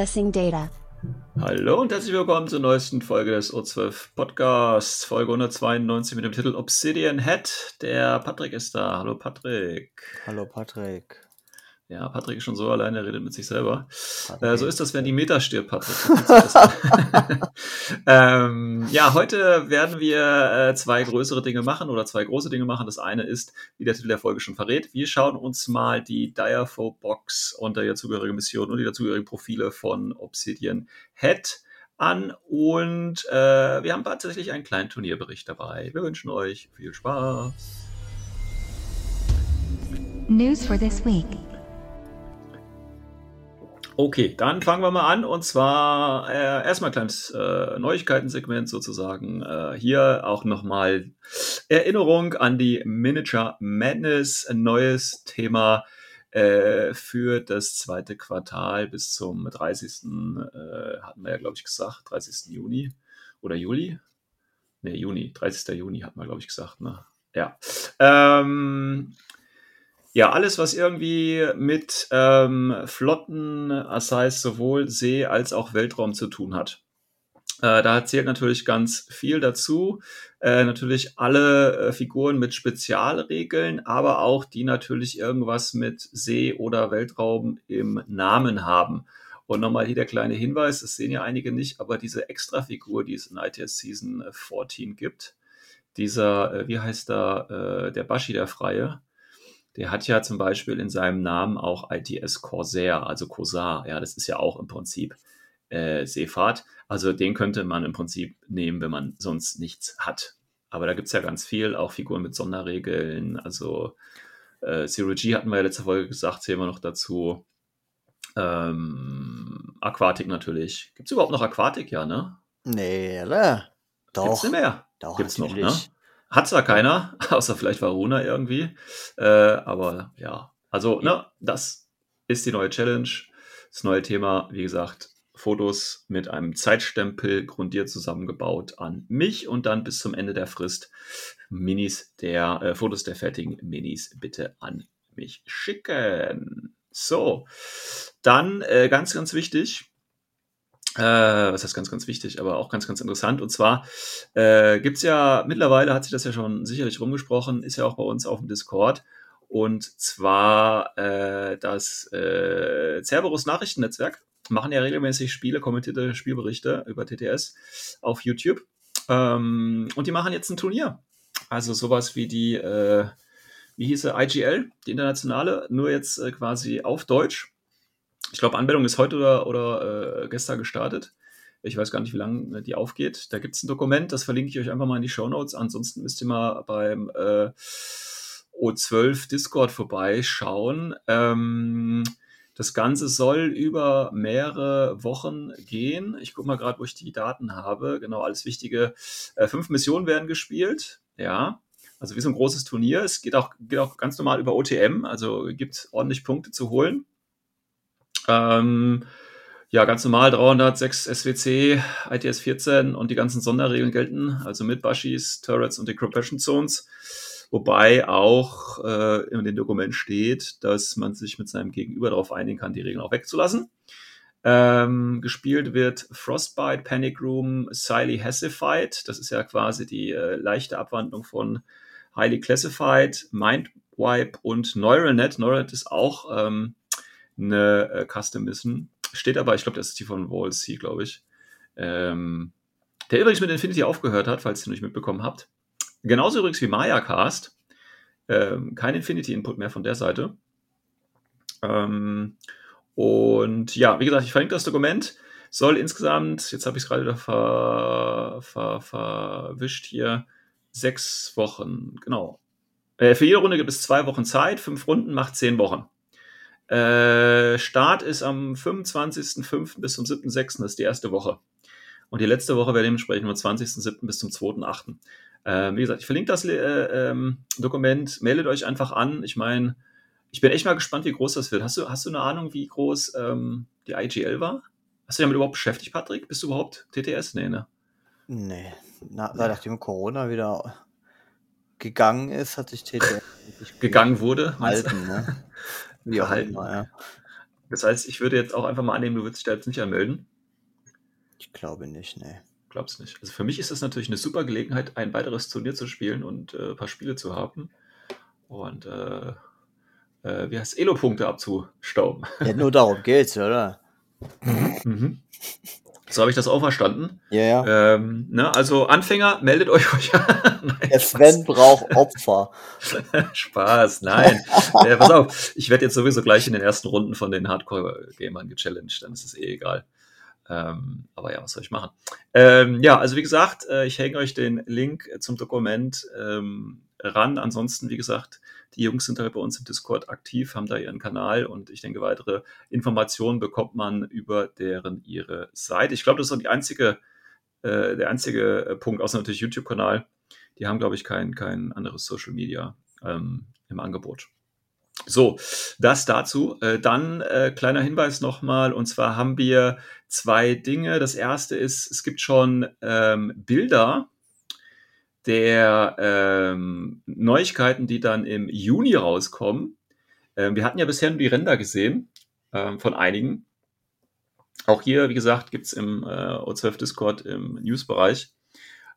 Accessing data. Hallo und herzlich willkommen zur neuesten Folge des O12 Podcasts, Folge 192 mit dem Titel Obsidian Head. Der Patrick ist da. Hallo Patrick. Hallo Patrick. Ja, Patrick ist schon so alleine, er redet mit sich selber. Äh, so ist das, wenn die Meta stirbt, Patrick. Ähm, ja, heute werden wir äh, zwei größere Dinge machen oder zwei große Dinge machen. Das eine ist, wie der Titel der Folge schon verrät, wir schauen uns mal die Direfo Box und der dazugehörige Mission und die dazugehörigen Profile von Obsidian Head an und äh, wir haben tatsächlich einen kleinen Turnierbericht dabei. Wir wünschen euch viel Spaß. News for this week. Okay, dann fangen wir mal an und zwar äh, erstmal ein kleines äh, Neuigkeitensegment sozusagen. Äh, hier auch nochmal Erinnerung an die Miniature Madness, ein neues Thema äh, für das zweite Quartal bis zum 30. Äh, hatten wir ja, glaube ich, gesagt, 30. Juni oder Juli? Ne, Juni, 30. Juni hatten wir, glaube ich, gesagt. Ne? Ja. Ähm, ja, alles, was irgendwie mit ähm, Flotten, das heißt sowohl See als auch Weltraum zu tun hat. Äh, da zählt natürlich ganz viel dazu. Äh, natürlich alle äh, Figuren mit Spezialregeln, aber auch die natürlich irgendwas mit See oder Weltraum im Namen haben. Und nochmal hier der kleine Hinweis, das sehen ja einige nicht, aber diese Extra-Figur, die es in ITS Season 14 gibt, dieser, äh, wie heißt da, äh, der Bashi, der Freie, der hat ja zum Beispiel in seinem Namen auch ITS Corsair, also Corsar. Ja, das ist ja auch im Prinzip äh, Seefahrt. Also den könnte man im Prinzip nehmen, wenn man sonst nichts hat. Aber da gibt es ja ganz viel, auch Figuren mit Sonderregeln. Also äh, Zero G hatten wir ja letzte Folge gesagt, zählen wir noch dazu. Ähm, Aquatik natürlich. Gibt es überhaupt noch Aquatik? Ja, ne? Nee, oder? Doch. Gibt's nicht mehr? Doch, Gibt's noch, ne? Hat zwar keiner, außer vielleicht Varuna irgendwie. Äh, aber ja, also, ne, das ist die neue Challenge. Das neue Thema, wie gesagt, Fotos mit einem Zeitstempel grundiert zusammengebaut an mich und dann bis zum Ende der Frist Minis der äh, Fotos der fertigen Minis bitte an mich schicken. So, dann äh, ganz, ganz wichtig, äh, was heißt ganz, ganz wichtig, aber auch ganz, ganz interessant. Und zwar äh, gibt es ja, mittlerweile hat sich das ja schon sicherlich rumgesprochen, ist ja auch bei uns auf dem Discord. Und zwar äh, das äh, Cerberus Nachrichtennetzwerk machen ja regelmäßig Spiele, kommentierte Spielberichte über TTS auf YouTube. Ähm, und die machen jetzt ein Turnier. Also sowas wie die, äh, wie hieß sie, IGL, die internationale, nur jetzt äh, quasi auf Deutsch. Ich glaube, Anmeldung ist heute oder, oder äh, gestern gestartet. Ich weiß gar nicht, wie lange die aufgeht. Da gibt es ein Dokument, das verlinke ich euch einfach mal in die Show Notes. Ansonsten müsst ihr mal beim äh, O12 Discord vorbeischauen. Ähm, das Ganze soll über mehrere Wochen gehen. Ich gucke mal gerade, wo ich die Daten habe. Genau, alles Wichtige. Äh, fünf Missionen werden gespielt. Ja, also wie so ein großes Turnier. Es geht auch, geht auch ganz normal über OTM, also gibt ordentlich Punkte zu holen. Ähm, ja, ganz normal 306 SWC, ITS 14 und die ganzen Sonderregeln gelten, also mit Bashis, Turrets und Decompression Zones. Wobei auch äh, in dem Dokument steht, dass man sich mit seinem Gegenüber darauf einigen kann, die Regeln auch wegzulassen. Ähm, gespielt wird Frostbite, Panic Room, Siley Hessified. Das ist ja quasi die äh, leichte Abwandlung von Highly Classified, Mindwipe und Neuronet. Neuronet ist auch ähm, eine äh, Custom Mission. Steht aber, ich glaube, das ist die von Wall C, glaube ich. Ähm, der übrigens mit Infinity aufgehört hat, falls ihr noch nicht mitbekommen habt. Genauso übrigens wie Maya Cast. Ähm, kein Infinity-Input mehr von der Seite. Ähm, und ja, wie gesagt, ich verlinke das Dokument. Soll insgesamt, jetzt habe ich es gerade wieder ver, ver, verwischt hier, sechs Wochen, genau. Äh, für jede Runde gibt es zwei Wochen Zeit. Fünf Runden macht zehn Wochen. Äh, Start ist am 25.05. bis zum 7.06. Das ist die erste Woche. Und die letzte Woche wäre dementsprechend vom 20.07. bis zum 2.08. Ähm, wie gesagt, ich verlinke das äh, ähm, Dokument. Meldet euch einfach an. Ich meine, ich bin echt mal gespannt, wie groß das wird. Hast du, hast du eine Ahnung, wie groß ähm, die IGL war? Hast du dich damit überhaupt beschäftigt, Patrick? Bist du überhaupt TTS? Nee, ne? Nee, Na, nachdem Corona wieder gegangen ist, hat sich TTS gegangen wurde. Halten, ne? Auch halten. Immer, ja. Das heißt, ich würde jetzt auch einfach mal annehmen, du würdest dich da jetzt nicht anmelden. Ich glaube nicht, ne. Glaub's nicht. Also für mich ist das natürlich eine super Gelegenheit, ein weiteres Turnier zu spielen und äh, ein paar Spiele zu haben. Und äh, äh, wie heißt Elo-Punkte abzustauben. Ja, nur darum geht's, oder? mhm. So habe ich das auch verstanden. Ja, ja. Ähm, ne, also Anfänger, meldet euch ruhig an. Der Sven braucht Opfer. Spaß, nein. äh, pass auf, ich werde jetzt sowieso gleich in den ersten Runden von den Hardcore-Gamern gechallenged, dann ist es eh egal. Ähm, aber ja, was soll ich machen? Ähm, ja, also wie gesagt, äh, ich hänge euch den Link zum Dokument ähm, ran. Ansonsten, wie gesagt, die Jungs sind halt bei uns im Discord aktiv, haben da ihren Kanal und ich denke, weitere Informationen bekommt man über deren ihre Seite. Ich glaube, das ist auch die einzige, äh, der einzige äh, Punkt, außer natürlich YouTube-Kanal. Die haben, glaube ich, kein, kein anderes Social Media ähm, im Angebot. So, das dazu. Äh, dann äh, kleiner Hinweis nochmal, und zwar haben wir zwei Dinge. Das erste ist, es gibt schon ähm, Bilder der ähm, Neuigkeiten, die dann im Juni rauskommen. Ähm, wir hatten ja bisher nur die Ränder gesehen ähm, von einigen. Auch hier, wie gesagt, gibt es im äh, O12 Discord im News-Bereich.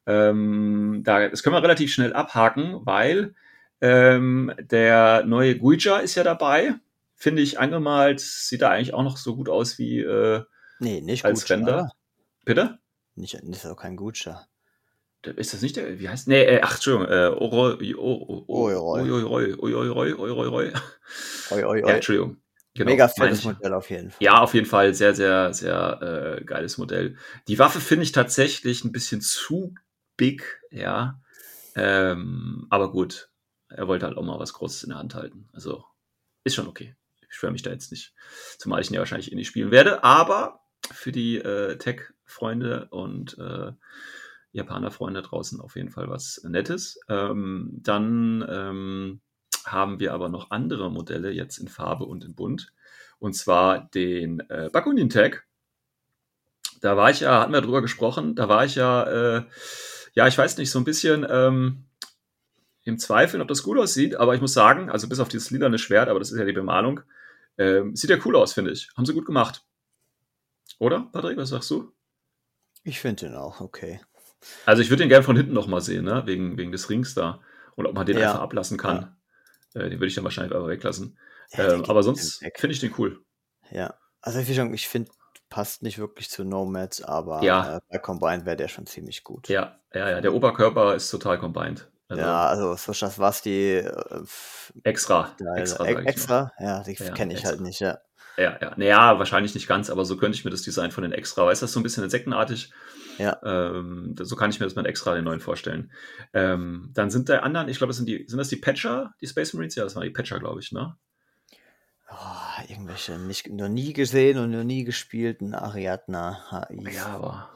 Ähm, da, das können wir relativ schnell abhaken, weil ähm, der neue Guija ist ja dabei. Finde ich angemalt, sieht da eigentlich auch noch so gut aus wie äh, nee, nicht als Guja. Render. Bitte? Nicht, das ist auch kein Guja. Ist das nicht der, wie heißt, nee, äh, ach, Entschuldigung, äh, Oroi, Oi, Oi, Oi, Oi, Ja, Entschuldigung. Genau, Mega fettes Modell auf jeden Fall. Ja, auf jeden Fall sehr, sehr, sehr äh, geiles Modell. Die Waffe finde ich tatsächlich ein bisschen zu big, ja. Ähm, aber gut, er wollte halt auch mal was Großes in der Hand halten. Also ist schon okay. Ich beschwöre mich da jetzt nicht. Zumal ich ihn ja wahrscheinlich eh nicht spielen werde. Aber für die äh, Tech-Freunde und äh, Japaner-Freunde draußen auf jeden Fall was Nettes. Ähm, dann ähm, haben wir aber noch andere Modelle jetzt in Farbe und in Bunt. Und zwar den äh, Bakunin Tag. Da war ich ja, hatten wir drüber gesprochen, da war ich ja, äh, ja, ich weiß nicht, so ein bisschen ähm, im Zweifel, ob das gut aussieht, aber ich muss sagen, also bis auf dieses lilane Schwert, aber das ist ja die Bemalung, ähm, sieht ja cool aus, finde ich. Haben sie gut gemacht. Oder, Patrick, was sagst du? Ich finde den auch okay. Also ich würde den gerne von hinten nochmal sehen, ne? wegen, wegen des Rings da. Und ob man den ja. einfach ablassen kann. Ja. Äh, den würde ich dann wahrscheinlich einfach weglassen. Ja, ähm, aber sonst finde ich den cool. Ja, also ich, ich finde, passt nicht wirklich zu Nomads, aber ja. äh, bei Combined wäre der schon ziemlich gut. Ja, ja, ja. Der Oberkörper ist total Combined. Also, ja, also was die äh, extra. Extra, e extra? Ja, die kenne ich extra. halt nicht, ja. Ja, ja. Naja, wahrscheinlich nicht ganz, aber so könnte ich mir das Design von den extra, weißt du, das ist so ein bisschen insektenartig. Ja. Ähm, so kann ich mir das mit extra den neuen vorstellen. Ähm, dann sind da anderen, ich glaube, das sind die, sind das die Patcher, die Space Marines? Ja, das waren die Patcher, glaube ich, ne? Oh, irgendwelche nicht, noch nie gesehen und noch nie gespielten Ariadna HI. Ja, aber.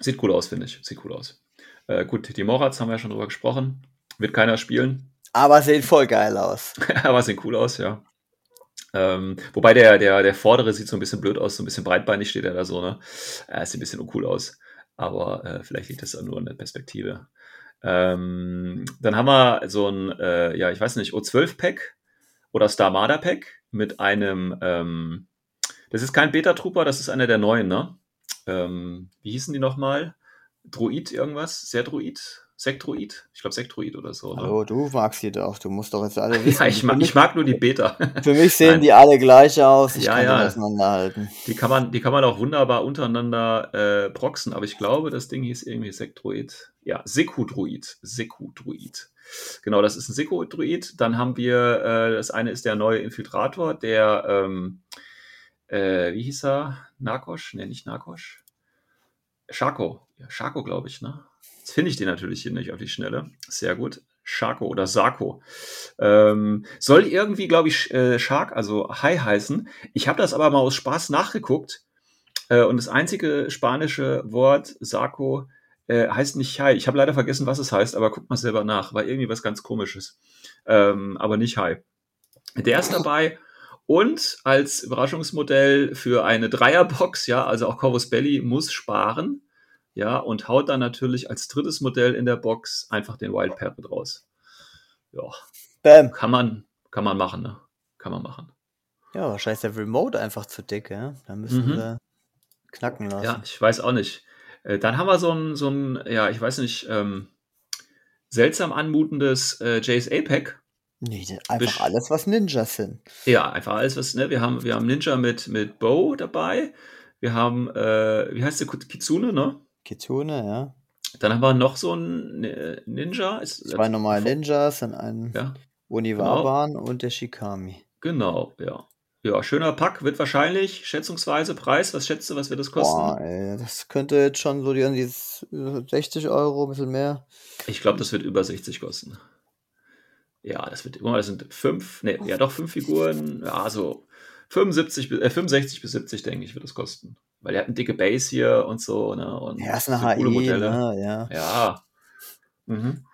Sieht cool aus, finde ich. Sieht cool aus. Äh, gut, die Morats haben wir ja schon drüber gesprochen. Wird keiner spielen. Aber sehen voll geil aus. aber sehen cool aus, ja. Ähm, wobei der, der, der vordere sieht so ein bisschen blöd aus, so ein bisschen breitbeinig steht er da so, ne? Er sieht ein bisschen uncool aus. Aber äh, vielleicht liegt das nur in der Perspektive. Ähm, dann haben wir so ein, äh, ja, ich weiß nicht, O12-Pack oder Star Marder Pack mit einem, ähm, das ist kein Beta-Trooper, das ist einer der neuen, ne? Ähm, wie hießen die nochmal? Droid irgendwas? Sehr Droid? Sektroid? Ich glaube Sektroid oder so. Hallo, du magst die doch. Du musst doch jetzt alle wissen. ja, ich mag, ich mag nur die Beta. Für mich sehen Nein. die alle gleich aus. Ich ja, kann ja. die auseinanderhalten. Die kann, man, die kann man auch wunderbar untereinander äh, proxen, aber ich glaube, das Ding hieß irgendwie Sektroid. Ja, Sekudroid. Sekudroid. Genau, das ist ein Sekudroid. Dann haben wir, äh, das eine ist der neue Infiltrator, der, ähm, äh, wie hieß er? Narkosch? Ne, nicht Narkosch. Schako. Ja, Schako, glaube ich, ne? Jetzt finde ich den natürlich hier nicht auf die Schnelle. Sehr gut. Sharko oder Sarko. Ähm, soll irgendwie, glaube ich, äh, Shark, also Hai heißen. Ich habe das aber mal aus Spaß nachgeguckt. Äh, und das einzige spanische Wort, Sarko, äh, heißt nicht Hai. Ich habe leider vergessen, was es heißt, aber guck mal selber nach. War irgendwie was ganz komisches. Ähm, aber nicht Hai. Der ist dabei. Und als Überraschungsmodell für eine Dreierbox, ja, also auch Corvus Belly muss sparen, ja, und haut dann natürlich als drittes Modell in der Box einfach den Wild Parrot raus. Ja, Bam. kann man, kann man machen, ne? Kann man machen. Ja, wahrscheinlich ist der Remote einfach zu dick, ja? Da müssen Mhm. wir knacken lassen. Ja, ich weiß auch nicht. Äh, dann haben wir so ein, so ein, ja, ich weiß nicht, ähm, seltsam anmutendes äh, JSA Pack. Nee, einfach alles, was Ninjas sind. Ja, einfach alles, was, ne, wir haben, wir haben Ninja mit, mit Bow dabei. Wir haben, äh, wie heißt der Kitsune, ne? Kitsune, ja. Dann haben wir noch so ein Ni- Ninja. Ist, Zwei normale Ninjas und ein Ja, Univaban und der Shikami. genau, ja. Ja, schöner Pack, wird wahrscheinlich, schätzungsweise Preis, was schätzt du, was wird das kosten? Boah, ey, das könnte jetzt schon so die, die 60 Euro, ein bisschen mehr. Ich glaube, das wird über 60 kosten. Ja, das wird, mal, das sind fünf, ne, ja doch fünf Figuren, ja, so 75, bis- äh, 65 bis 70, denke ich, wird das kosten. Weil der hat eine dicke Base hier und so, ne, und Ja, ist eine so coole Modelle. ne? Ja. Ja. Mhm.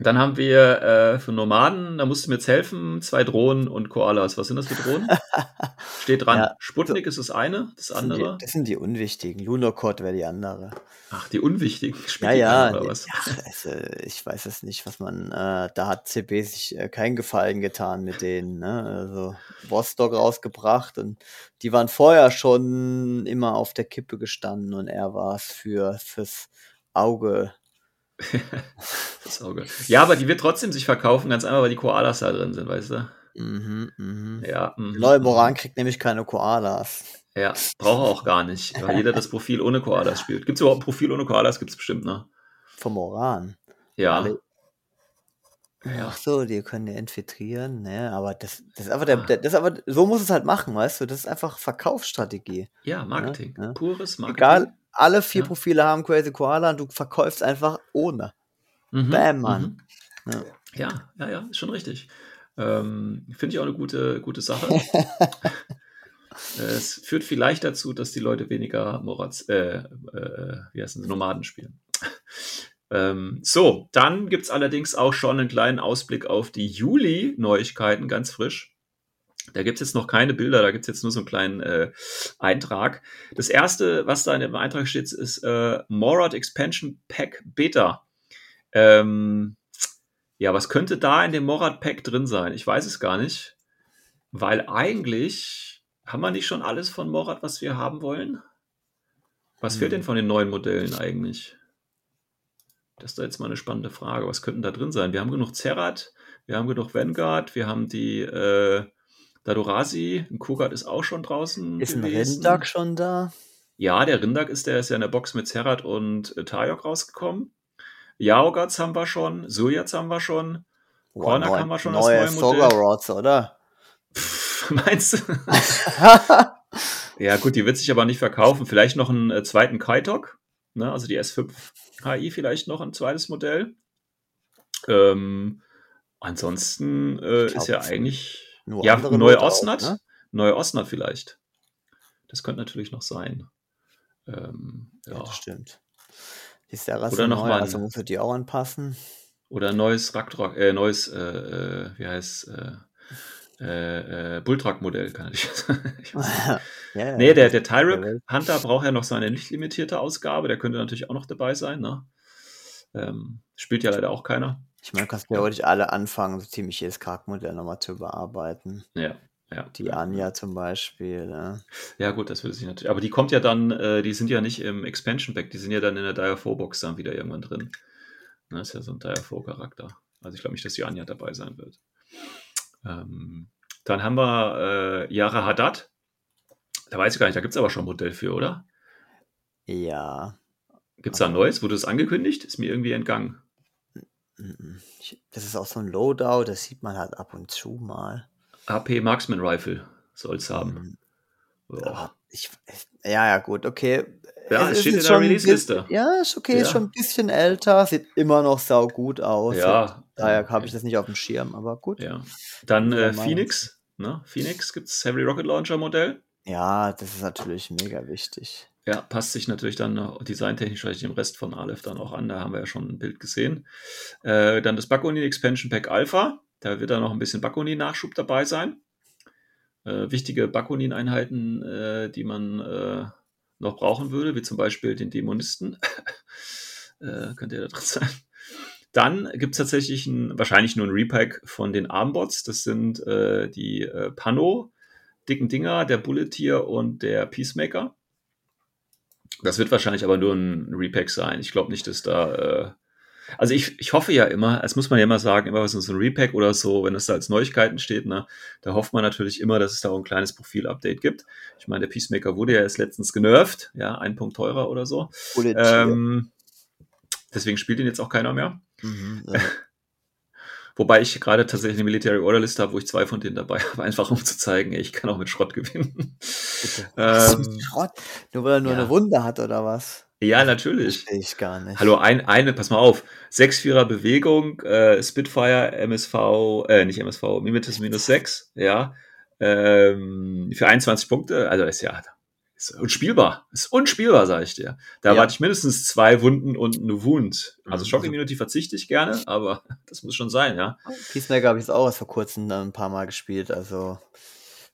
Dann haben wir äh, für Nomaden, da musst du mir jetzt helfen, zwei Drohnen und Koalas. Was sind das für Drohnen? Steht dran. Ja, Sputnik ist das eine, das Das sind, die, andere. das sind die unwichtigen. Lunocod wäre die andere. Ach, die unwichtigen. Ja, Spielt ja. eine die- Oder was? Ach, also, ich weiß es nicht, was man. Äh, da hat CB sich äh, keinen Gefallen getan mit denen. Ne? Also Vostok rausgebracht und die waren vorher schon immer auf der Kippe gestanden und er war es für fürs Auge. Ja, aber die wird trotzdem sich verkaufen, ganz einfach, weil die Koalas da drin sind, weißt du? Mhm, mhm. Ja. mhm. Neue Moran kriegt nämlich keine Koalas. Ja, braucht er auch gar nicht, weil jeder das Profil ohne Koalas spielt. Gibt es überhaupt ein Profil ohne Koalas? Gibt es bestimmt, ne? Vom Moran. Ja. Ja. Ach so, die können ja infiltrieren, ne? Aber das, das ist einfach der, Ah. der, das ist aber, so muss es halt machen, weißt du? Das ist einfach Verkaufsstrategie. Ja, Marketing. Ja, ja. Pures Marketing. Egal, alle vier Ja. Profile haben Crazy Koala und du verkaufst einfach ohne. Mhm, Bam, Mann. mhm. Ja. Ja, ja, ja, ist schon richtig. Ähm, Finde ich auch eine gute, gute Sache. Es führt vielleicht dazu, dass die Leute weniger Moraz, äh, äh, wie heißen sie, Nomaden spielen. Ähm, so, dann gibt es allerdings auch schon einen kleinen Ausblick auf die Juli-Neuigkeiten, ganz frisch. Da gibt es jetzt noch keine Bilder, da gibt es jetzt nur so einen kleinen äh, Eintrag. Das erste, was da in dem Eintrag steht, ist äh, Morad Expansion Pack Beta. Ähm, ja, was könnte da in dem Morad Pack drin sein? Ich weiß es gar nicht. Weil eigentlich haben wir nicht schon alles von Morad, was wir haben wollen? Was fehlt Hm. denn von den neuen Modellen eigentlich? Das ist da jetzt mal eine spannende Frage. Was könnten da drin sein? Wir haben genug Zerat, wir haben genug Vanguard, wir haben die äh, Dadorasi, ein Kogat ist auch schon draußen. Ist ein gewesen. Rindak schon da? Ja, der Rindak ist, der ist ja in der Box mit Zerat und äh, Tayok rausgekommen. Yaogats haben wir schon, Sujats haben wir schon. Corner neu- kann man schon neue neue Modell. Soga Rods, oder? Pff, meinst du? Ja, gut, die wird sich aber nicht verkaufen. Vielleicht noch einen äh, zweiten Kaitok, ne? also die S5 HI vielleicht noch ein zweites Modell. Ähm, ansonsten äh, ist ja eigentlich nur ja neue Osnat, ne? neue Osnat vielleicht. Das könnte natürlich noch sein. Ähm, Ja, ja. das stimmt. Die ist ja Oder noch neu, mal ein- also musst du die auch anpassen. Oder neues Ragnarok, äh, neues, äh, äh, wie heißt äh, äh, äh, Bulltruck-Modell, kann ich. ich ja, ja, Nee, der, der Tyrek. Hunter braucht ja noch seine nicht limitierte Ausgabe. Der könnte natürlich auch noch dabei sein. Ne? Ähm, spielt ja leider auch keiner. Ich meine, du kannst theoretisch alle anfangen, so ziemlich jedes Charaktermodell nochmal zu überarbeiten. Ja, ja. Die ja. Anja zum Beispiel. Ne? Ja, gut, das würde sich natürlich. Aber die kommt ja dann, äh, die sind ja nicht im Expansion Pack, die sind ja dann in der Dire 4 Box dann wieder irgendwann drin. Ne, ist ja so ein Dire 4 Charakter. Also ich glaube nicht, dass die Anja dabei sein wird. Ähm, dann haben wir äh, Yara Haddad. Da weiß ich gar nicht, da gibt es aber schon ein Modell für, oder? Ja. Gibt es da ein neues? Wurde das angekündigt? Ist mir irgendwie entgangen. Das ist auch so ein Loadout, das sieht man halt ab und zu mal. AP Marksman Rifle soll es haben. Mhm. Ja. Aber Ich, ja, ja, gut, okay. Ja, es ist steht in der Release-Liste. Ja, ist okay, ist Ja. schon ein bisschen älter, sieht immer noch sau gut aus. Ja. Daher habe ich das nicht auf dem Schirm, aber gut. Ja. Dann äh. Phoenix. Ne? Phoenix gibt es Heavy Rocket Launcher Modell. Ja, das ist natürlich mega wichtig. Ja, passt sich natürlich dann designtechnisch dem Rest von Aleph dann auch an. Da haben wir ja schon ein Bild gesehen. Äh, dann das Bakonin Expansion Pack Alpha. Da wird dann noch ein bisschen Bakonin-Nachschub dabei sein. Äh, wichtige Bakonin-Einheiten, äh, die man äh, noch brauchen würde, wie zum Beispiel den Dämonisten. äh, könnte ja da drin sein. Dann gibt es tatsächlich ein, wahrscheinlich nur ein Repack von den Armbots. Das sind äh, die Pano, dicken Dinger, der Bulleteer und der Peacemaker. Das wird wahrscheinlich aber nur ein Repack sein. Ich glaube nicht, dass da. Äh also ich, ich hoffe ja immer, das muss man ja immer sagen, immer was so ein Repack oder so, wenn es da als Neuigkeiten steht, ne, da hofft man natürlich immer, dass es da auch ein kleines Profil-Update gibt. Ich meine, der Peacemaker wurde ja erst letztens genervt, ja, ein Punkt teurer oder so. Ähm, deswegen spielt ihn jetzt auch keiner mehr. mhm, ja. Wobei ich gerade tatsächlich eine Military Order Liste habe, wo ich zwei von denen dabei habe, einfach um zu zeigen, ey, ich kann auch mit Schrott gewinnen. Ähm, ist Schrott? Nur weil er nur ja. eine Wunde hat oder was? ja, natürlich. Verstehe ich gar nicht. Hallo, ein, eine, pass mal auf. 6-4er Bewegung, äh, Spitfire, MSV, äh, nicht MSV, Mimetis minus 6, ja. Ähm, für 21 Punkte, also das ist ja ist unspielbar. Ist unspielbar, sage ich dir. Da Ja. erwarte ich mindestens zwei Wunden und eine Wund. Also Mhm. Shock Immunity verzichte ich gerne, aber das muss schon sein, ja. Peacemaker habe ich jetzt auch erst vor kurzem ein paar Mal gespielt, also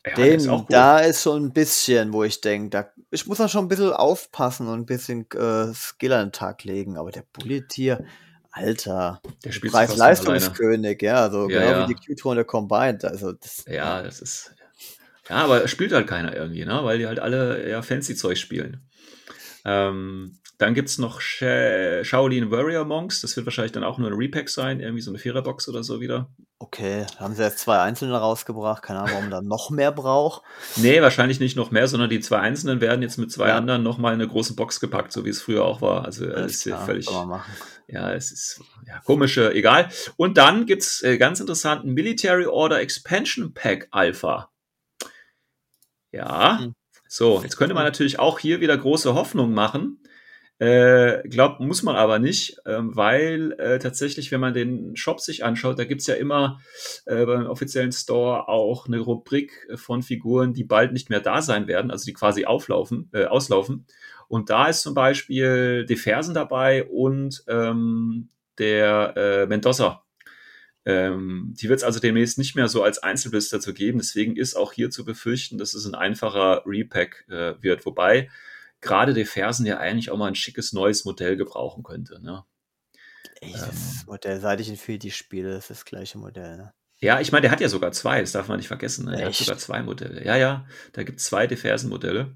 ja den, ist cool. da ist schon ein bisschen, wo ich denke, da, ich muss da schon ein bisschen aufpassen und ein bisschen äh, Skill an den Tag legen, aber der Bulletier, Alter, der Preis-Leistungskönig, ja, also Ja, genau ja. wie die Q2 und der Combined, also das. Ja, das ist. Ja, aber spielt halt keiner irgendwie, ne? Weil die halt alle eher fancy Zeug spielen. Ähm, dann gibt's noch Sha Shaolin Warrior Monks. Das wird wahrscheinlich dann auch nur ein Repack sein, irgendwie so eine Viererbox oder so wieder. okay, haben sie jetzt zwei Einzelne rausgebracht, keine Ahnung, warum da noch mehr braucht. Nee, wahrscheinlich nicht noch mehr, sondern die zwei Einzelnen werden jetzt mit zwei Ja. anderen nochmal in eine große Box gepackt, so wie es früher auch war. Also das Alles ist ja klar, völlig. Ja, es ist ja, komische, egal. Und dann gibt's äh, ganz interessanten Military Order Expansion Pack Alpha. Ja, Hm. so, jetzt könnte man natürlich auch hier wieder große Hoffnung machen. Äh, glaubt, muss man aber nicht, ähm, weil äh, tatsächlich, wenn man den Shop sich anschaut, da gibt's ja immer äh, beim offiziellen Store auch eine Rubrik von Figuren, die bald nicht mehr da sein werden, also die quasi auflaufen, äh, auslaufen. Und da ist zum Beispiel die Fersen dabei und ähm, der äh, Mendoza. Ähm, die wird es also demnächst nicht mehr so als Einzelblister zu geben. Deswegen ist auch hier zu befürchten, dass es ein einfacher Repack äh, wird. Wobei gerade die Fersen ja eigentlich auch mal ein schickes neues Modell gebrauchen könnte. Ne? Ey, Ähm. das Modell, seit ich Infinity spiele, ist das gleiche Modell, ne? Ja, ich meine, der hat ja sogar zwei, das darf man nicht vergessen. Ne? Er hat sogar zwei Modelle. Ja, ja, da gibt es zwei Diversen-Modelle.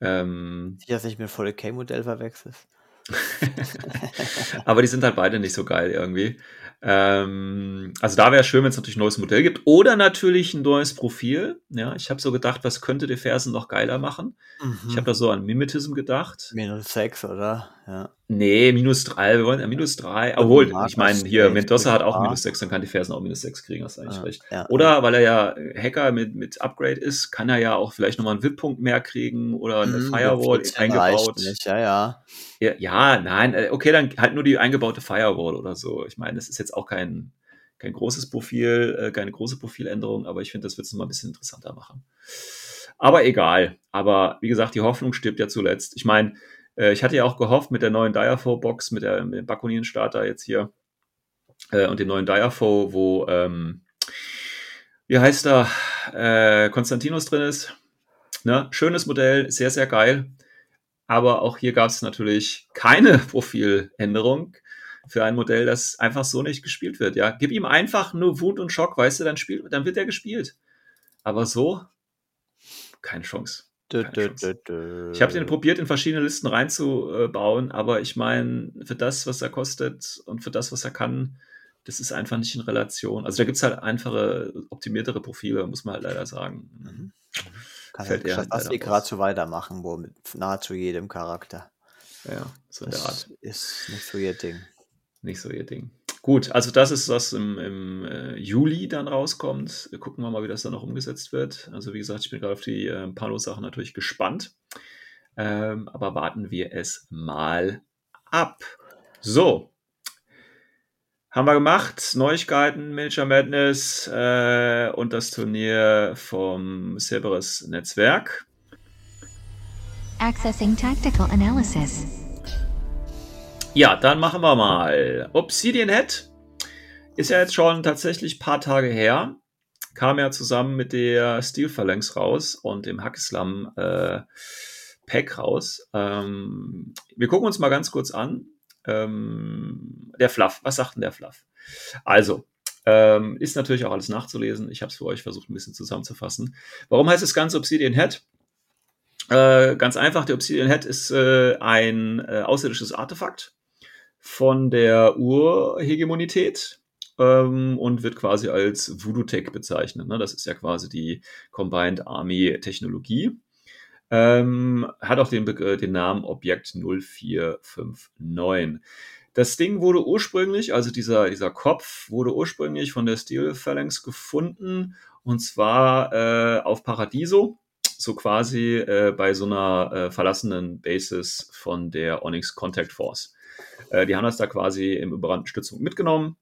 Ähm, Sicher, dass nicht mit volle K-Modell verwechselst. aber die sind halt beide nicht so geil irgendwie. Ähm, also da wäre es schön, wenn es natürlich ein neues Modell gibt. Oder natürlich ein neues Profil. Ja, ich habe so gedacht, was könnte die Fersen noch geiler machen? Ich Mhm. habe da so an Mimetism gedacht. Minus 6, oder? Ja. Nee, minus drei, wir wollen ja minus drei. Obwohl, ich meine, hier, Mendoza hat auch minus sechs, dann kann die Fersen auch minus sechs kriegen, hast du eigentlich Ja, recht. ja, Oder weil er ja Hacker mit, mit Upgrade ist, kann er ja auch vielleicht nochmal einen VIP-Punkt mehr kriegen oder eine Mhm, Firewall 14 eingebaut. Nicht, ja, ja. Ja, ja, nein, äh, okay, dann halt nur die eingebaute Firewall oder so. Ich meine, das ist jetzt auch kein, kein großes Profil, äh, keine große Profiländerung, aber ich finde, das wird es nochmal ein bisschen interessanter machen. Aber egal. Aber wie gesagt, die Hoffnung stirbt ja zuletzt. Ich meine, äh, ich hatte ja auch gehofft mit der neuen Diafo-Box, mit, der- mit dem Bakunin-Starter jetzt hier äh, und dem neuen Diafo, wo, ähm, wie heißt er, äh, Konstantinos drin ist. Ne? Schönes Modell, sehr, sehr geil. Aber auch hier gab es natürlich keine Profiländerung für ein Modell, das einfach so nicht gespielt wird. Ja, gib ihm einfach nur Wut und Schock, weißt du, dann spielt, dann wird er gespielt. Aber so keine Chance. Dö, dö, dö. Ich habe den probiert, in verschiedene Listen reinzubauen, aber ich meine, für das, was er kostet und für das, was er kann, das ist einfach nicht in Relation. Also da gibt es halt einfache, optimiertere Profile, muss man halt leider sagen. Mhm. Kann fällt ja er halt das leider wie raus. gerade so weitermachen, wo mit nahezu jedem Charakter. Ja, so in der Das Art. ist nicht so ihr Ding. Nicht so ihr Ding. Gut, also das ist, was im, im äh, Juli dann rauskommt. Gucken wir mal, wie das dann noch umgesetzt wird. Also wie gesagt, ich bin gerade auf die äh, Palo-Sachen natürlich gespannt. Ähm, aber warten wir es mal ab. So. Haben wir gemacht. Neuigkeiten, Manager Madness äh, und das Turnier vom Cerberus Netzwerk. Accessing tactical analysis. Ja, dann machen wir mal. Obsidian Head ist ja jetzt schon tatsächlich ein paar Tage her. Kam ja zusammen mit der Steel Phalanx raus und dem Hackeslam äh, Pack raus. Ähm, wir gucken uns mal ganz kurz an. Ähm, der Fluff, was sagt denn der Fluff? Also, ähm, ist natürlich auch alles nachzulesen. Ich habe es für euch versucht, ein bisschen zusammenzufassen. Warum heißt das Ganze Obsidian Head? Äh, ganz einfach, der Obsidian Head ist äh, ein äh, außerirdisches Artefakt von der Urhegemonität ähm, und wird quasi als Voodoo-Tech bezeichnet. Ne? Das ist ja quasi die Combined Army Technologie. Ähm, hat auch den, äh, den Namen Objekt 0459. Das Ding wurde ursprünglich, also dieser, dieser Kopf, wurde ursprünglich von der Steel Phalanx gefunden und zwar äh, auf Paradiso, so quasi äh, bei so einer äh, verlassenen Basis von der Onyx Contact Force. Äh, die haben das da quasi im überrannten Stützung mitgenommen.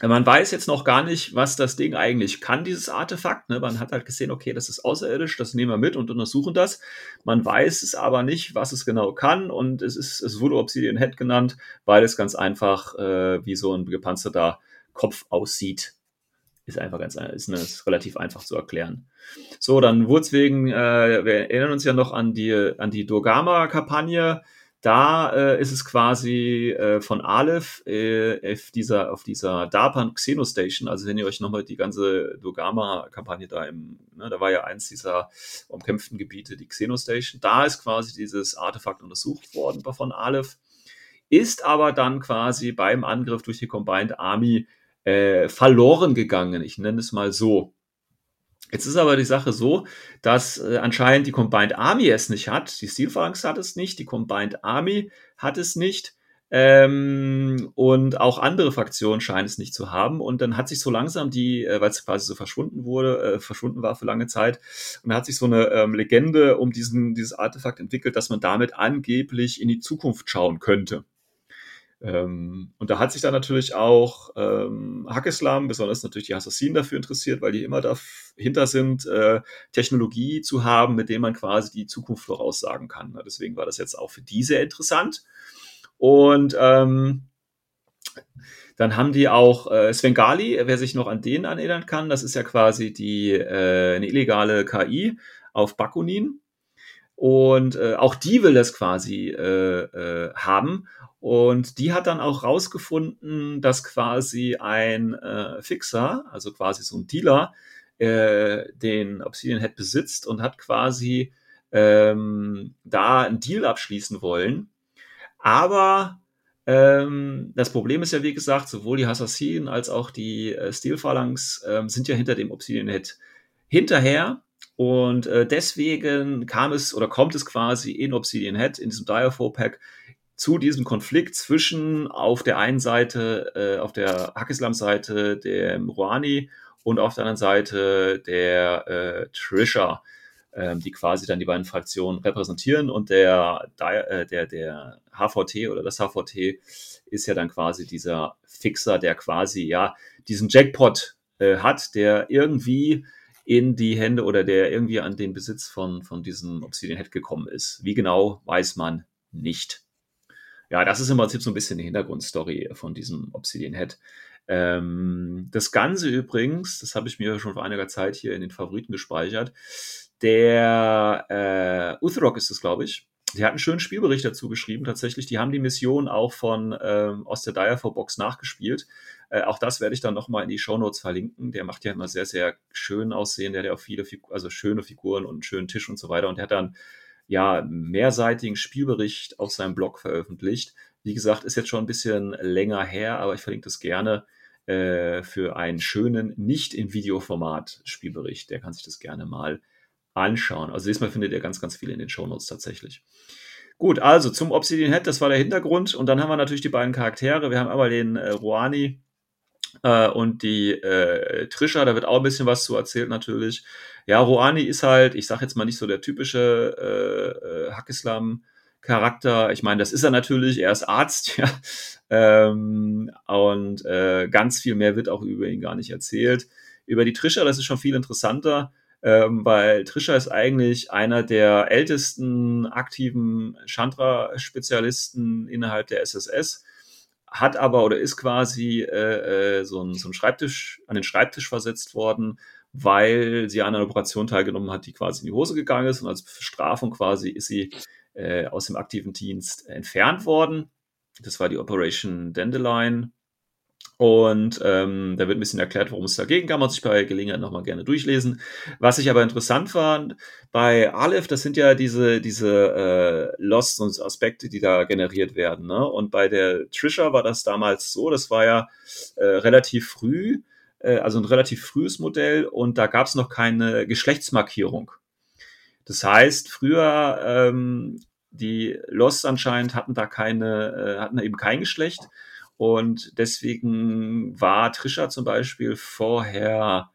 Äh, man weiß jetzt noch gar nicht, was das Ding eigentlich kann, dieses Artefakt. Ne? Man hat halt gesehen, okay, das ist außerirdisch, das nehmen wir mit und untersuchen das. Man weiß es aber nicht, was es genau kann und es, ist, es wurde Obsidian Head genannt, weil es ganz einfach äh, wie so ein gepanzerter Kopf aussieht. Ist einfach ganz ist, ne, ist relativ einfach zu erklären. So, dann wurde es wegen, äh, wir erinnern uns ja noch an die, an die Dogama-Kampagne, da äh, ist es quasi äh, von Aleph äh, auf dieser, auf dieser DARPAN Xenostation, also wenn ihr euch nochmal die ganze Dogama-Kampagne da im, ne, da war ja eins dieser umkämpften Gebiete, die Xenostation, da ist quasi dieses Artefakt untersucht worden von Aleph, ist aber dann quasi beim Angriff durch die Combined Army äh, verloren gegangen. Ich nenne es mal so. Jetzt ist aber die Sache so, dass äh, anscheinend die Combined Army es nicht hat. Die Steel Phalanx hat es nicht, die Combined Army hat es nicht. Ähm, und auch andere Fraktionen scheinen es nicht zu haben. Und dann hat sich so langsam die, äh, weil es quasi so verschwunden wurde, äh, verschwunden war für lange Zeit, und dann hat sich so eine ähm, Legende um diesen, dieses Artefakt entwickelt, dass man damit angeblich in die Zukunft schauen könnte. Ähm, und da hat sich dann natürlich auch ähm, Hackeslam, besonders natürlich die Assassinen dafür interessiert, weil die immer dahinter sind, äh, Technologie zu haben, mit dem man quasi die Zukunft voraussagen kann. Ne? Deswegen war das jetzt auch für die sehr interessant. Und ähm, dann haben die auch äh, Svengali, wer sich noch an den erinnern kann, das ist ja quasi die äh, eine illegale KI auf Bakunin. Und äh, auch die will das quasi äh, äh, haben. Und die hat dann auch rausgefunden, dass quasi ein äh, Fixer, also quasi so ein Dealer, äh, den Obsidian Head besitzt und hat quasi ähm, da einen Deal abschließen wollen. Aber ähm, das Problem ist ja, wie gesagt, sowohl die Assassinen als auch die äh, Steel Phalanx ähm, sind ja hinter dem Obsidian Head hinterher. Und äh, deswegen kam es oder kommt es quasi in Obsidian Head, in diesem Diaphore Pack, zu diesem Konflikt zwischen auf der einen Seite, äh, auf der Hakislam-Seite der Rouhani und auf der anderen Seite der äh, Trisha, äh, die quasi dann die beiden Fraktionen repräsentieren und der, äh, der, der HVT oder das HVT ist ja dann quasi dieser Fixer, der quasi ja diesen Jackpot äh, hat, der irgendwie in die Hände oder der irgendwie an den Besitz von, von diesem Obsidian Head gekommen ist. Wie genau, weiß man nicht ja, das ist im Prinzip so ein bisschen die Hintergrundstory von diesem Obsidian Head. Ähm, das Ganze übrigens, das habe ich mir schon vor einiger Zeit hier in den Favoriten gespeichert. Der äh, Uthrok ist es, glaube ich. Der hat einen schönen Spielbericht dazu geschrieben, tatsächlich. Die haben die Mission auch von ähm, aus der Direful Box nachgespielt. Äh, auch das werde ich dann nochmal in die Shownotes verlinken. Der macht ja immer sehr, sehr schön aussehen. Der hat ja auch viele, Figu also schöne Figuren und einen schönen Tisch und so weiter. Und der hat dann ja, mehrseitigen Spielbericht auf seinem Blog veröffentlicht. Wie gesagt, ist jetzt schon ein bisschen länger her, aber ich verlinke das gerne äh, für einen schönen, nicht in Videoformat Spielbericht. Der kann sich das gerne mal anschauen. Also diesmal findet ihr ganz, ganz viel in den Shownotes tatsächlich. Gut, also zum Obsidian Head, das war der Hintergrund. Und dann haben wir natürlich die beiden Charaktere. Wir haben einmal den äh, Rouhani äh, und die äh, Trisha, da wird auch ein bisschen was zu erzählt natürlich. Ja, Rouhani ist halt, ich sag jetzt mal nicht so der typische äh, äh, Hackislam. Charakter, ich meine, das ist er natürlich, er ist Arzt, ja. Ähm, und äh, ganz viel mehr wird auch über ihn gar nicht erzählt. Über die Trisha, das ist schon viel interessanter ähm, weil Trisha ist eigentlich einer der ältesten aktiven Chandra-Spezialisten innerhalb der SSS, hat aber oder ist quasi äh, äh, so, ein, so ein Schreibtisch, an den Schreibtisch versetzt worden, weil sie an einer Operation teilgenommen hat, die quasi in die Hose gegangen ist und als Bestrafung quasi ist sie äh, aus dem aktiven Dienst entfernt worden. Das war die Operation Dandelion. Und ähm, da wird ein bisschen erklärt, worum es dagegen kann man sich bei Gelegenheit nochmal gerne durchlesen. Was ich aber interessant fand, bei Aleph, das sind ja diese, diese äh, Lost und Aspekte, die da generiert werden. Ne? Und bei der Trisha war das damals so, das war ja äh, relativ früh, also ein relativ frühes Modell und da gab es noch keine Geschlechtsmarkierung. Das heißt, früher ähm, die Lost anscheinend hatten da keine, äh, hatten da eben kein Geschlecht und deswegen war Trisha zum Beispiel vorher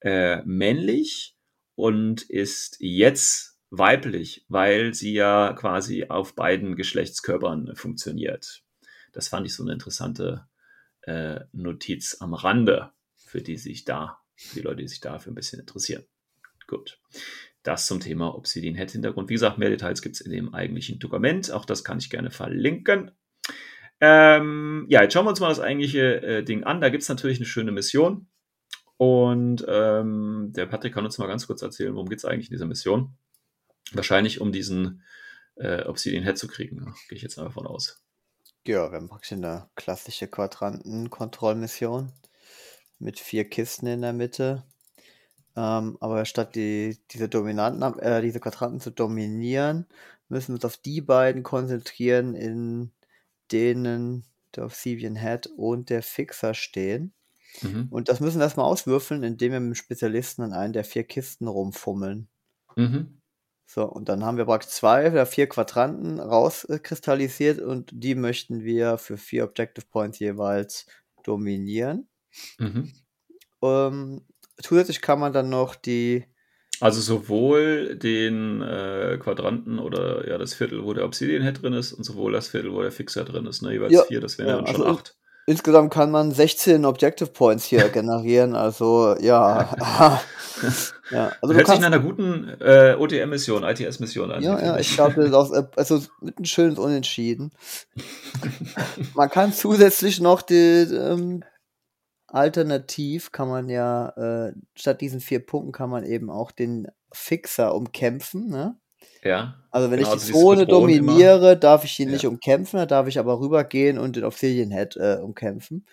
äh, männlich und ist jetzt weiblich, weil sie ja quasi auf beiden Geschlechtskörpern funktioniert. Das fand ich so eine interessante äh, Notiz am Rande, für die sich da, für die Leute, die sich dafür ein bisschen interessieren. Gut. Das zum Thema Obsidian Head Hintergrund. Wie gesagt, mehr Details gibt es in dem eigentlichen Dokument. Auch das kann ich gerne verlinken. Ähm, ja, jetzt schauen wir uns mal das eigentliche äh, Ding an. Da gibt es natürlich eine schöne Mission. Und ähm, der Patrick kann uns mal ganz kurz erzählen, worum geht es eigentlich in dieser Mission. Wahrscheinlich um diesen äh, Obsidian Head zu kriegen. Gehe ich jetzt mal davon aus. Ja, wir haben praktisch eine klassische Quadranten-Kontrollmission mit vier Kisten in der Mitte. Ähm, aber statt die, diese Dominanten, äh, diese Quadranten zu dominieren, müssen wir uns auf die beiden konzentrieren, in denen der Obsidian Head und der Fixer stehen. Mhm. Und das müssen wir erstmal auswürfeln, indem wir mit dem Spezialisten an einen der vier Kisten rumfummeln. Mhm. So, und dann haben wir praktisch zwei oder vier Quadranten rauskristallisiert und die möchten wir für vier Objective Points jeweils dominieren. Mhm. Ähm, zusätzlich kann man dann noch die also sowohl den äh, Quadranten oder ja das Viertel, wo der Obsidian Head drin ist, und sowohl das Viertel, wo der Fixer drin ist. Ne? Jeweils ja, vier, das wären ja, dann schon also acht. Insgesamt kann man 16 Objective Points hier generieren, also ja. ja also Hört sich nach einer guten äh, OTM-Mission, ITS-Mission an. Ja, ja, ich glaube, also mit einem schönen Unentschieden. man kann zusätzlich noch die, ähm, Alternativ kann man ja, äh, statt diesen vier Punkten kann man eben auch den Fixer umkämpfen, ne? Ja. Also wenn genau, ich die Zone dominiere, immer. darf ich ihn ja. nicht umkämpfen, da darf ich aber rübergehen und den Obsidian Head äh, umkämpfen.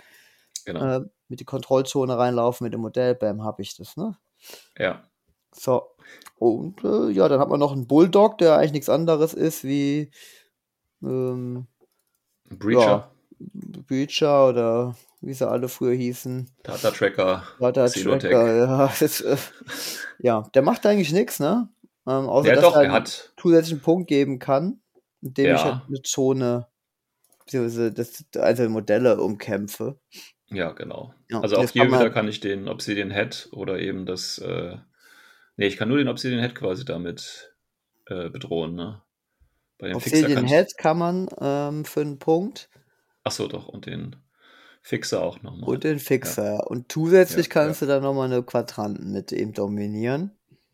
Genau. Äh, mit die Kontrollzone reinlaufen, mit dem Modell, bam, habe ich das, ne? Ja. So. Und äh, ja, dann hat man noch einen Bulldog, der eigentlich nichts anderes ist wie ähm, Breacher. Ja, Breacher oder wie sie alle früher hießen. Data Tracker. Data Tracker, ja. Das, äh, ja, der macht eigentlich nichts, ne? Ähm, außer ja, dass doch, er einen hat... zusätzlichen Punkt geben kann, indem ja. ich halt eine Zone, beziehungsweise das einzelne Modelle umkämpfe. Ja, genau. Ja, also auch hier kann wieder kann ich den Obsidian Head oder eben das, äh, nee, ich kann nur den Obsidian Head quasi damit äh, bedrohen, ne? Bei dem Obsidian Head kann man ähm, für einen Punkt. Ach so, doch, und den Fixer auch nochmal. Und den Fixer. Ja. Und zusätzlich ja, kannst ja. du dann nochmal eine Quadranten mit ihm dominieren.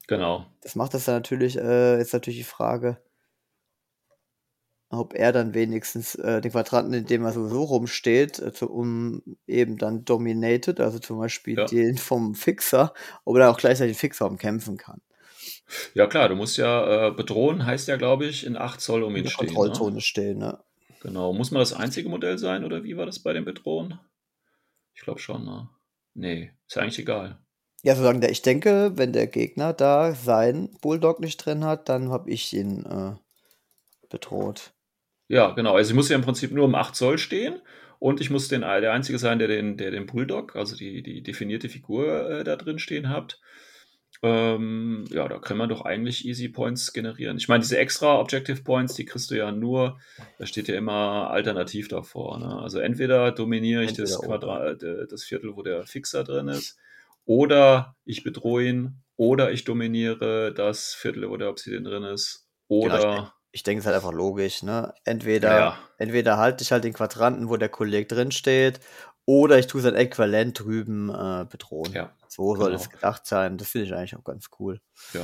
Genau. Das macht das dann natürlich, äh, ist natürlich die Frage, ob er dann wenigstens äh, den Quadranten, in dem er sowieso rumsteht, äh, zu, um eben dann dominated, also zum Beispiel ja. den vom Fixer, ob er dann auch gleichzeitig den Fixer umkämpfen kann. Ja klar, du musst ja äh, bedrohen, heißt ja glaube ich in 8 Zoll um ihn in stehen. Ne? Kontrollzone ne? stehen, ne? Genau. Muss man das einzige Modell sein oder wie war das bei den Bedrohen? Ich glaube schon, ne? Nee, ist ja eigentlich egal. Ja, solange der, ich denke, wenn der Gegner da seinen Bulldog nicht drin hat, dann habe ich ihn äh, bedroht. Ja, genau. Also ich muss ja im Prinzip nur um 8 Zoll stehen und ich muss den, der Einzige sein, der den, der den Bulldog, also die, die definierte Figur äh, da drin stehen hat. Ähm, ja, da kann man doch eigentlich Easy Points generieren. Ich meine, diese extra Objective Points, die kriegst du ja nur, da steht ja immer alternativ davor. Ne? Also entweder dominiere ich das, Entweder Quadrat, äh, das Viertel, wo der Fixer drin ist, oder ich bedrohe ihn, oder ich dominiere das Viertel, wo der Obsidian drin ist, oder Genau, Ich denke, es ist halt einfach logisch, ne? Entweder, Ja, ja. entweder halte ich halt den Quadranten, wo der Kollege drin steht, oder ich tue sein Äquivalent drüben äh, bedrohen. ja, So soll genau. es gedacht sein. Das finde ich eigentlich auch ganz cool. ja.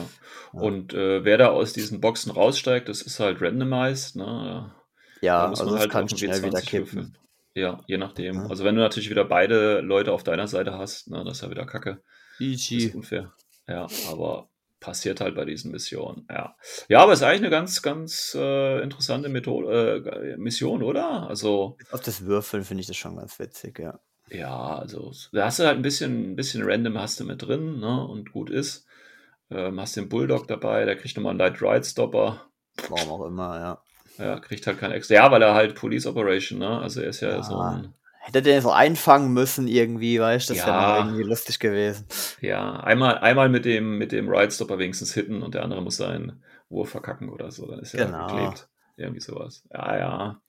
Ja. Und äh, wer da aus diesen Boxen raussteigt, das ist halt randomized. Ne? Da Ja, muss also man das halt kann schnell wieder W20 kippen. würfeln. Ja, je nachdem. Ja. Also wenn du natürlich wieder beide Leute auf deiner Seite hast, ne, das ist ja wieder Kacke. Das ist Easy. unfair. Ja, aber passiert halt bei diesen Missionen. Ja, ja aber es ist eigentlich eine ganz, ganz äh, interessante Methode, äh, Mission, oder? Also, Auf das Würfeln finde ich das schon ganz witzig, ja. ja, also da hast du halt ein bisschen, ein bisschen random hast du mit drin, ne? Und gut ist. Ähm, hast den Bulldog dabei, der kriegt nochmal einen Light Ride Stopper. Warum auch immer, ja. Ja, kriegt halt kein extra. Ja, weil er halt Police Operation, ne? Also er ist ja, Ja. so ein. Hätte der so einfangen müssen irgendwie, weißt du? Das wäre Ja. noch irgendwie lustig gewesen. Ja, einmal, einmal mit dem, mit dem Ride Stopper wenigstens hitten und der andere muss seinen Wurf verkacken oder so. Dann ist er Genau. geklebt. Irgendwie sowas. Ja, ja.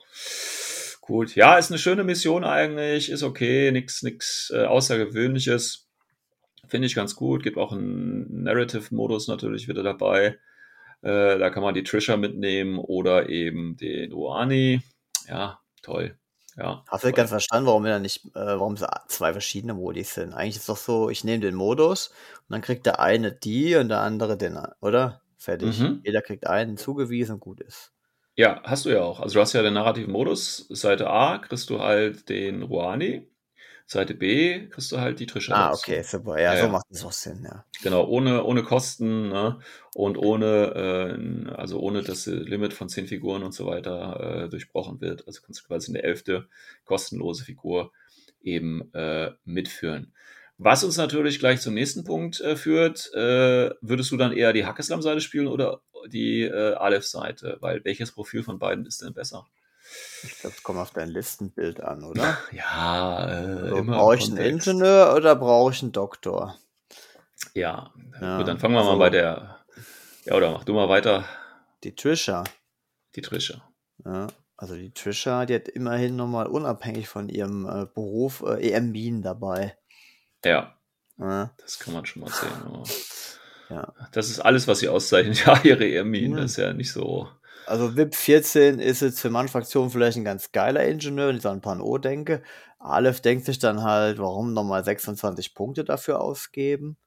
Gut. Ja, ist eine schöne Mission eigentlich. Ist okay. Nichts, nix äh, Außergewöhnliches. Finde ich ganz gut. Gibt auch einen Narrative-Modus natürlich wieder dabei. Äh, da kann man die Trisha mitnehmen oder eben den Uani. Ja, toll. Ja. Hast du ganz verstanden, warum wir da nicht, äh, warum es zwei verschiedene Modis sind? Eigentlich ist es doch so, ich nehme den Modus und dann kriegt der eine die und der andere den, oder? Fertig. Mhm. Jeder kriegt einen zugewiesen und gut ist. Ja, hast du ja auch. Also du hast ja den narrativen Modus. Seite A kriegst du halt den Ruani. Seite B kriegst du halt die Trisha. Ah, okay, super. Ja, Ja, so ja. macht es auch Sinn, ja. Genau, ohne, ohne Kosten ne? und ohne, äh, also ohne, dass das Limit von zehn Figuren und so weiter äh, durchbrochen wird. Also kannst du quasi eine elfte kostenlose Figur eben äh, mitführen. Was uns natürlich gleich zum nächsten Punkt äh, führt, äh, würdest du dann eher die Hackeslam-Seite spielen oder die äh, Aleph-Seite? Weil welches Profil von beiden ist denn besser? Ich glaube, es kommt auf dein Listenbild an, oder? Ja, äh, So, im brauche ich einen. Ingenieur oder brauche ich einen Doktor? Ja, Ja, gut, dann fangen wir so. mal bei der. Ja, oder mach du mal weiter, Die Trisha. die Trisha. Ja, also die Trisha, die hat immerhin nochmal unabhängig von ihrem äh, Beruf äh, EM-Minen dabei. Ja, Ja, das kann man schon mal sehen. Ja. das ist alles, was sie auszeichnet. Ja, ihre Ermin, Mhm. das ist ja nicht so. Also VIP 14 ist jetzt für manche Fraktionen vielleicht ein ganz geiler Ingenieur, wenn ich so an Pan O denke. Aleph denkt sich dann halt, warum nochmal 26 Punkte dafür ausgeben?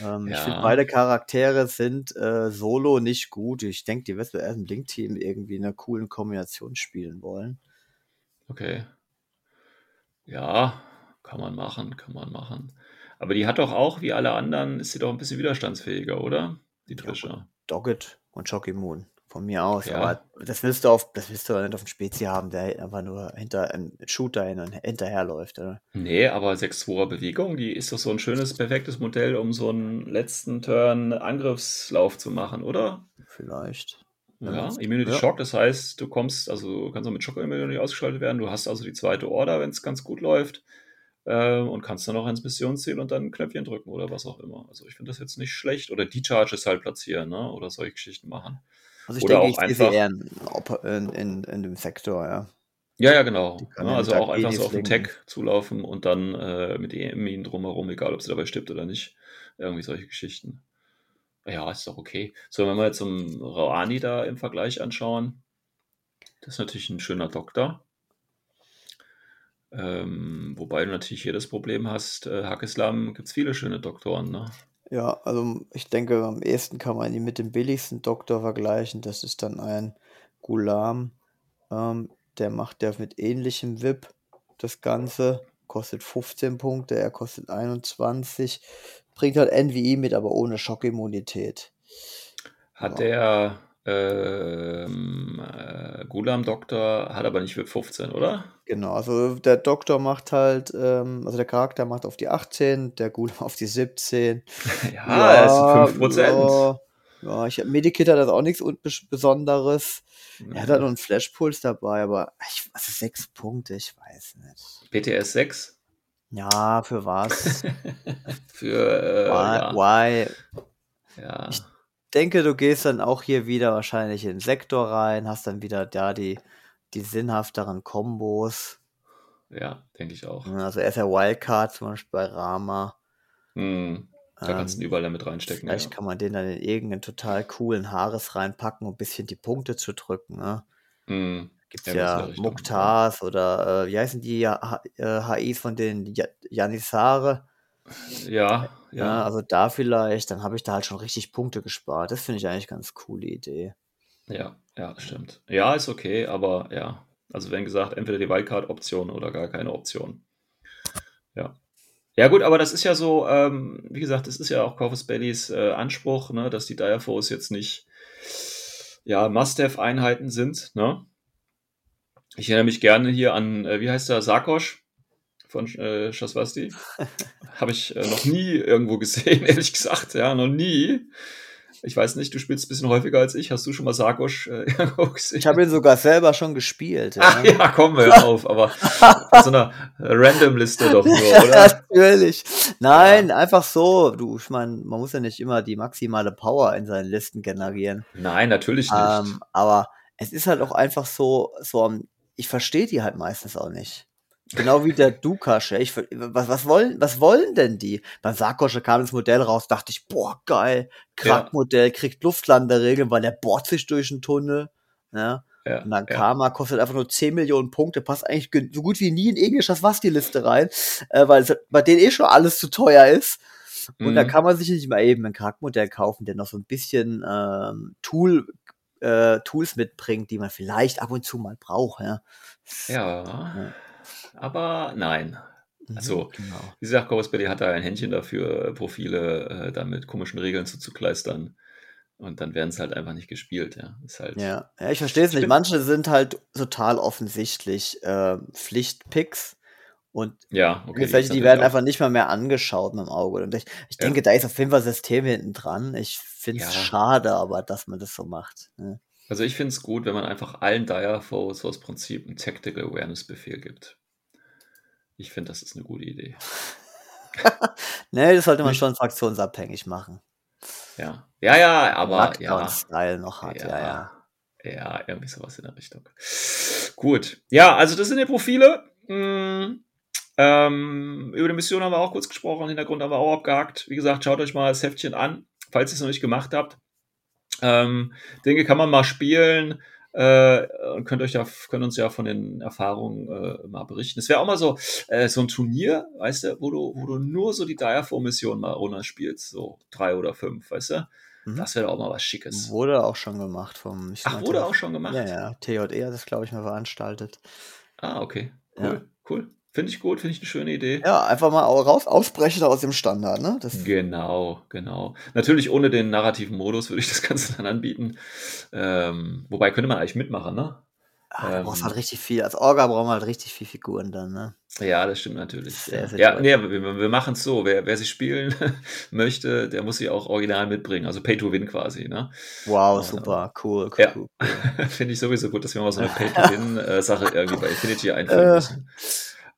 Ähm, Ich Ja. finde, beide Charaktere sind äh, solo nicht gut. Ich denke, die wird erst im Link-Team irgendwie in einer coolen Kombination spielen wollen. Okay. Ja, kann man machen, kann man machen. Aber die hat doch auch, wie alle anderen, ist sie doch ein bisschen widerstandsfähiger, oder? Die Ja, Trisha. Doggett und Shocky Moon. Von mir aus. Ja. Aber das willst du auf, das willst du nicht auf einen Spezi haben, der einfach nur hinter einem Shooter hin und hinterherläuft, oder? Nee, aber 6-2er Bewegung, die ist doch so ein schönes, perfektes Modell, um so einen letzten Turn Angriffslauf zu machen, oder? Vielleicht. Ja. Immunity Ja. Shock, das heißt, du kommst, also du kannst auch mit Shock Immunity ausgeschaltet werden. Du hast also die zweite Order, wenn es ganz gut läuft. Ähm, und kannst dann auch ins Missionsziel und dann ein Knöpfchen drücken oder was auch immer. Also ich finde das jetzt nicht schlecht. Oder die Charges halt platzieren, ne? Oder solche Geschichten machen. Also ich Oder denke, auch ich sehe eher in, in, in, dem Sektor, ja. Ja, ja, genau. Ne? ja Also auch einfach so auf den. Tag zulaufen und dann äh, mit EM drumherum, egal ob sie dabei stirbt oder nicht. Irgendwie solche Geschichten. Ja, ist doch okay. So, wenn wir jetzt zum Rawani da im Vergleich anschauen, das ist natürlich ein schöner Doktor. Ähm, wobei du natürlich hier das Problem hast, äh, Hakislam gibt es viele schöne Doktoren, ne? Ja, also ich denke, am ehesten kann man ihn mit dem billigsten Doktor vergleichen. Das ist dann ein Gulam. Ähm, der macht ja mit ähnlichem VIP das Ganze. Kostet 15 Punkte, er kostet 21. Bringt halt NVI mit, aber ohne Schockimmunität. Hat Ja. der ähm, äh, Gulam-Doktor, hat aber nicht VIP 15, oder? Genau, also der Doktor macht halt, ähm, also der Charakter macht auf die 18, der Gulam auf die 17. Ja, er ist 5%. Ja, ja ich, Medikit hat das auch nichts Besonderes. Er hat halt noch einen Flashpuls dabei, aber ich, also sechs Punkte, ich weiß nicht. PTS 6? Ja, für was? Für, äh, why, ja. why? ja. Ich denke, du gehst dann auch hier wieder wahrscheinlich in den Sektor rein, hast dann wieder da die, die sinnhafteren Kombos. Ja, denke ich auch. Ja, Also er ist ja Wildcard, zum Beispiel bei Rama. Hm, da kannst du Ähm, ihn überall damit reinstecken. Vielleicht Ja. kann man den dann in irgendeinen total coolen Haares reinpacken, um ein bisschen die Punkte zu drücken. Ne? Hm, Gibt's Ja, das ja richtig. Muktars oder äh, wie heißen die äh, HIs von den Ja- Janissare? Ja, Ja. ja. also da vielleicht, dann habe ich da halt schon richtig Punkte gespart. Das finde ich eigentlich ganz coole Idee. Ja, ja, stimmt. Ja, ist okay, aber ja. Also wenn gesagt, entweder die Wildcard-Option oder gar keine Option. Ja. Ja gut, aber das ist ja so, ähm, wie gesagt, das ist ja auch Corvus Bellys äh, Anspruch, ne, dass die Direfoes jetzt nicht ja, Must-Have-Einheiten sind. Ne? Ich erinnere mich gerne hier an, äh, wie heißt der, Sarkosch von äh, Shaswasti. Habe ich äh, noch nie irgendwo gesehen, ehrlich gesagt. Ja, noch nie. Ich weiß nicht, du spielst ein bisschen häufiger als ich. Hast du schon mal Sarkosch äh, irgendwo gesehen? Ich habe ihn sogar selber schon gespielt. Ach Ja. ja, komm, hör auf, aber so einer Random-Liste doch nur, oder? Natürlich. Nein, einfach so. Du, ich meine, man muss ja nicht immer die maximale Power in seinen Listen generieren. Nein, natürlich nicht. Ähm, aber es ist halt auch einfach so, so ich verstehe die halt meistens auch nicht. Genau wie der Dukash. ja. Ich, was, was, wollen, was wollen denn die? Beim Sarkosche kam das Modell raus, dachte ich, boah, geil. Krackmodell, kriegt Luftlanderegeln, weil der bohrt sich durch den Tunnel. Ja. ja, Und dann ja. Karma kostet einfach nur 10 Millionen Punkte, passt eigentlich gen- so gut wie nie in irgendeine Schaswasti-Liste rein, äh, weil es bei denen eh schon alles zu teuer ist. Und da Mhm. kann man sich nicht mal eben ein Charaktermodell kaufen, der noch so ein bisschen ähm, Tool, äh, Tools mitbringt, die man vielleicht ab und zu mal braucht. Ja. Ja, Ja. Aber nein. Mhm, Also, genau. Wie gesagt, Corvus Belly hat da ein Händchen dafür, Profile äh, dann mit komischen Regeln zuzukleistern. Und dann werden es halt einfach nicht gespielt. Ja, ist halt. Ja. ja, ich verstehe es nicht. Manche sind halt total offensichtlich äh, Pflichtpicks und Ja, okay. Welche, die werden auch. einfach nicht mal mehr angeschaut mit dem Auge. Und ich, ich Ja. denke, da ist auf jeden Fall System hinten dran. Ich finde es Ja. schade, aber dass man das so macht. Ne? Also ich finde es gut, wenn man einfach allen Dire Foes aus Prinzip einen Tactical Awareness Befehl gibt. Ich finde, das ist eine gute Idee. Nee, das sollte man Nicht- schon fraktionsabhängig machen. Ja, ja, ja, aber ja. Markdown-Style noch hat, ja, ja. Ja, irgendwie sowas in der Richtung. Gut. Ja, also das sind die Profile. Mm, ähm, über die Mission haben wir auch kurz gesprochen, Hintergrund haben wir auch abgehakt. Wie gesagt, schaut euch mal das Heftchen an, falls ihr es noch nicht gemacht habt. Ähm, Dinge kann man mal spielen äh, und könnt euch ja, könnt uns ja von den Erfahrungen äh, mal berichten. Es wäre auch mal so, äh, so ein Turnier, weißt du, wo du, wo du nur so die Direfore-Mission mal runterspielst, so drei oder fünf, weißt du? Mhm. Das wäre auch mal was Schickes. Wurde auch schon gemacht vom. ich Ach, wurde auch schon gemacht? Ja, ja. TJE hat das, glaube ich, mal veranstaltet. Ah, okay. Cool, Ja. cool. Finde ich gut, finde ich eine schöne Idee. Ja, einfach mal au- raus, ausbrechen aus dem Standard, ne? Das, Genau, genau. Natürlich ohne den narrativen Modus würde ich das Ganze dann anbieten. Ähm, wobei könnte man eigentlich mitmachen, ne? ah, da brauchst du ähm, halt richtig viel. Als Orga brauchen wir halt richtig viel Figuren dann, ne? Ja, das stimmt natürlich. Sehr, ja, sehr ja nee, wir, wir machen es so. Wer, wer sie spielen möchte, der muss sie auch original mitbringen. Also Pay to Win quasi, ne? Wow, Ja. super, cool, cool, Ja. cool. Finde ich sowieso gut, dass wir mal so eine Pay to Win-Sache irgendwie bei Infinity einführen Äh, müssen.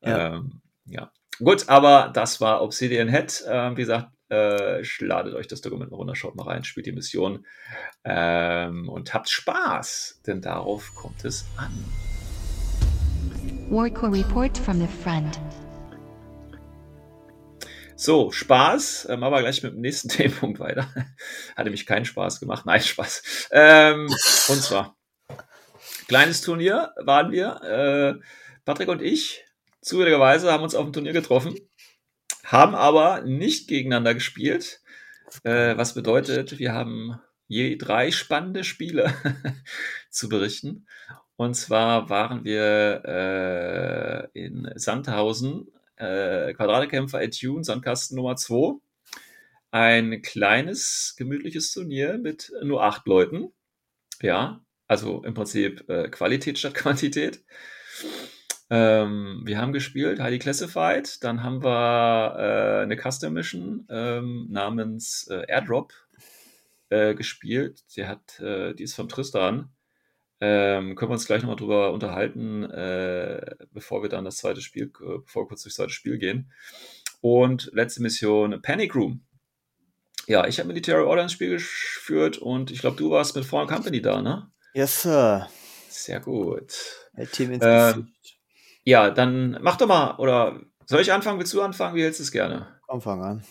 Ja. Ähm, ja. Gut, aber das war Obsidian Head. Ähm, wie gesagt, äh, ladet euch das Dokument mal runter, schaut mal rein, spielt die Mission ähm, und habt Spaß, denn darauf kommt es an. Warcore report from the front. So, Spaß. Ähm, aber gleich mit dem nächsten Themenpunkt weiter. Hat nämlich keinen Spaß gemacht. Nein, Spaß. Ähm, und zwar, kleines Turnier waren wir. Äh, Patrick und ich, zufälligerweise, haben uns auf dem Turnier getroffen, haben aber nicht gegeneinander gespielt. Äh, was bedeutet, wir haben je drei spannende Spiele zu berichten. Und zwar waren wir äh, in Sandhausen, äh, Quadratekämpfer Attune, Sandkasten Nummer 2. Ein kleines, gemütliches Turnier mit nur acht Leuten. Ja, also im Prinzip äh, Qualität statt Quantität. Ähm, wir haben gespielt Highly Classified, dann haben wir äh, eine Custom Mission ähm, namens äh, Airdrop äh, gespielt. Die, hat, äh, die ist von Tristan. Ähm, können wir uns gleich nochmal drüber unterhalten, äh, bevor wir dann das zweite Spiel, äh, bevor wir kurz durchs zweite Spiel gehen. Und letzte Mission, Panic Room. Ja, ich habe Military Order ins Spiel geführt und ich glaube, du warst mit Foreign Company da, ne? Yes, Sir. Sehr gut. Team ins Ähm, Gesicht. Ja, dann mach doch mal, oder soll ich anfangen? Willst du anfangen? Wie hältst du es gerne? Komm, fang an.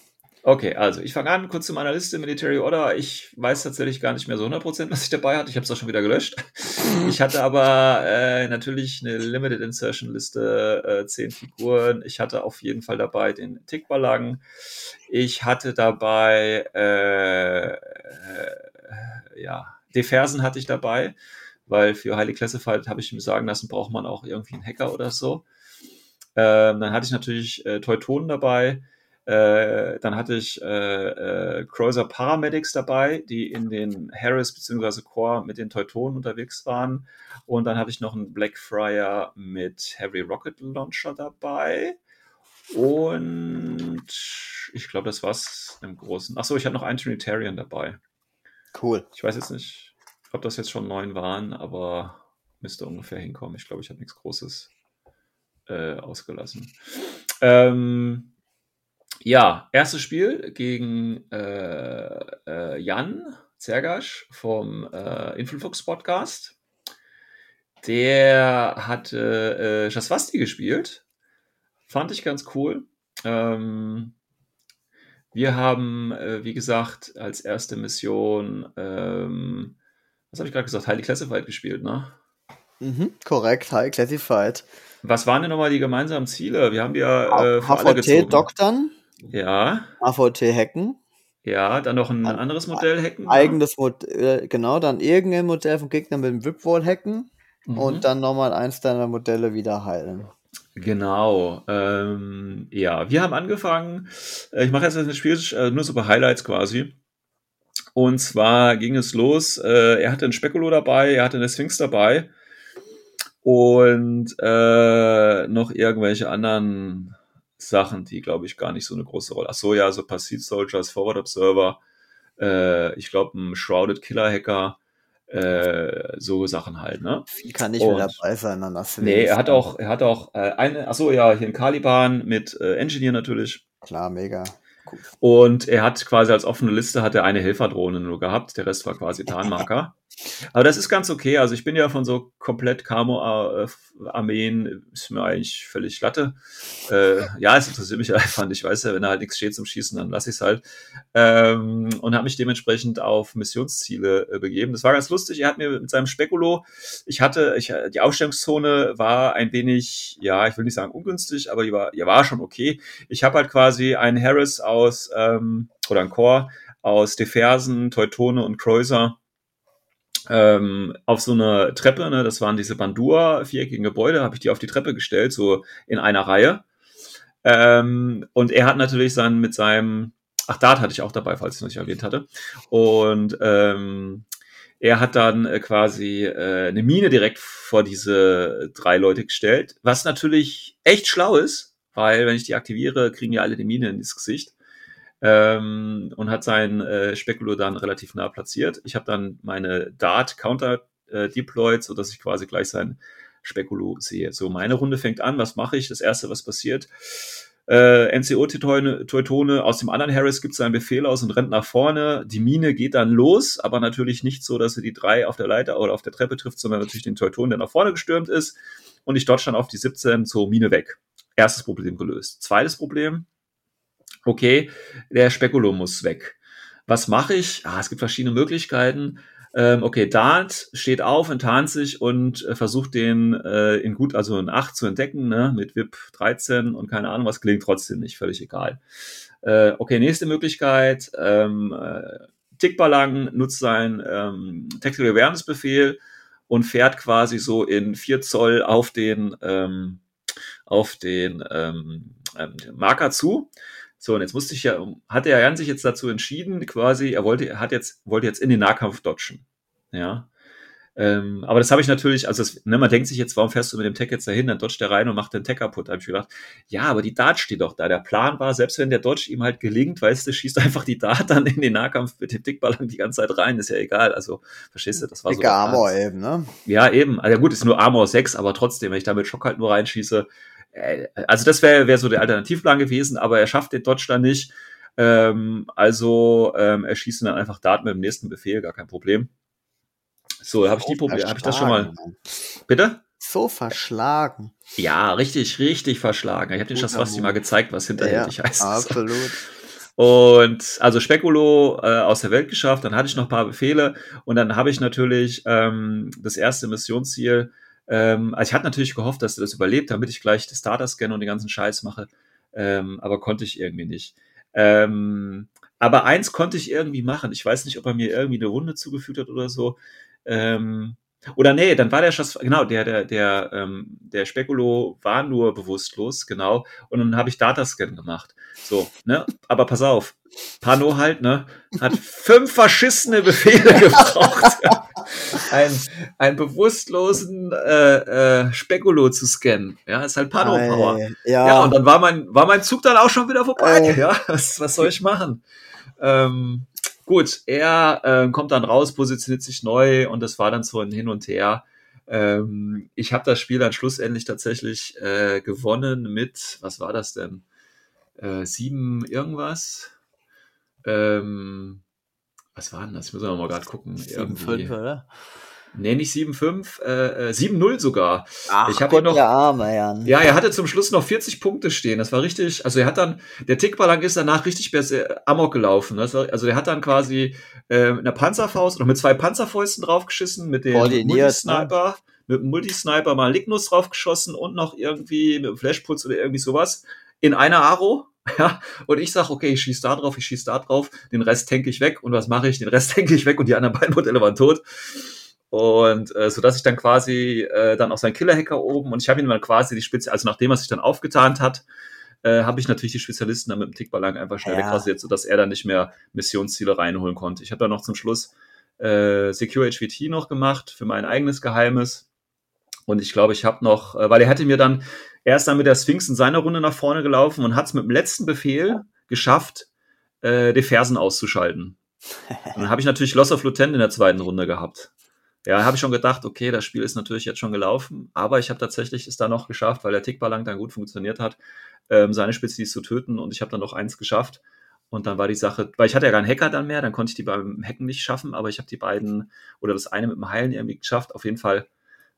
Okay, also ich fange an, kurz zu meiner Liste Military Order. Ich weiß tatsächlich gar nicht mehr so 100%, was ich dabei hatte. Ich habe es auch schon wieder gelöscht. Ich hatte aber äh, natürlich eine Limited Insertion Liste, äh, 10 Figuren. Ich hatte auf jeden Fall dabei den Tickballang. Ich hatte dabei, äh, äh, ja, Defersen hatte ich dabei, weil für Highly Classified habe ich mir sagen lassen, braucht man auch irgendwie einen Hacker oder so. Ähm, dann hatte ich natürlich äh, Teutonen dabei. Äh, dann hatte ich äh, äh, Cruiser Paramedics dabei, die in den Harris bzw. Core mit den Teutonen unterwegs waren. Und dann hatte ich noch einen Blackfriar mit Heavy Rocket Launcher dabei. Und ich glaube, das war's im Großen. Achso, ich hatte noch einen Trinitarian dabei. Cool. Ich weiß jetzt nicht, ob das jetzt schon neun waren, aber müsste ungefähr hinkommen. Ich glaube, ich habe nichts Großes äh, ausgelassen. Ähm, ja, erstes Spiel gegen äh, äh, Jan Zergasch vom äh, Influx Podcast. Der hatte äh, Shaswasti gespielt. Fand ich ganz cool. Ähm, wir haben, äh, wie gesagt, als erste Mission, ähm, was habe ich gerade gesagt, Highly Classified gespielt, ne? Mhm, korrekt, High Classified. Was waren denn nochmal die gemeinsamen Ziele? Wir haben ja äh, HVT. Doktern, Ja, HVT Hacken, ja, dann noch ein Ein- anderes Modell hacken. eigenes Modell, genau, dann irgendein Modell vom Gegner mit dem Whipwall hacken Mhm. und dann nochmal eins deiner Modelle wieder heilen. Genau. Ähm, ja, wir haben angefangen. äh, Ich mache jetzt das Spiel äh, nur so bei Highlights quasi. Und zwar ging es los. Äh, er hatte ein Spekulo dabei, er hatte eine Sphinx dabei und äh, noch irgendwelche anderen Sachen, die glaube ich gar nicht so eine große Rolle. Ach so, ja, so Passive Soldiers, Forward Observer. Äh, ich glaube ein Shrouded Killer Hacker. Äh, so Sachen halt, ne? Viel kann nicht mehr Und- dabei sein an das Nee, er hat auch, er hat auch äh, eine, achso, ja, hier ein Caliban mit äh, Engineer natürlich. Klar, mega. Und er hat quasi als offene Liste hat er eine Helferdrohne nur gehabt, der Rest war quasi Tarnmarker. Aber das ist ganz okay. Also ich bin ja von so komplett Camo-Armeen, ist mir eigentlich völlig Latte. Äh, ja, es interessiert mich einfach nicht. Ich weiß ja, wenn da halt nichts steht zum Schießen, dann lasse ich es halt. Ähm, und habe mich dementsprechend auf Missionsziele äh, begeben. Das war ganz lustig. Er hat mir mit seinem Spekulo, ich hatte, ich, die Ausstellungszone war ein wenig, ja, ich will nicht sagen ungünstig, aber die war, die war schon okay. Ich habe halt quasi einen Harris aus, ähm, oder ein Core aus Defersen, Teutone und Kreuzer ähm, auf so eine Treppe, ne, das waren diese Bandura viereckigen Gebäude, habe ich die auf die Treppe gestellt, so in einer Reihe. Ähm, und er hat natürlich dann mit seinem, ach, Dart hatte ich auch dabei, falls ich es noch nicht erwähnt hatte. Und ähm, er hat dann äh, quasi äh, eine Mine direkt vor diese drei Leute gestellt, was natürlich echt schlau ist, weil wenn ich die aktiviere, kriegen ja alle die Mine ins Gesicht. Ähm, und hat sein äh, Spekulo dann relativ nah platziert. Ich habe dann meine Dart Counter äh, deployed, so dass ich quasi gleich sein Spekulo sehe. So, meine Runde fängt an. Was mache ich? Das erste, was passiert, äh, NCO-Teutone aus dem anderen Harris gibt seinen Befehl aus und rennt nach vorne. Die Mine geht dann los, aber natürlich nicht so, dass er die drei auf der Leiter oder auf der Treppe trifft, sondern natürlich den Teuton, der nach vorne gestürmt ist. Und ich dodge dann auf die 17 zur Mine weg. Erstes Problem gelöst. Zweites Problem, okay, der Spekulo muss weg. Was mache ich? Ah, es gibt verschiedene Möglichkeiten. Ähm, okay, Dart steht auf, enttarnt sich und äh, versucht den äh, in gut, also in 8 zu entdecken, ne, mit VIP 13 und keine Ahnung, was gelingt trotzdem nicht, völlig egal. Äh, okay, nächste Möglichkeit, ähm, äh, Tickballang nutzt seinen ähm, Tactical Awareness Befehl und fährt quasi so in 4 Zoll auf den, ähm, auf den ähm, ähm, Marker zu. So, und jetzt musste ich ja, hat der Jan sich jetzt dazu entschieden, quasi, er wollte, er hat jetzt, wollte jetzt in den Nahkampf dodgen. Ja. Ähm, aber das habe ich natürlich, also das, ne, man denkt sich jetzt, warum fährst du mit dem Tech jetzt dahin, dann dodgt der rein und macht den Tech kaputt. Da habe ich gedacht, ja, aber die Dart steht doch da. Der Plan war, selbst wenn der Dodge ihm halt gelingt, weißt du, schießt einfach die Dart dann in den Nahkampf mit dem Dickballon die ganze Zeit rein, ist ja egal. Also, verstehst du, das war so. Dicke Armor eben, ne? Ja, eben. Also gut, ist nur Armor 6, aber trotzdem, wenn ich da mit Schock halt nur reinschieße, also das wäre wär so der Alternativplan gewesen, aber er schafft den Dodge dann nicht. Ähm, also ähm, er schießt dann einfach Dart mit dem nächsten Befehl, gar kein Problem. So, habe ich die Probleme, habe ich das schon mal. Bitte? So verschlagen. Ja, richtig, richtig verschlagen. Ich habe Guter fast mal gezeigt, was hinterhältig heißt. absolut. Und also Spekulo äh, aus der Welt geschafft, dann hatte ich noch ein paar Befehle und dann habe ich natürlich ähm, das erste Missionsziel. Ähm, also ich hatte natürlich gehofft, dass er das überlebt, damit ich gleich das Starter scanne und den ganzen Scheiß mache. Ähm, aber konnte ich irgendwie nicht. Ähm, aber eins konnte ich irgendwie machen. Ich weiß nicht, ob er mir irgendwie eine Wunde zugefügt hat oder so. Ähm, oder nee, dann war der Schuss, genau, der, der, der, ähm, der Spekulo war nur bewusstlos, genau. Und dann habe ich Datascan gemacht. So, ne? Aber pass auf, Pano halt, ne? Hat fünf verschissene Befehle gebraucht. ein, einen bewusstlosen äh, äh, Spekulo zu scannen. Ja, ist halt Pano-Power. Ei, Ja. Ja, und dann war mein, war mein Zug dann auch schon wieder vorbei. Äh. Ja, was, was soll ich machen? Ähm, gut, er ähm, kommt dann raus, positioniert sich neu und das war dann so ein Hin und Her. Ähm, ich habe das Spiel dann schlussendlich tatsächlich äh, gewonnen mit, was war das denn? Äh, sieben irgendwas? Ähm, was war denn das? Ich muss noch mal gerade gucken. 7-5, oder? Nee, nicht 7-5, äh, äh, 7-0 sogar. Ach, Ich hab hier Gott, noch- der Arme, Jan. Ja, er hatte zum Schluss noch 40 Punkte stehen. Das war richtig, also er hat dann, der Tickballang ist danach richtig besser Amok gelaufen. War, also er hat dann quasi äh, mit einer Panzerfaust oder mit zwei Panzerfäusten draufgeschissen, mit dem ne? Multisniper, mit dem Multisniper mal Lignus draufgeschossen und noch irgendwie mit dem Flashputz oder irgendwie sowas in einer Aro. Ja, und ich sag, okay, ich schieß da drauf, ich schieß da drauf, den Rest tank ich weg und was mache ich? Den Rest tank ich weg und die anderen beiden Modelle waren tot. Und äh, so dass ich dann quasi äh, dann auch sein Killer-Hacker oben und ich habe ihn dann quasi die Spitze, also nachdem er sich dann aufgetan hat, äh, habe ich natürlich die Spezialisten dann mit dem Tickballang einfach schnell Ja. wegrasiert, sodass er dann nicht mehr Missionsziele reinholen konnte. Ich habe dann noch zum Schluss äh, Secure HVT noch gemacht für mein eigenes Geheimes. Und ich glaube, ich habe noch, äh, weil er hätte mir dann erst dann mit der Sphinx in seiner Runde nach vorne gelaufen und hat es mit dem letzten Befehl geschafft, äh, die Fersen auszuschalten. Und dann habe ich natürlich Loss of Lieutenant in der zweiten Runde gehabt. Ja, habe ich schon gedacht, okay, das Spiel ist natürlich jetzt schon gelaufen, aber ich habe tatsächlich es dann noch geschafft, weil der Tickballang dann gut funktioniert hat, ähm, seine Spezies zu töten und ich habe dann noch eins geschafft. Und dann war die Sache, weil ich hatte ja keinen Hacker dann mehr, dann konnte ich die beim Hacken nicht schaffen, aber ich habe die beiden oder das eine mit dem Heilen irgendwie geschafft. Auf jeden Fall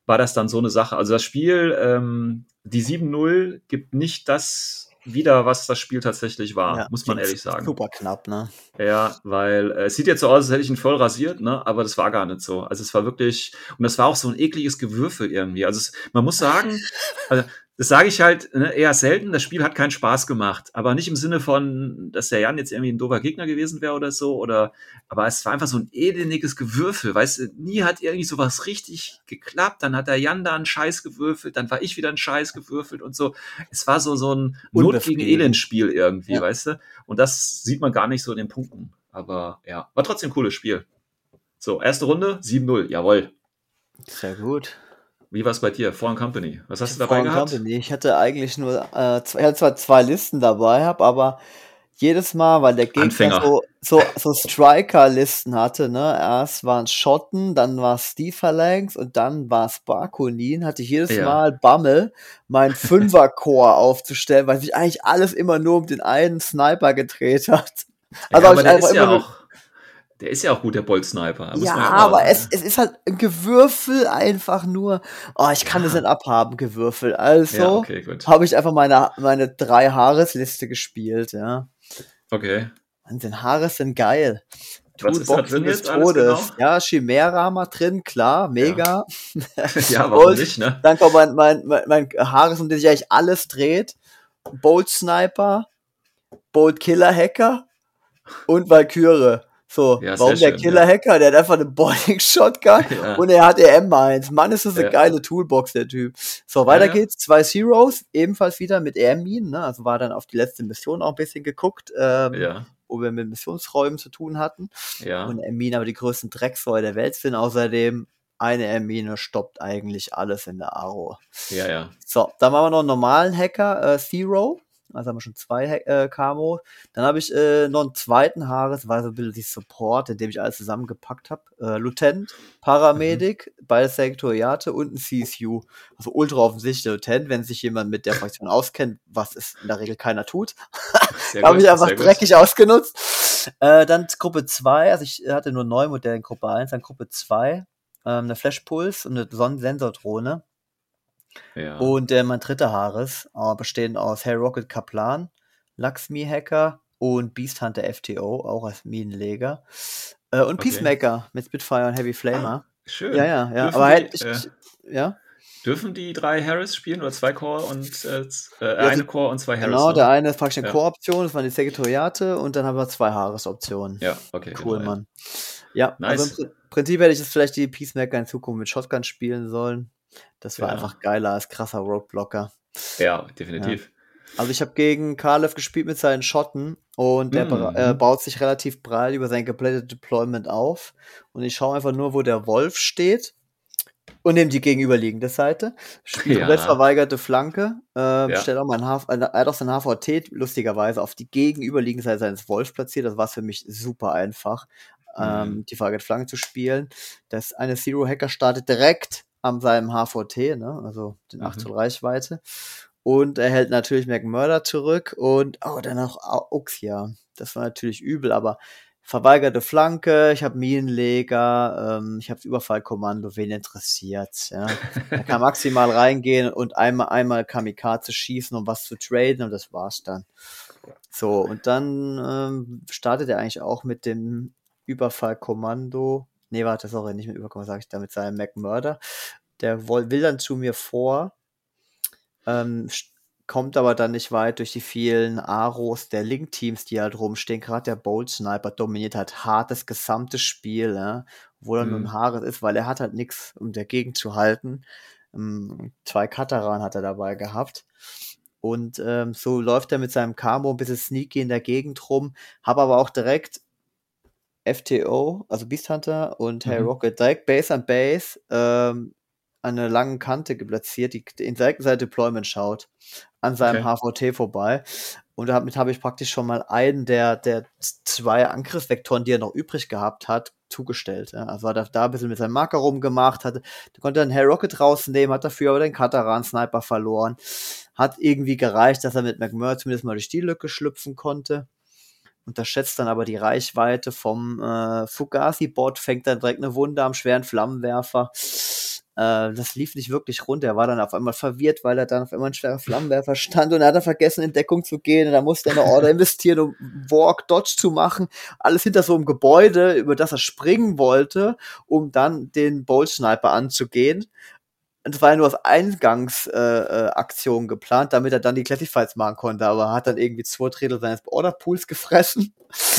war das dann so eine Sache. Also das Spiel, ähm, die 7-0 gibt nicht das wieder, was das Spiel tatsächlich war, Ja, muss man ehrlich sagen. Super knapp, ne? Ja, weil äh, es sieht jetzt so aus, als hätte ich ihn voll rasiert, ne? Aber das war gar nicht so. Also es war wirklich, und das war auch so ein ekliges Gewürfel irgendwie. Also es, man muss sagen, also das sage ich halt ne, eher selten, das Spiel hat keinen Spaß gemacht. Aber nicht im Sinne von, dass der Jan jetzt irgendwie ein doofer Gegner gewesen wäre oder so, oder aber es war einfach so ein elendiges Gewürfel, weißt du, nie hat irgendwie sowas richtig geklappt, dann hat der Jan da einen Scheiß gewürfelt, dann war ich wieder einen Scheiß gewürfelt und so. Es war so, so ein Not gegen. Elend-Spiel irgendwie, Ja. weißt du? Und das sieht man gar nicht so in den Punkten. Aber ja, war trotzdem ein cooles Spiel. So, erste Runde, 7-0, jawohl. Sehr gut. Wie war es bei dir? Foreign Company. Was hast du dabei Foreign gehabt? Company. Ich hatte eigentlich nur, äh, zwei, ich hatte zwar zwei Listen dabei, hab, aber jedes Mal, weil der Gegner Anfänger. so, so, so Striker-Listen hatte, ne? Erst waren Schotten, dann war es Phalanx und dann war es Barkonin, hatte ich jedes Ja. Mal Bammel, mein Fünfer-Core aufzustellen, weil sich eigentlich alles immer nur um den einen Sniper gedreht hat. Also ja, aber ich der einfach ist ja auch, der ist ja auch gut, der Bolt-Sniper. Ja, aber es, es ist halt ein Gewürfel einfach nur. Oh, ich kann das Ja. nicht abhaben, Gewürfel. Also Ja, okay, habe ich einfach meine, meine drei Haaresliste gespielt, ja. Okay. Wahnsinn, Haare sind geil. Was ist da Toolboxen des Todes. genau? Ja, Chimera wir drin, klar, mega. Ja, warum Und nicht, ne? Dann kommt mein, mein, mein, mein Haare, um den sich eigentlich alles dreht. Bolt Sniper, Bolt Killer Hacker und Valkyrie. So, Ja, warum der schön, Killer Hacker? Der hat einfach eine Boarding Shotgun Ja. und er hat der M1. Mann, ist das eine Ja. geile Toolbox, der Typ. So, weiter Ja, ja. geht's. Zwei Zeros, ebenfalls wieder mit EM-Minen, ne? Also war dann auf die letzte Mission auch ein bisschen geguckt, ähm, Ja, wo wir mit Missionsräumen zu tun hatten. ja. Und Emin aber die größten Dreckssäue der Welt sind. Außerdem eine Hermine stoppt eigentlich alles in der Aro. Ja, ja. So, dann machen wir noch einen normalen Hacker, äh, Zero. Also haben wir schon zwei äh, Camo. Dann habe ich äh, noch einen zweiten Haares, war so ein bisschen die Support, in dem ich alles zusammengepackt habe. Äh, Lutent, Paramedic, mhm. beide Sektoriate und ein CSU. Also ultra offensichtlich der Lutent, wenn sich jemand mit der Fraktion auskennt, was es in der Regel keiner tut. habe ich einfach dreckig gut. ausgenutzt. Äh, dann Gruppe 2, also ich hatte nur neun Modelle in Gruppe 1, dann Gruppe 2, ähm, eine Flashpulse und eine Sonnensensordrohne. Ja. Und äh, mein dritter Haares, äh, bestehend aus Hell Rocket Kaplan, Laxmi Hacker und Beast Hunter FTO, auch als Minenleger. Äh, und okay. Peacemaker mit Spitfire und Heavy Flamer. Ah, schön. Ja, ja, ja. Dürfen aber halt, ich, äh, ja. Dürfen die drei Harris spielen oder zwei Core und äh, äh ja, eine Core und zwei Harris? Genau, ne? der eine ist praktisch eine ja. Core-Option, das waren die Sekretariate und dann haben wir zwei Harris-Optionen. Ja, okay. Cool, genau, Mann. Ja, nice. also im Prinzip hätte ich jetzt vielleicht die Peacemaker in Zukunft mit Shotgun spielen sollen. Das war ja. einfach geiler als krasser Roadblocker. Ja, definitiv. Ja. Also ich habe gegen Kalev gespielt mit seinen Schotten und der mm. äh, baut sich relativ breit über sein geblättete Deployment auf. Und ich schaue einfach nur, wo der Wolf steht und nehme die gegenüberliegende Seite. Spielt ja. komplett verweigerte Flanke. Äh, ja. Stellt auch mein H er hat auch sein HVT lustigerweise auf die gegenüberliegende Seite seines Wolfs platziert. Das war für mich super einfach, mm. ähm, die verweigerte Flanke zu spielen. Das eine Zero-Hacker startet direkt an seinem HVT, ne? also den 8 mhm. Reichweite. Und er hält natürlich McMurder zurück und oh, dann noch Uxia. Das war natürlich übel, aber verweigerte Flanke, ich habe Minenleger, ähm, ich habe Überfallkommando, wen interessiert, ja. Er kann maximal reingehen und einmal, einmal Kamikaze schießen, um was zu traden und das war's dann. So, und dann ähm, startet er eigentlich auch mit dem Überfallkommando Nee, warte, sorry, nicht mit Überkommen, sage ich da mit seinem McMurder. Der will dann zu mir vor, ähm, kommt aber dann nicht weit durch die vielen Aros der Link-Teams, die halt rumstehen. Gerade der Bolt Sniper dominiert halt hart das gesamte Spiel, ja? obwohl er mhm. nur ein Haares ist, weil er hat halt nichts, um dagegen zu halten. Ähm, zwei Kataran hat er dabei gehabt. Und ähm, so läuft er mit seinem Camo ein bisschen sneaky in der Gegend rum, habe aber auch direkt FTO, also Beast Hunter und Hey mhm. Rocket direkt Base an Base ähm, an einer langen Kante platziert, die in direkt sein Deployment schaut, an seinem okay. HVT vorbei. Und damit habe ich praktisch schon mal einen der, der zwei Angriffsvektoren, die er noch übrig gehabt hat, zugestellt. Ja. Also hat er da ein bisschen mit seinem Marker rumgemacht, hatte, da konnte er einen Hey Rocket rausnehmen, hat dafür aber den Kataran-Sniper verloren. Hat irgendwie gereicht, dass er mit McMurray zumindest mal durch die Lücke schlüpfen konnte unterschätzt dann aber die Reichweite vom äh, Fugazi-Bot, fängt dann direkt eine Wunde am schweren Flammenwerfer. Äh, das lief nicht wirklich runter. Er war dann auf einmal verwirrt, weil er dann auf einmal ein schwerer Flammenwerfer stand und er hat dann vergessen, in Deckung zu gehen. Und da musste er eine Order investieren, um Walk Dodge zu machen. Alles hinter so einem Gebäude, über das er springen wollte, um dann den Bolt Sniper anzugehen das war ja nur als Eingangsaktion äh, geplant, damit er dann die Classifieds machen konnte, aber hat dann irgendwie zwei Drittel seines Orderpools gefressen.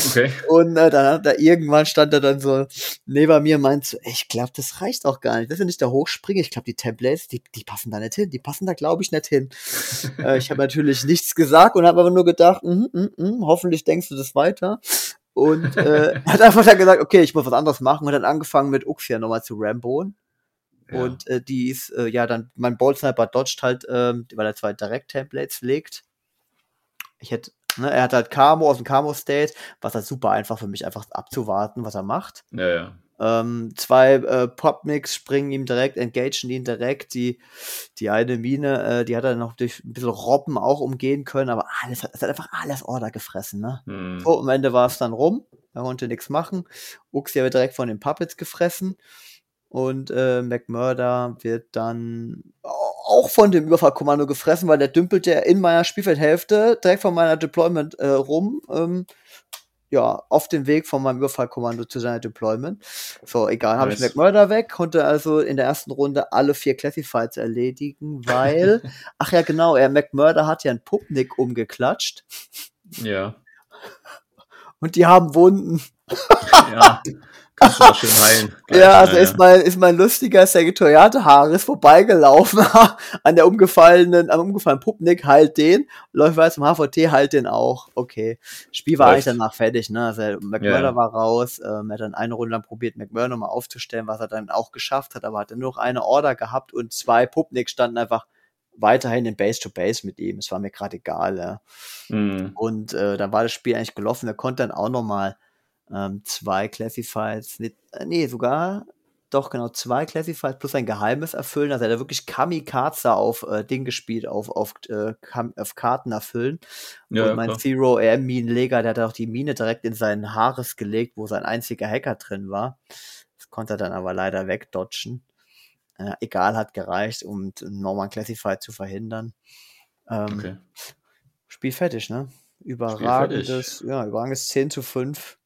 Okay. Und äh, dann hat er irgendwann stand er dann so neben mir und meint so, ich glaube, das reicht auch gar nicht. Das ist ja nicht der Hochspringer. Ich glaube, die Templates, die, die passen da nicht hin. Die passen da, glaube ich, nicht hin. äh, ich habe natürlich nichts gesagt und habe aber nur gedacht, mm, mm, mm, hoffentlich denkst du das weiter. Und äh, hat einfach dann gesagt, okay, ich muss was anderes machen und hat angefangen mit Uxia nochmal zu ramboen. Und äh, die ist, äh, ja, dann, mein Ball Sniper dodgt halt, ähm, weil er zwei Direct-Templates legt. Ich hätte, ne, er hat halt Camo aus dem Camo-State, was halt super einfach für mich einfach abzuwarten, was er macht. Ja, ja. Ähm, zwei äh, Popmix springen ihm direkt, engagen ihn direkt. Die, die eine Mine, äh, die hat er noch durch ein bisschen Robben auch umgehen können, aber alles, es hat einfach alles Order gefressen. Ne? Hm. So, am Ende war es dann rum. Er konnte nichts machen. Uxi wird direkt von den Puppets gefressen. Und äh, McMurder wird dann auch von dem Überfallkommando gefressen, weil der dümpelt ja in meiner Spielfeldhälfte direkt von meiner Deployment äh, rum. Ähm, ja, auf dem Weg von meinem Überfallkommando zu seiner Deployment. So, egal, habe ich McMurder weg, konnte also in der ersten Runde alle vier Classifieds erledigen, weil, ach ja, genau, er McMurder hat ja einen Pupnik umgeklatscht. Ja. Und die haben Wunden. ja, schön heilen. Gleich, Ja, also ja, ist mein, ist mein lustiger Sekretoriate Haares vorbeigelaufen an der umgefallenen, am umgefallenen Pupnik, heilt den, läuft weiter zum HVT, heilt den auch. Okay. Spiel war Läuft. eigentlich danach fertig, ne? Also McMurdo Ja. war raus, ähm, er hat dann eine Runde lang probiert, McMurdo mal aufzustellen, was er dann auch geschafft hat, aber hat dann nur noch eine Order gehabt und zwei Pupnik standen einfach weiterhin in Base to Base mit ihm. Es war mir gerade egal, ja. Mhm. Und äh, dann war das Spiel eigentlich gelaufen. Er konnte dann auch noch mal ähm, zwei Classifieds, nicht, äh, nee, sogar, doch genau, zwei Classifieds plus ein Geheimes erfüllen. Also er hat wirklich Kamikaze auf äh, Ding gespielt, auf, auf, äh, auf Karten erfüllen. Ja, Und mein klar. Zero RM Minenleger, der hat auch die Mine direkt in seinen Haares gelegt, wo sein einziger Hacker drin war. Das konnte er dann aber leider wegdodgen. Äh, egal, hat gereicht, um Norman Classified zu verhindern. Ähm, Okay. Spiel fertig, ne? fertig. Überragendes, ja, überragendes 10 zu 5.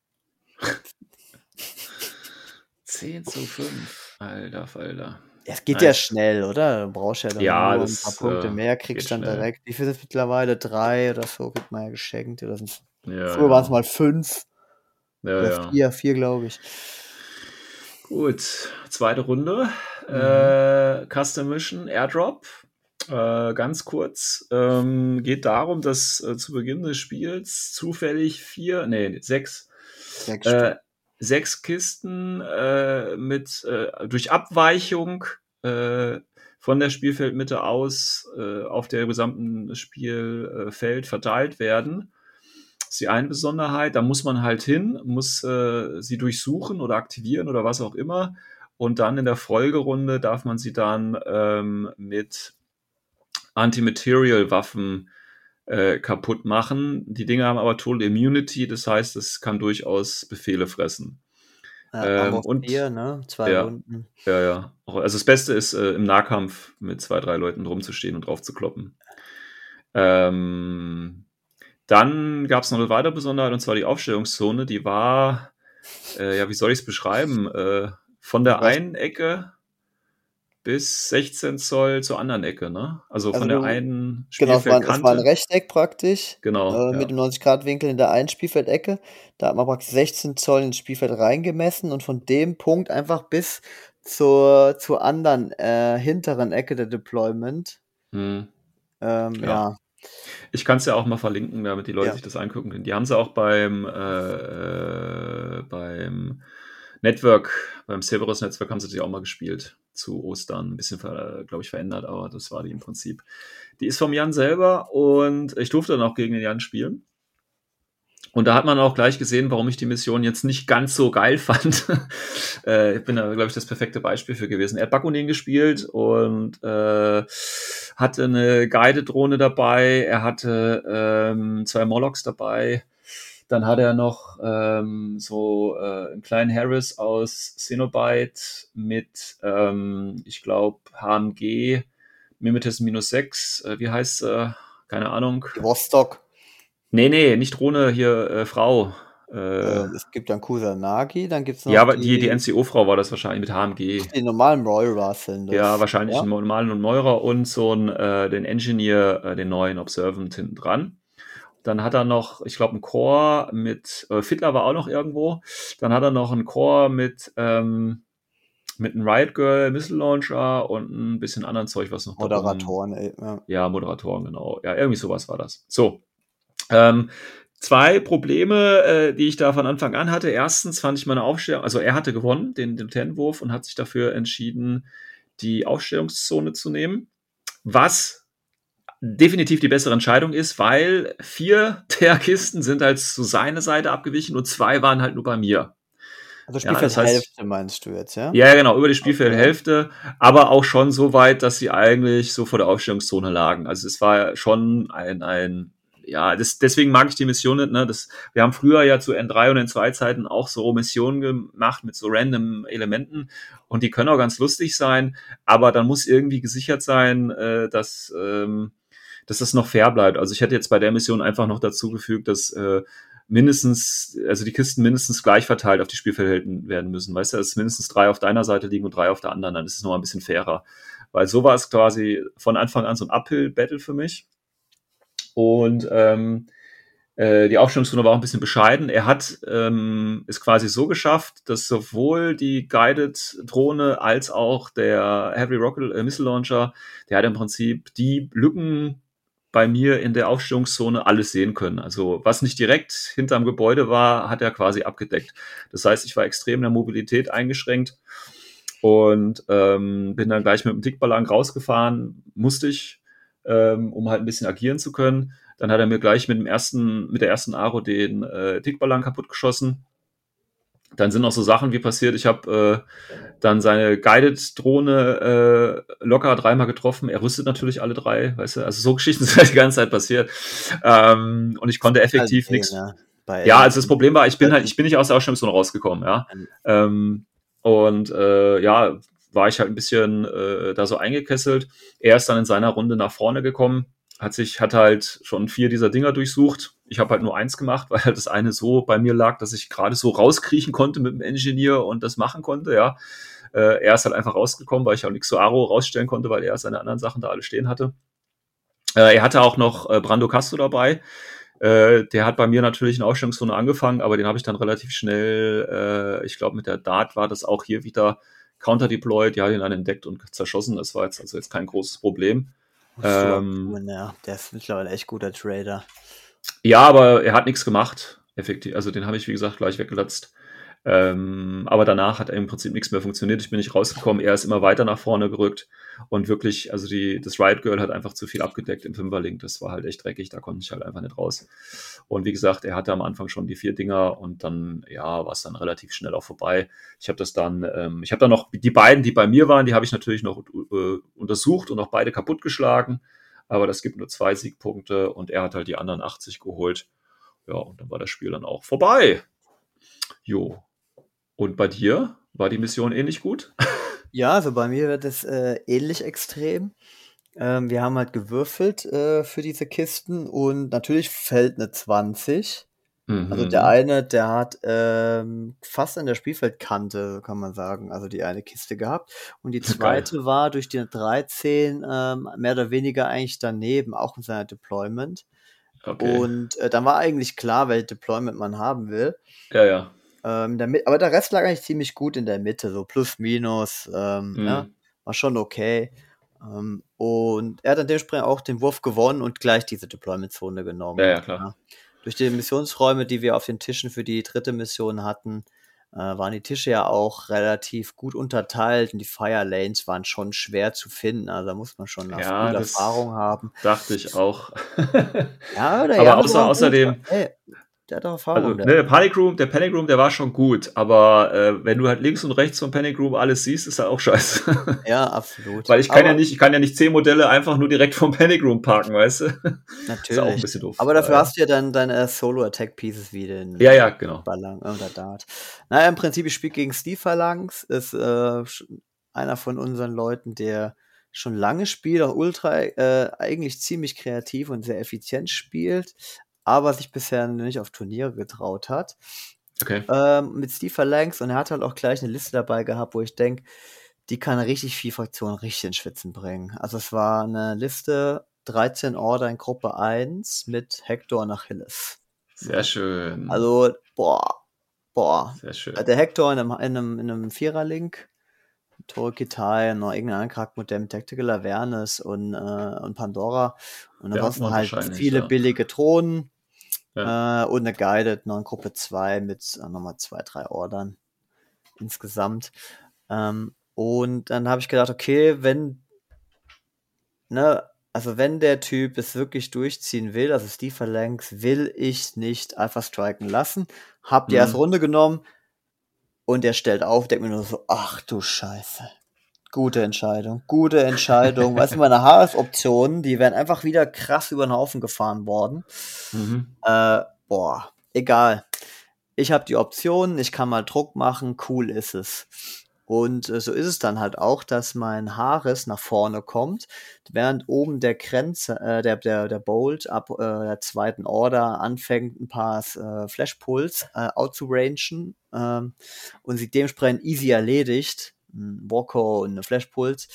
10 zu 5. Alter Falter. Es geht Nice. ja schnell, oder? Du brauchst ja dann Ja, nur das, ein paar Punkte äh, mehr, kriegst dann schnell. direkt. Wie viel sind es mittlerweile? Drei oder so, kriegt man ja geschenkt. Oder sind's, Ja, früher waren es ja. mal fünf Ja, oder ja. vier, vier, glaube ich. Gut, zweite Runde. Mhm. Äh, Custom Mission Airdrop. Äh, ganz kurz. Ähm, geht darum, dass äh, zu Beginn des Spiels zufällig vier, nee, sechs, Sechs äh, sechs Kisten äh, mit äh, durch Abweichung äh, von der Spielfeldmitte aus äh, auf der gesamten Spielfeld verteilt werden. Das ist die eine Besonderheit. Da muss man halt hin, muss äh, sie durchsuchen oder aktivieren oder was auch immer. Und dann in der Folgerunde darf man sie dann ähm, mit Anti-Material-Waffen äh, kaputt machen. Die Dinge haben aber Total Immunity, das heißt, es kann durchaus Befehle fressen. Ja, ähm, und- vier, ne? Zwei ja. Runden. Ja, ja. Also das Beste ist, äh, im Nahkampf mit zwei, drei Leuten rumzustehen und drauf zu kloppen. Ähm, dann gab es noch eine weitere Besonderheit, und zwar die Aufstellungszone. Die war, äh, ja, wie soll ich es beschreiben? Äh, von der Was? einen Ecke bis 16 Zoll zur anderen Ecke, ne? Also, Also von der einen Genau, es war, ein- es Spielfeldkante. Rechteck praktisch. Genau. äh, ja. mit dem 90-Grad-Winkel in der einen Spielfeldecke. Da hat man praktisch 16 Zoll ins Spielfeld reingemessen und von dem Punkt einfach bis zur, zur anderen äh, hinteren Ecke der Deployment. Hm. Ähm, Ja. ja. Ich kann es ja auch mal verlinken, damit die Leute Ja. sich das angucken können. Die haben sie auch beim, äh, äh, beim Network, beim Cerberus Netzwerk haben sie die auch mal gespielt zu Ostern. Ein bisschen, glaube ich, verändert, aber das war die im Prinzip. Die ist vom Jan selber und ich durfte dann auch gegen den Jan spielen. Und da hat man auch gleich gesehen, warum ich die Mission jetzt nicht ganz so geil fand. äh, ich bin da, glaube ich, das perfekte Beispiel für gewesen. Er hat Bakunin gespielt und äh, hatte eine Guided-Drohne dabei. Er hatte ähm, zwei Molochs dabei. Dann hat er noch ähm, so äh, einen kleinen Harris aus Cenobite mit, ähm, ich glaube, HMG Mimetis minus 6. Äh, wie heißt äh, Keine Ahnung. Vostok. Nee, nee, nicht Drohne, hier äh, Frau. Äh, Äh, es gibt dann Kusanagi, dann gibt es noch ja, aber die, die NCO-Frau war das wahrscheinlich mit HMG. die normalen Royals sind. das. Ja, wahrscheinlich Ja? einen normalen und Meurer und so einen, äh, den Engineer, äh, den neuen Observant hinten dran. Dann hat er noch, ich glaube, einen Core mit, äh, Fiddler war auch noch irgendwo. Dann hat er noch einen Core mit, ähm, mit einem Riot Girl, Missile Launcher und ein bisschen anderen Zeug, was noch Moderatoren, ey. Ja. ja, Moderatoren, genau. Ja, irgendwie sowas war das. So. Ähm, zwei Probleme, äh, die ich da von Anfang an hatte. Erstens fand ich meine Aufstellung, also er hatte gewonnen, den, den Ten-Wurf, und hat sich dafür entschieden, die Aufstellungszone zu nehmen. Was definitiv die bessere Entscheidung ist, weil vier der Kisten sind halt zu seiner Seite abgewichen und zwei waren halt nur bei mir. Also Ja, das Spielfeldhälfte heißt- meinst du jetzt, ja? Ja, genau, über die Spielfeldhälfte, aber auch schon so weit, dass sie eigentlich so vor der Aufstellungszone lagen. Also es war schon ein, ein ja, das, deswegen mag ich die Mission nicht. Ne? Das, wir haben früher ja zu N3 und N2-Zeiten auch so Missionen gemacht mit so random Elementen und die können auch ganz lustig sein, aber dann muss irgendwie gesichert sein, äh, dass, ähm, dass das noch fair bleibt. Also ich hätte jetzt bei der Mission einfach noch dazu gefügt, dass äh, mindestens, also die Kisten mindestens gleich verteilt auf die Spielfeldhelden werden müssen. Weißt du, dass mindestens drei auf deiner Seite liegen und drei auf der anderen, dann ist es noch ein bisschen fairer. Weil so war es quasi von Anfang an so ein Uphill-Battle für mich. Und ähm, Äh, die Aufstellungsrunde war auch ein bisschen bescheiden. Er hat ähm, es quasi so geschafft, dass sowohl die Guided-Drohne als auch der Heavy Rocket äh, Missile Launcher, der hat im Prinzip die Lücken bei mir in der Aufstellungszone alles sehen können. Also was nicht direkt hinterm Gebäude war, hat er quasi abgedeckt. Das heißt, ich war extrem in der Mobilität eingeschränkt und ähm, bin dann gleich mit dem Tickballon rausgefahren, musste ich, ähm, um halt ein bisschen agieren zu können. Dann hat er mir gleich mit dem ersten, mit der ersten Aro den äh, Tickballon kaputtgeschossen. Dann sind noch so Sachen wie passiert. Ich habe äh, dann seine Guided-Drohne äh, locker dreimal getroffen. Er rüstet natürlich alle drei, weißt du. Also so Geschichten sind halt die ganze Zeit passiert. Ähm, und ich konnte effektiv Also, nichts. ne, Ja, also das Problem war, ich bin halt, ich bin nicht aus der Ausstellungszone rausgekommen, ja. Ähm. Ähm, und äh, ja, war ich halt ein bisschen äh, da so eingekesselt. Er ist dann in seiner Runde nach vorne gekommen, hat sich, hat halt schon vier dieser Dinger durchsucht. Ich habe halt nur eins gemacht, weil das eine so bei mir lag, dass ich gerade so rauskriechen konnte mit dem Engineer und das machen konnte, ja. Äh, er ist halt einfach rausgekommen, weil ich auch zu Aro rausstellen konnte, weil er seine anderen Sachen da alle stehen hatte. Äh, er hatte auch noch äh, Brando Castro dabei. Äh, der hat bei mir natürlich in Ausstellungszone angefangen, aber den habe ich dann relativ schnell, äh, ich glaube mit der Dart war das auch hier wieder counter-deployed, hat ihn dann entdeckt und zerschossen. Das war jetzt also jetzt kein großes Problem. Ähm, tun, ja, der ist mittlerweile echt guter Trader. Ja, aber er hat nichts gemacht, effektiv. Also den habe ich, wie gesagt, gleich weggelatzt. Ähm, aber danach hat im Prinzip nichts mehr funktioniert. Ich bin nicht rausgekommen. Er ist immer weiter nach vorne gerückt. Und wirklich, also die, das Riot Girl hat einfach zu viel abgedeckt im Fünferlink. Das war halt echt dreckig. Da konnte ich halt einfach nicht raus. Und wie gesagt, er hatte am Anfang schon die vier Dinger und dann, ja, war es dann relativ schnell auch vorbei. Ich habe das dann, ähm, ich habe dann noch die beiden, die bei mir waren, die habe ich natürlich noch äh, untersucht und auch beide kaputtgeschlagen. Aber das gibt nur zwei Siegpunkte und er hat halt die anderen 80 geholt. Ja, und dann war das Spiel dann auch vorbei. Jo. Und bei dir war die Mission ähnlich gut? Ja, also bei mir wird es äh, ähnlich extrem. Ähm, wir haben halt gewürfelt äh, für diese Kisten und natürlich fällt eine 20. Also Mhm. der eine, der hat ähm, fast an der Spielfeldkante, kann man sagen, also die eine Kiste gehabt. Und die Geil. zweite war durch die 13 ähm, mehr oder weniger eigentlich daneben, auch in seiner Deployment. Okay. Und äh, dann war eigentlich klar, welche Deployment man haben will. ja, ja. Ähm, Mi- aber der Rest lag eigentlich ziemlich gut in der Mitte, so plus minus, ähm, Mhm. ne? war schon okay. Ähm, und er hat dann dementsprechend auch den Wurf gewonnen und gleich diese Deployment-Zone genommen. Ja, ja, klar. Durch die Missionsräume, die wir auf den Tischen für die dritte Mission hatten, äh, waren die Tische ja auch relativ gut unterteilt und die Fire Lanes waren schon schwer zu finden. Also da muss man schon Ja, viel das- Erfahrung haben. Dachte ich auch. Ja, der Aber Jan außer- außerdem- Ey, der hat doch Erfahrung. Also, der. ne, der Panic Room, der Panic Room, der war schon gut, aber äh, wenn du halt links und rechts vom Panic Room alles siehst, ist halt auch scheiße. Ja, absolut. Weil ich kann Aber- ja nicht, ich kann ja nicht zehn Modelle einfach nur direkt vom Panic Room parken, weißt du? Ist auch ein Natürlich. bisschen doof. Aber dafür Äh, hast du ja dann deine Solo-Attack-Pieces wie den Ja, ja, genau. Ballang oder Dart. Naja, im Prinzip, ich spiele gegen Steve Phalanx, ist äh, einer von unseren Leuten, der schon lange spielt, auch ultra, äh, eigentlich ziemlich kreativ und sehr effizient spielt, aber sich bisher nicht auf Turniere getraut hat. Okay. Ähm, mit Steve Phalanx und er hat halt auch gleich eine Liste dabei gehabt, wo ich denke, die kann richtig viel Fraktionen richtig ins Schwitzen bringen. Also es war eine Liste 13 Order in Gruppe 1 mit Hector und Achilles. Sehr schön. Also, boah, boah. Sehr schön. Der Hector in einem, in einem, in einem Vierer-Link, Torokitai, noch irgendein anderer Charaktermodell mit Tactical Awareness und, äh, und Pandora. Und ansonsten halt viele ja. billige Drohnen Ja. äh, und eine Guided noch in Gruppe 2 mit äh, nochmal zwei, drei Ordern insgesamt. Ähm, und dann habe ich gedacht, okay, wenn, ne, also wenn der Typ es wirklich durchziehen will, also Steve Phalanx, will ich nicht Alpha striken lassen. Hab die Mhm. erste Runde genommen und er stellt auf, denkt mir nur so, ach du Scheiße. Gute Entscheidung, gute Entscheidung. weißt du, meine HF-Optionen, die wären einfach wieder krass über den Haufen gefahren worden. Mhm. Äh, boah, egal. Ich habe die Option, ich kann mal Druck machen, cool ist es. Und äh, so ist es dann halt auch, dass mein Haares nach vorne kommt, während oben der Grenze, äh, der, der, der Bolt ab äh, der zweiten Order anfängt, ein paar äh, Flashpulls äh, outzurangen ähm, und sie dementsprechend easy erledigt. Ein Walker und eine Flashpulse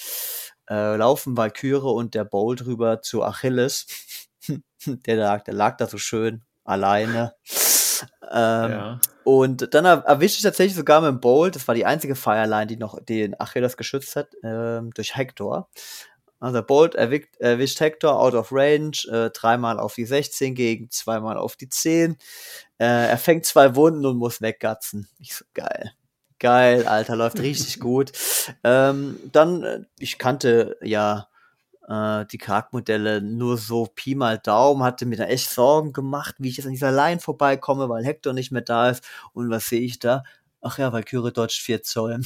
äh, laufen Valkyrie und der Bolt rüber zu Achilles. der lag, der lag da so schön alleine. Ähm, Ja. Und dann er- erwischte ich tatsächlich sogar mit dem Bolt, das war die einzige Fireline, die noch den Achilles geschützt hat, ähm, durch Hector. Also Bolt erwischt, erwischt Hector out of range, äh, dreimal auf die 16 gegen zweimal auf die 10. Äh, er fängt zwei Wunden und muss weggatzen. Ich so, geil. Geil, Alter, läuft richtig gut. Ähm, dann, äh, ich kannte ja äh, die Charaktermodelle nur so Pi mal Daumen, hatte mir da echt Sorgen gemacht, wie ich jetzt an dieser Line vorbeikomme, weil Hector nicht mehr da ist. Und was sehe ich da? Ach ja, Valkyrie dodge 4 Zoll.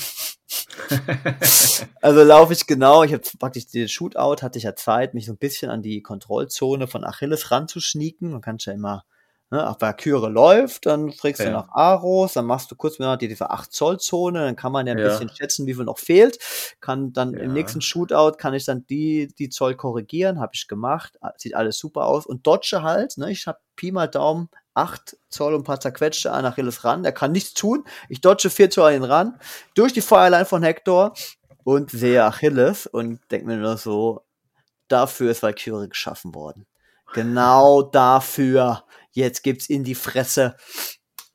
Also laufe ich genau, ich habe praktisch den Shootout, hatte ich ja Zeit, mich so ein bisschen an die Kontrollzone von Achilles ranzuschnieken. Man kann ja immer, ne, auf Valkyrie läuft, dann trägst du Ja. nach Aros, dann machst du kurz mal diese 8 Zoll Zone, dann kann man ja ein Ja. bisschen schätzen, wie viel noch fehlt. Kann dann Ja. im nächsten Shootout kann ich dann die, die Zoll korrigieren, habe ich gemacht, sieht alles super aus und dodge halt, ne, ich habe Pi mal Daumen 8 Zoll und ein paar zerquetschte an Achilles ran. Der kann nichts tun. Ich dodge 4 Zoll an ihn ran. Durch die Fireline von Hector und sehe Achilles und denke mir nur so, dafür ist Valkyrie geschaffen worden. Genau dafür. Jetzt gibt's in die Fresse.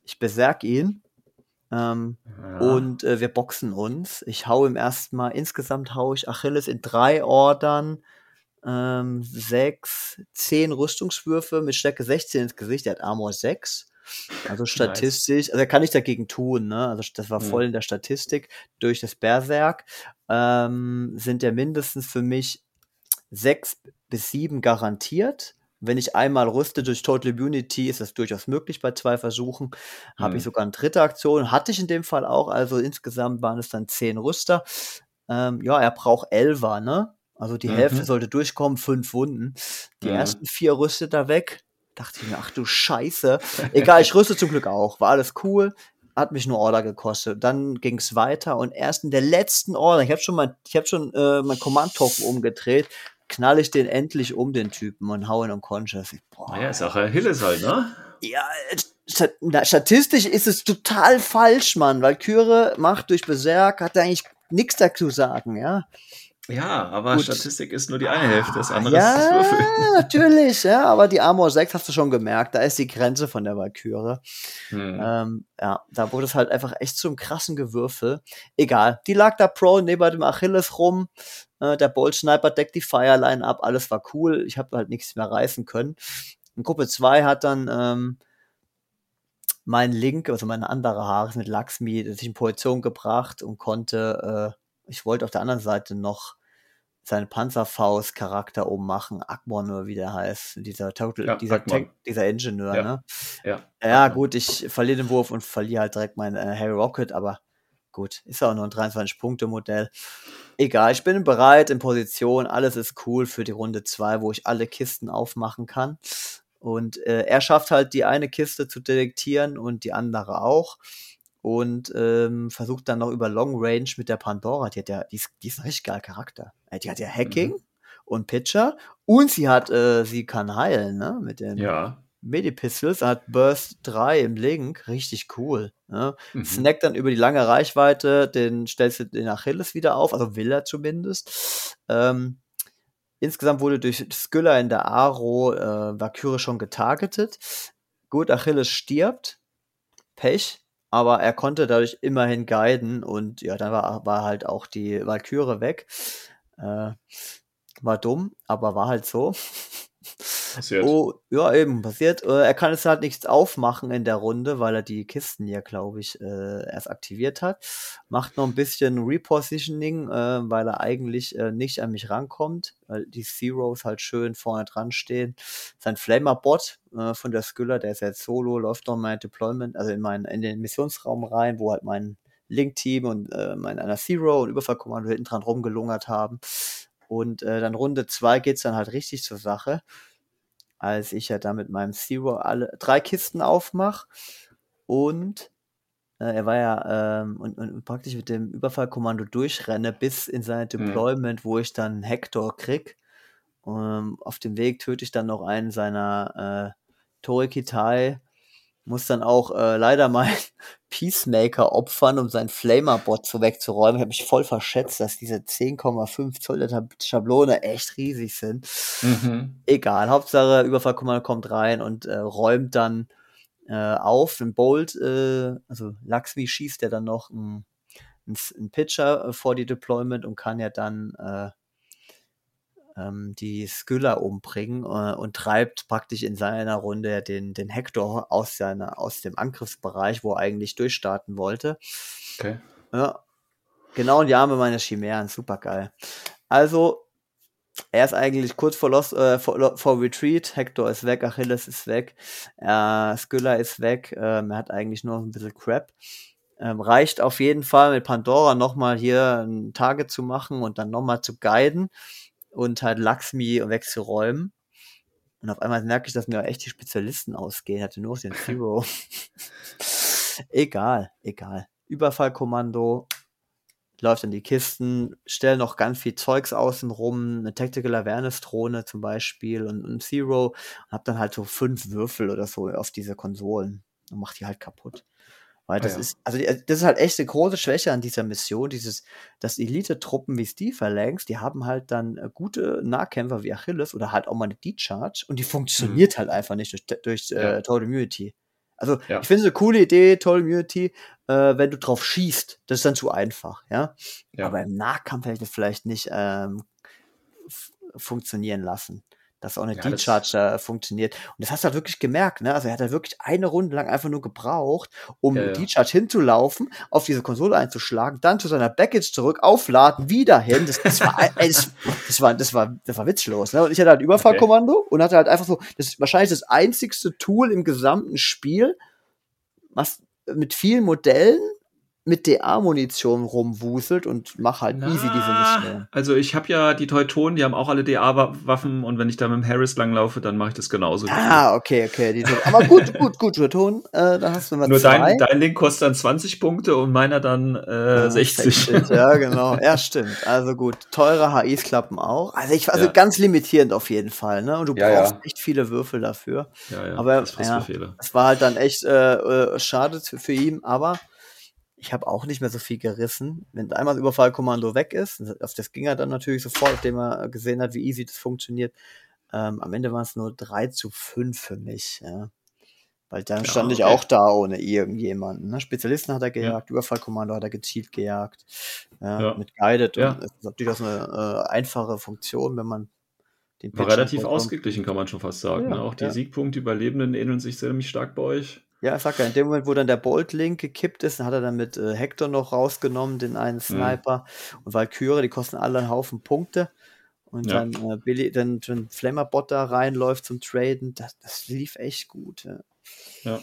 Ich beserg ihn. Ähm, Ja. und äh, wir boxen uns. Ich hau im ersten Mal, insgesamt hau ich Achilles in drei Ordern, ähm, sechs, zehn Rüstungswürfe mit Stärke 16 ins Gesicht. Er hat Armor 6. Also statistisch, also er kann nicht dagegen tun, ne? Also das war voll in der Statistik. Durch das Berserk ähm, sind ja mindestens für mich sechs bis sieben garantiert. Wenn ich einmal rüste durch Total Immunity, ist das durchaus möglich bei zwei Versuchen. Habe ich Mhm. sogar eine dritte Aktion. Hatte ich in dem Fall auch. Also insgesamt waren es dann zehn Rüster. Ähm, ja, er braucht Elfer, ne? Also die Mhm. Hälfte sollte durchkommen, fünf Wunden. Die Mhm. ersten vier rüstet er weg. Dachte ich mir, ach du Scheiße. Egal, ich rüste zum Glück auch. War alles cool. Hat mich nur Order gekostet. Dann ging es weiter und erst in der letzten Order, ich habe schon mein, ich habe schon äh, mein Command-Token umgedreht, knall ich den endlich um, den Typen, und hau ihn unconscious. Ich, Boah, Naja, ist auch Achilles halt, ne? ja, statistisch ist es total falsch, Mann, weil Kyre macht durch Berserk, hat er eigentlich nichts dazu sagen, ja. Ja, aber Gut. Statistik ist nur die eine Hälfte, das andere ist das Ja, Würfeln. natürlich, ja, aber die Armor 6 hast du schon gemerkt, da ist die Grenze von der Valkyrie. Hm. Ähm, ja, da wurde es halt einfach echt zum krassen Gewürfel. Egal, die lag da Pro neben dem Achilles rum. Äh, der Bolt Sniper deckt die Fireline ab, alles war cool. Ich habe halt nichts mehr reißen können. Und Gruppe 2 hat dann ähm, mein Link, also meine andere Haare mit Laxmi, sich in Position gebracht und konnte, äh, ich wollte auf der anderen Seite noch seinen Panzerfaust-Charakter ummachen, Akmon oder wie der heißt, dieser Total, Ja, dieser. Tank, dieser Ingenieur, Ja. ne? Ja. Ja, gut, ich verliere den Wurf und verliere halt direkt mein äh, Harry Rocket, aber gut, ist ja auch nur ein 23-Punkte-Modell. Egal, ich bin bereit, in Position, alles ist cool für die Runde 2, wo ich alle Kisten aufmachen kann. Und äh, er schafft halt die eine Kiste zu detektieren und die andere auch. Und ähm, versucht dann noch über Long Range mit der Pandora, die hat ja, die ist, die ist ein richtig geil Charakter. Äh, Die hat ja Hacking und Pitcher und sie hat, äh, sie kann heilen, ne? Mit den Ja. Midi-Pistols, hat Burst 3 im Link, richtig cool. Ne? Mhm. Snackt dann über die lange Reichweite, den stellst du den Achilles wieder auf, also will er zumindest. Ähm, insgesamt wurde durch Skylla in der Aro äh, Valkyrie schon getargetet. Gut, Achilles stirbt, Pech, aber er konnte dadurch immerhin guiden und ja, dann war, war halt auch die Valkyrie weg. Äh, war dumm, aber war halt so. Passiert. Oh, ja, eben, passiert. Äh, er kann jetzt halt nichts aufmachen in der Runde, weil er die Kisten ja, glaube ich, äh, erst aktiviert hat. Macht noch ein bisschen Repositioning, äh, weil er eigentlich äh, nicht an mich rankommt, weil die Zeros halt schön vorne dran stehen. Sein Flamer-Bot äh, von der Skylla, der ist jetzt solo, läuft noch mein Deployment, also in, mein, in den Missionsraum rein, wo halt mein Link-Team und äh, mein einer Zero und Überfallkommando hinten dran rumgelungert haben. Und äh, dann Runde 2 geht's dann halt richtig zur Sache als ich ja da mit meinem Zero alle drei Kisten aufmach. Und äh, er war ja ähm, und, und praktisch mit dem Überfallkommando durchrenne bis in sein Deployment, wo ich dann Hector krieg. Ähm, auf dem Weg töte ich dann noch einen seiner äh, Torikitai muss dann auch äh, leider mal Peacemaker opfern, um seinen Flamer-Bot so wegzuräumen. Ich habe mich voll verschätzt, dass diese 10,5 Zoll der Schablone echt riesig sind. Mhm. Egal, Hauptsache Überfallkommando kommt rein und äh, räumt dann äh, auf. Ein Bolt, äh, also Laxmi schießt ja dann noch einen ein Pitcher äh, vor die Deployment und kann ja dann äh, ähm, die Skylla umbringen äh, und treibt praktisch in seiner Runde den, den Hector aus, seiner, aus dem Angriffsbereich, wo er eigentlich durchstarten wollte. Okay. Ja, genau in die Arme meines Chimären, super geil. Also, er ist eigentlich kurz vor, Lost, äh, vor, vor Retreat, Hector ist weg, Achilles ist weg, äh, Skylla ist weg, ähm, er hat eigentlich nur noch ein bisschen Crap. Ähm, reicht auf jeden Fall mit Pandora nochmal hier ein Target zu machen und dann nochmal zu guiden und halt Laxmi wegzuräumen. Und auf einmal merke ich, dass mir echt die Spezialisten ausgehen. Hatte nur den Zero. egal, egal. Überfallkommando, läuft in die Kisten, stellen noch ganz viel Zeugs außen rum, eine Tactical Awareness Drohne zum Beispiel und ein Zero und hab dann halt so fünf Würfel oder so auf diese Konsolen und mach die halt kaputt. Weil das Ah ja. ist, also die, das ist halt echt eine große Schwäche an dieser Mission, dieses, dass Elite-Truppen wie Steve Phalanx, die haben halt dann äh, gute Nahkämpfer wie Achilles oder halt auch mal eine D-Charge und die funktioniert halt einfach nicht durch, durch Mhm. Ja. äh, Total Immunity. Also Ja. ich finde es eine coole Idee, Total Immunity, äh, wenn du drauf schießt, das ist dann zu einfach, ja. Aber im Nahkampf hätte ich das vielleicht nicht ähm, funktionieren lassen. Dass auch eine Ja, das- D-Charge äh, funktioniert. Und das hast du halt wirklich gemerkt, ne? Also er hat halt wirklich eine Runde lang einfach nur gebraucht, um Ja, ja. D-Charge hinzulaufen, auf diese Konsole einzuschlagen, dann zu seiner Baggage zurück, aufladen, wieder hin. Das, das, war, ey, das, das, war, das, war, das war witzlos, ne? Und ich hatte halt Überfallkommando und hatte halt einfach so, das ist wahrscheinlich das einzigste Tool im gesamten Spiel, was mit vielen Modellen mit DA-Munition rumwuselt und mach halt easy diese Mission. Also ich habe ja die Teutonen, die haben auch alle DA-Waffen und wenn ich da mit dem Harris langlaufe, dann mache ich das genauso. Ah, okay, okay. Die, aber gut, gut, gut, Ton. Äh, dann hast du mal Nur zwei. dein, dein Link kostet dann 20 Punkte und meiner dann äh, Ja, 60. Ja, genau. Ja, stimmt. Also gut, teure HIs klappen auch. Also ich also Ja. ganz limitierend auf jeden Fall, ne? Und du Ja, brauchst echt viele Würfel dafür. Ja, ja, Aber, das ja. War halt dann echt äh, äh, schade für, für ihn, aber ich habe auch nicht mehr so viel gerissen. Wenn einmal das Überfallkommando weg ist, auf das ging er dann natürlich sofort, nachdem er gesehen hat, wie easy das funktioniert. Ähm, am Ende waren es nur 3 zu 5 für mich. Ja. Weil dann Ja, stand ich okay. auch da ohne irgendjemanden. Ne? Spezialisten hat er gejagt, Überfallkommando hat er gezielt gejagt. Ja, Ja. Mit Guided. Ja. Und das ist durchaus eine äh, einfache Funktion, wenn man den War relativ ausgeglichen, kann man schon fast sagen. Ja, ne? Auch die ja. Siegpunkte, Überlebenden ähneln sich ziemlich stark bei euch. Ja, ich sag ja, in dem Moment, wo dann der Bolt-Link gekippt ist, hat er dann mit äh, Hector noch rausgenommen, den Mhm. einen Sniper. Und Valkyrie, die kosten alle einen Haufen Punkte. Und Ja. dann äh, Billy, dann wenn Flammerbot da reinläuft zum Traden, das, das lief echt gut. Ja. Ja.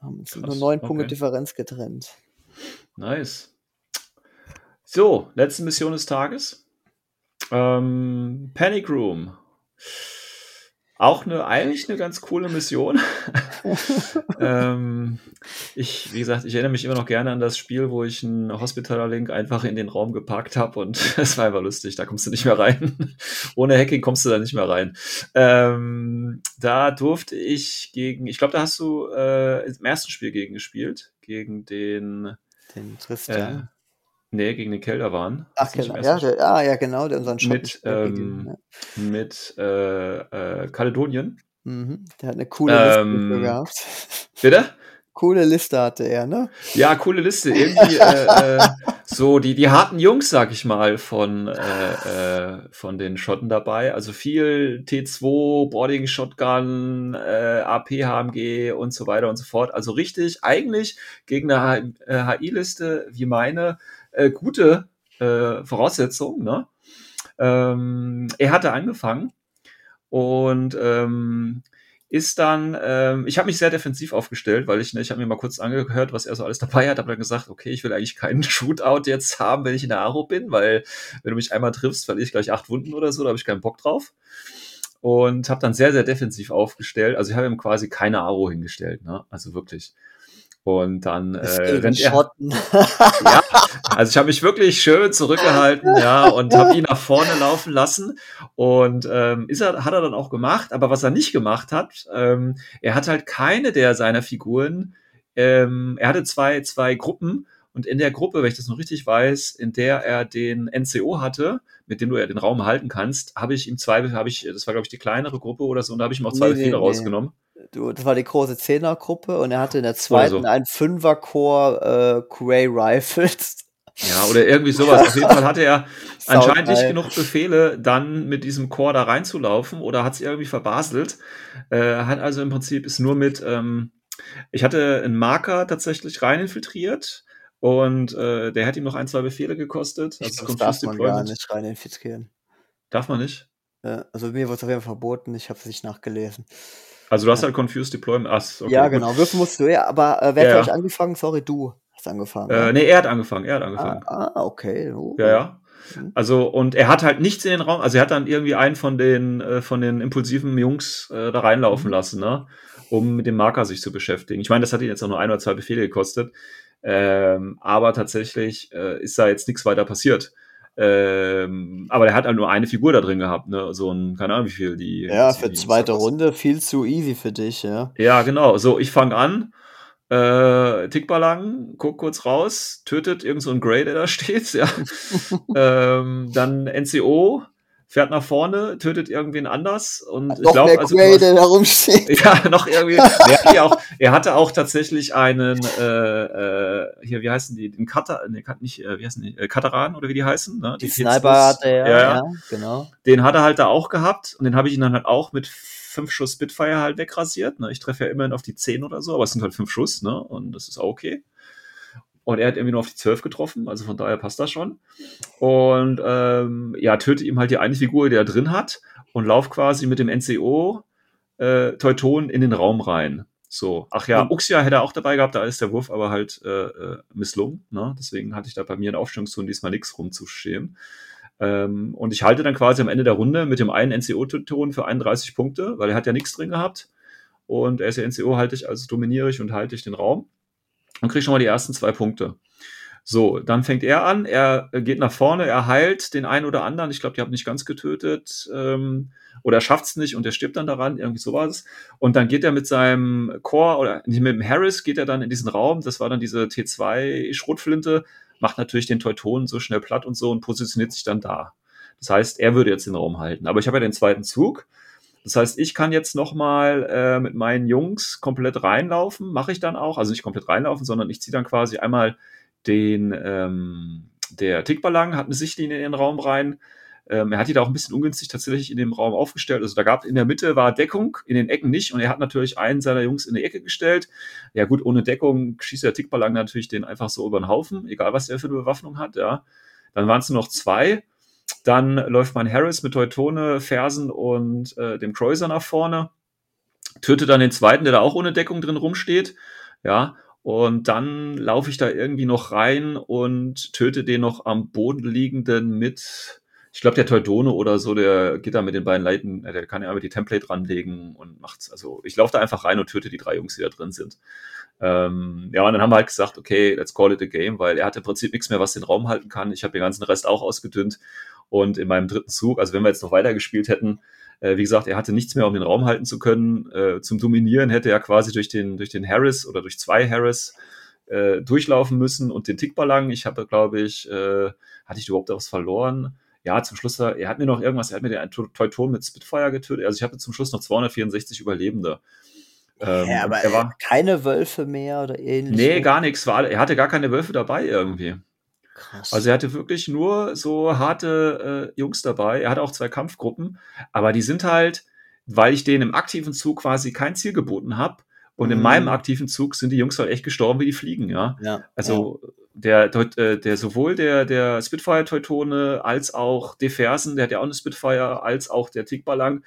Haben uns Krass, nur neun Punkte okay. Differenz getrennt. Nice. So, letzte Mission des Tages. Ähm, Panic Room. Auch eine, eigentlich eine ganz coole Mission. ähm, ich, wie gesagt, ich erinnere mich immer noch gerne an das Spiel, wo ich einen Hospitaler-Link einfach in den Raum gepackt habe und es war einfach lustig, da kommst du nicht mehr rein. Ohne Hacking kommst du da nicht mehr rein. Ähm, da durfte ich gegen, ich glaube, da hast du äh, im ersten Spiel gegen gespielt, gegen den Den äh, Tristan. Nee, gegen den. Ach, du nicht genau. im Ja, der, ah, ja, genau, der unseren Shop Mit, ähm, Spiel mit äh, äh, Kaledonien. mhm. Der hat eine coole Liste ähm, dafür gehabt. Bitte? Coole Liste hatte er, ne? Ja, coole Liste. Irgendwie äh, äh, so die, die harten Jungs, sag ich mal, von, äh, äh, von den Schotten dabei. Also viel T2, Boarding Shotgun, AP HMG und so weiter und so fort. Also richtig, eigentlich gegen eine HI-Liste wie meine äh, gute äh, Voraussetzung. Ne? Ähm, er hatte angefangen und ähm, ist dann, ähm, ich habe mich sehr defensiv aufgestellt, weil ich, ne, ich habe mir mal kurz angehört, was er so alles dabei hat, habe dann gesagt, okay, ich will eigentlich keinen Shootout jetzt haben, wenn ich in der Aro bin, weil wenn du mich einmal triffst, verliere ich gleich acht Wunden oder so, da habe ich keinen Bock drauf. Und habe dann sehr, sehr defensiv aufgestellt. Also ich habe ihm quasi keine Aro hingestellt, ne? Also wirklich. Und dann äh, rennt er. Ja, also ich habe mich wirklich schön zurückgehalten, ja, und habe ihn nach vorne laufen lassen. Und ähm, ist er, hat er dann auch gemacht. Aber was er nicht gemacht hat, ähm, er hat halt keine der seiner Figuren. Ähm, er hatte zwei, zwei Gruppen. Und in der Gruppe, wenn ich das noch richtig weiß, in der er den NCO hatte, mit dem du ja den Raum halten kannst, habe ich ihm zwei, habe ich, das war glaube ich die kleinere Gruppe oder so, und da habe ich ihm auch zwei Nee, Befehle nee, nee. rausgenommen. Du, das war die große Zehnergruppe und er hatte in der zweiten so. einen Fünferchor äh, Grey Rifles. Ja, oder irgendwie sowas. Auf jeden Fall hatte er anscheinend nicht genug Befehle, dann mit diesem Chor da reinzulaufen oder hat es irgendwie verbaselt. Äh, hat also im Prinzip ist nur mit, ähm, ich hatte einen Marker tatsächlich rein infiltriert und äh, der hat ihm noch ein, zwei Befehle gekostet. Also das darf man gar nicht rein infizieren. Darf man nicht? Äh, also mir wurde es auf jeden Fall verboten, ich habe es nicht nachgelesen. Also du hast halt Confused Deployment. Ach, okay, ja, gut. genau, würfeln musst du ja, aber äh, wer Ja, hat ja. euch angefangen? Sorry, du hast angefangen. Äh, nee, er hat angefangen, er hat angefangen. ah, ah, okay. Oh. Ja, ja. Mhm. Also, und er hat halt nichts in den Raum, also er hat dann irgendwie einen von den, äh, von den impulsiven Jungs äh, da reinlaufen Mhm. lassen, ne? um mit dem Marker sich zu beschäftigen. Ich meine, das hat ihn jetzt auch nur ein oder zwei Befehle gekostet. Ähm, aber tatsächlich äh, ist da jetzt nichts weiter passiert. Ähm, aber er hat halt nur eine Figur da drin gehabt, ne? So ein, keine Ahnung, wie viel die. Ja, für die zweite. Runde viel zu easy für dich, ja. Ja, genau. So, ich fange an. Äh, Tickballang, guck kurz raus, tötet irgend so ein Grey, der da steht, ja. ähm, dann NCO, fährt nach vorne, tötet irgendwen anders und ich Noch glaube, also Grey, der da rumsteht. ja, noch irgendwie. Er, hat ja auch, er hatte auch tatsächlich einen, äh, äh, hier, wie heißen die, den nee, Cut- nicht, äh, wie heißen die, äh, Kataran oder wie die heißen, ne? Die Hits- Sniper hatte er, ja, ja, ja. genau. Den hat er halt da auch gehabt und den habe ich ihn dann halt auch mit fünf Schuss Spitfire halt wegrasiert. Ne? Ich treffe ja immerhin auf die 10 oder so, aber es sind halt fünf Schuss, ne? Und das ist auch okay. Und er hat irgendwie nur auf die 12 getroffen, also von daher passt das schon. Und ähm, ja, töte ihm halt die eine Figur, die er drin hat, und lauf quasi mit dem NCO äh, Teuton in den Raum rein. So, ach ja, Uxia hätte er auch dabei gehabt, da ist der Wurf aber halt äh, äh, misslungen. Ne? Deswegen hatte ich da bei mir in Aufstellungszone diesmal nichts rumzustehen. Ähm, und ich halte dann quasi am Ende der Runde mit dem einen NCO-Ton für 31 Punkte, weil er hat ja nichts drin gehabt. Und er ist ja NCO, halte ich, also dominiere ich und halte ich den Raum. Und kriege schon mal die ersten zwei Punkte. So, dann fängt er an, er geht nach vorne, er heilt den einen oder anderen. Ich glaube, die haben nicht ganz getötet. Ähm, oder er schafft es nicht und er stirbt dann daran, irgendwie sowas. Und dann geht er mit seinem Core oder mit dem Harris geht er dann in diesen Raum. Das war dann diese T2-Schrotflinte, macht natürlich den Teutonen so schnell platt und so und positioniert sich dann da. Das heißt, er würde jetzt den Raum halten. Aber ich habe ja den zweiten Zug. Das heißt, ich kann jetzt nochmal äh, mit meinen Jungs komplett reinlaufen. Mache ich dann auch. Also nicht komplett reinlaufen, sondern ich ziehe dann quasi einmal den, ähm, der Tickballang, hat eine Sichtlinie in den Raum rein. Ähm, er hat die da auch ein bisschen ungünstig tatsächlich in dem Raum aufgestellt. Also da gab in der Mitte war Deckung, in den Ecken nicht. Und er hat natürlich einen seiner Jungs in die Ecke gestellt. Ja gut, ohne Deckung schießt der Tickballang natürlich den einfach so über den Haufen, egal was der für eine Bewaffnung hat. Ja, dann waren es nur noch zwei. Dann läuft mein Harris mit Teutone, Fersen und äh, dem Cruiser nach vorne. Tötet dann den zweiten, der da auch ohne Deckung drin rumsteht. Ja, und dann laufe ich da irgendwie noch rein und töte den noch am Boden liegenden mit, ich glaube, der Teudone oder so, der geht da mit den beiden Leiten, äh, der kann ja einfach die Template ranlegen und macht's. Also ich laufe da einfach rein und töte die drei Jungs, die da drin sind. Ähm, ja, und dann haben wir halt gesagt, okay, let's call it a game, weil er hat im Prinzip nichts mehr, was den Raum halten kann. Ich habe den ganzen Rest auch ausgedünnt. Und in meinem dritten Zug, also wenn wir jetzt noch weiter gespielt hätten, äh, wie gesagt, er hatte nichts mehr, um den Raum halten zu können. Äh, zum Dominieren hätte er quasi durch den, durch den Harris oder durch zwei Harris äh, durchlaufen müssen und den Tickballang. Ich habe, glaube ich, äh, hatte ich überhaupt was verloren? Ja, zum Schluss, er hat mir noch irgendwas, er hat mir den Teuton mit Spitfire getötet. Also ich hatte zum Schluss noch 264 Überlebende. Ähm, ja, aber er war, keine Wölfe mehr oder ähnlich. nee, gar nichts. War, er hatte gar keine Wölfe dabei irgendwie. Krass. Also er hatte wirklich nur so harte äh, Jungs dabei. Er hatte auch zwei Kampfgruppen, aber die sind halt, weil ich denen im aktiven Zug quasi kein Ziel geboten habe. Und in Mhm. meinem aktiven Zug sind die Jungs halt echt gestorben wie die Fliegen, ja. ja, Also der, Deut- äh, der sowohl der, der Spitfire-Teutone als auch Defersen, der hat ja auch eine Spitfire, als auch der Tickballang,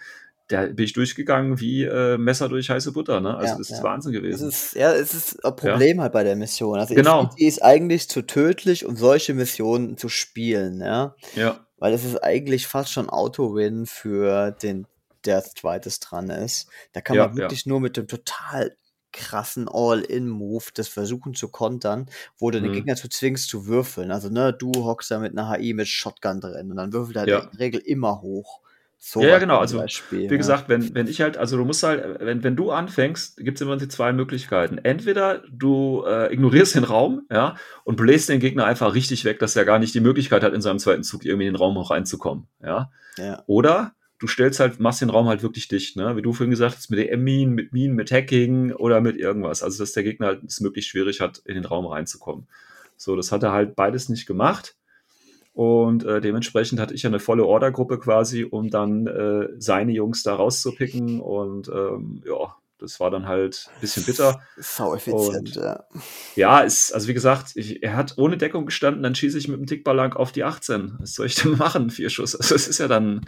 da bin ich durchgegangen wie äh, Messer durch heiße Butter, ne? Also Ja, das ist ja. Wahnsinn Es gewesen. ist, ja, es ist ein Problem halt bei der Mission. Also Genau. Infinity ist eigentlich zu tödlich, um solche Missionen zu spielen, ja. ja. Weil es ist eigentlich fast schon Auto-Win für den, der zweites dran ist. Da kann Ja, man wirklich nur mit dem total krassen All-In-Move, das Versuchen zu kontern, wo du den Mhm. Gegner zu zwingst zu würfeln. Also, ne, du hockst da mit einer HI mit Shotgun drin und dann würfelt er Ja. in der Regel immer hoch. So Ja, ja, genau, also, Beispiel, Wie ja. gesagt, wenn, wenn ich halt, also du musst halt, wenn, wenn du anfängst, gibt es immer die zwei Möglichkeiten. Entweder du äh, ignorierst den Raum, ja, und bläst den Gegner einfach richtig weg, dass er gar nicht die Möglichkeit hat, in seinem zweiten Zug irgendwie in den Raum auch reinzukommen, ja. Ja. Oder du stellst halt, machst den Raum halt wirklich dicht, ne? Wie du vorhin gesagt hast, mit EM-Minen, mit Minen, mit Hacking oder mit irgendwas. Also, dass der Gegner halt es möglichst schwierig hat, in den Raum reinzukommen. So, das hat er halt beides nicht gemacht. Und äh, dementsprechend hatte ich ja eine volle Ordergruppe quasi, um dann äh, seine Jungs da rauszupicken. Und ähm, ja, das war dann halt ein bisschen bitter. Sau effizient, Und- ja. Ja, ist, also wie gesagt, ich, er hat ohne Deckung gestanden, dann schieße ich mit dem Tickball lang auf die 18. Was soll ich denn machen? Vier Schuss. Also es ist ja dann.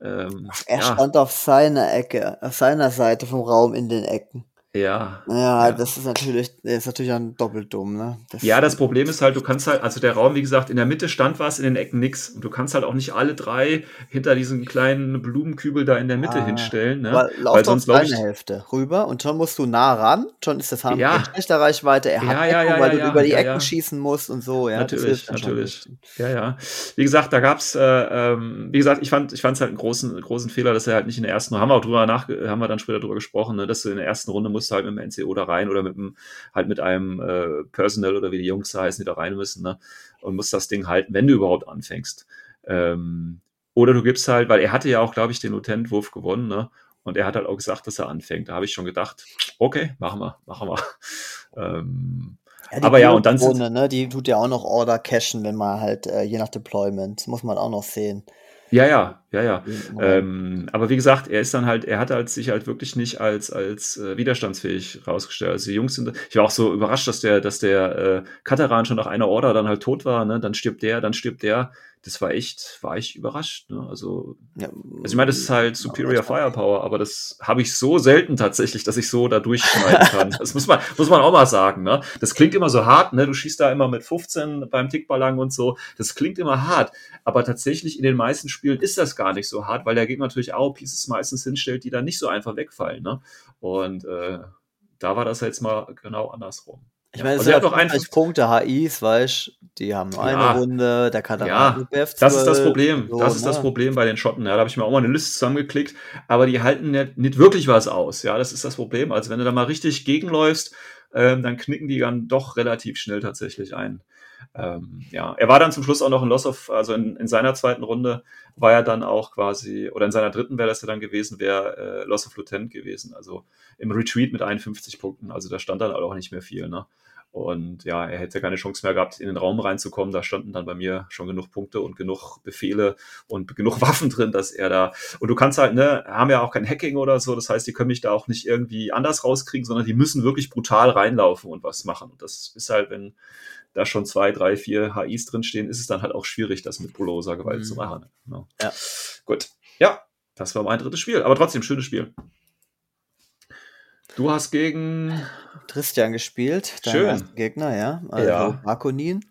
Ähm, Er ja, stand auf seiner Ecke, auf seiner Seite vom Raum in den Ecken. Ja. Ja, Ja. das ist natürlich, das ist natürlich dann doppelt dumm, ne? Das, Ja, das Problem ist halt, du kannst halt, also der Raum, wie gesagt, in der Mitte stand was, in den Ecken nix. Und du kannst halt auch nicht alle drei hinter diesen kleinen Blumenkübel da in der Mitte Ah, hinstellen, ne? Aber lauf Weil sonst deine. Hälfte rüber und schon musst du nah ran. Schon ist das Haben Ja. in schlechter Reichweite. Er hat Ja, ja, Deckung, ja, weil ja, du ja, über die ja, Ecken ja. schießen musst und so. Ja, natürlich, ein natürlich. Ja, ja. Wie gesagt, da gab's, äh, ähm, wie gesagt, ich fand, ich fand es halt einen großen, großen Fehler, dass er halt nicht in der ersten, haben wir auch drüber nach, haben wir dann später drüber gesprochen, ne, dass du in der ersten Runde musst du halt mit dem NCO da rein oder mit dem, halt mit einem äh, Personal oder wie die Jungs da heißen, die da rein müssen, ne, und musst das Ding halten, wenn du überhaupt anfängst. Ähm, oder du gibst halt, weil er hatte ja auch, glaube ich, den Lieutenant-Wurf gewonnen, ne? Und er hat halt auch gesagt, dass er anfängt. Da habe ich schon gedacht, okay, machen wir, machen wir. Ähm, Ja, Aber ja, und dann Runde, ne, die tut ja auch noch Order cashen, wenn man halt, äh, je nach Deployment, muss man auch noch sehen. Ja, ja, ja, ja. Ähm, aber wie gesagt, er ist dann halt, er hat halt sich halt wirklich nicht als, als äh, widerstandsfähig rausgestellt. Also die Jungs sind, ich war auch so überrascht, dass der, dass der äh, Kateran schon nach einer Order dann halt tot war, ne? Dann stirbt der, dann stirbt der. Das war echt, war ich überrascht, ne? Also, Ja, also ich meine, das ist halt Superior Firepower, aber das habe ich so selten tatsächlich, dass ich so da durchschneiden kann. Das muss man, muss man auch mal sagen, ne? Das klingt immer so hart, ne? Du schießt da immer mit 15 beim Tickballang und so. Das klingt immer hart. Aber tatsächlich in den meisten Spielen ist das gar nicht so hart, weil der Gegner natürlich auch Pieces meistens hinstellt, die dann nicht so einfach wegfallen, ne? Und äh, da war das jetzt mal genau andersrum. Ich Ja, meine, es sind er ja hat doch 50 Punkte HIs, weißt du, die haben nur eine Ja. Runde, der kann dann Ja, halt nur BF12, Das ist das Problem. so, das ist das ne? Problem bei den Schotten. Ja, da habe ich mir auch mal eine Liste zusammengeklickt, aber die halten nicht, nicht wirklich was aus. Ja, das ist das Problem. Also wenn du da mal richtig gegenläufst, ähm, dann knicken die dann doch relativ schnell tatsächlich ein. Ähm, ja, er war dann zum Schluss auch noch ein Loss of, also in, in seiner zweiten Runde war er dann auch quasi, oder in seiner dritten wäre das ja dann gewesen, wäre äh, Loss of Lieutenant gewesen. Also im Retreat mit 51 Punkten. Also da stand dann auch nicht mehr viel. Ne? Und ja, er hätte keine Chance mehr gehabt, in den Raum reinzukommen. Da standen dann bei mir schon genug Punkte und genug Befehle und genug Waffen drin, dass er da. Und du kannst halt, ne, haben ja auch kein Hacking oder so. Das heißt, die können mich da auch nicht irgendwie anders rauskriegen, sondern die müssen wirklich brutal reinlaufen und was machen. Und das ist halt, wenn da schon zwei, drei, vier HIs drinstehen, ist es dann halt auch schwierig, das mit bulloser Gewalt Mhm. zu machen. Ne? Ja. Gut. Ja, das war mein drittes Spiel. Aber trotzdem, schönes Spiel. Du hast gegen. Christian gespielt, dein Schön. Gegner, ja. Also Ja. Markonin.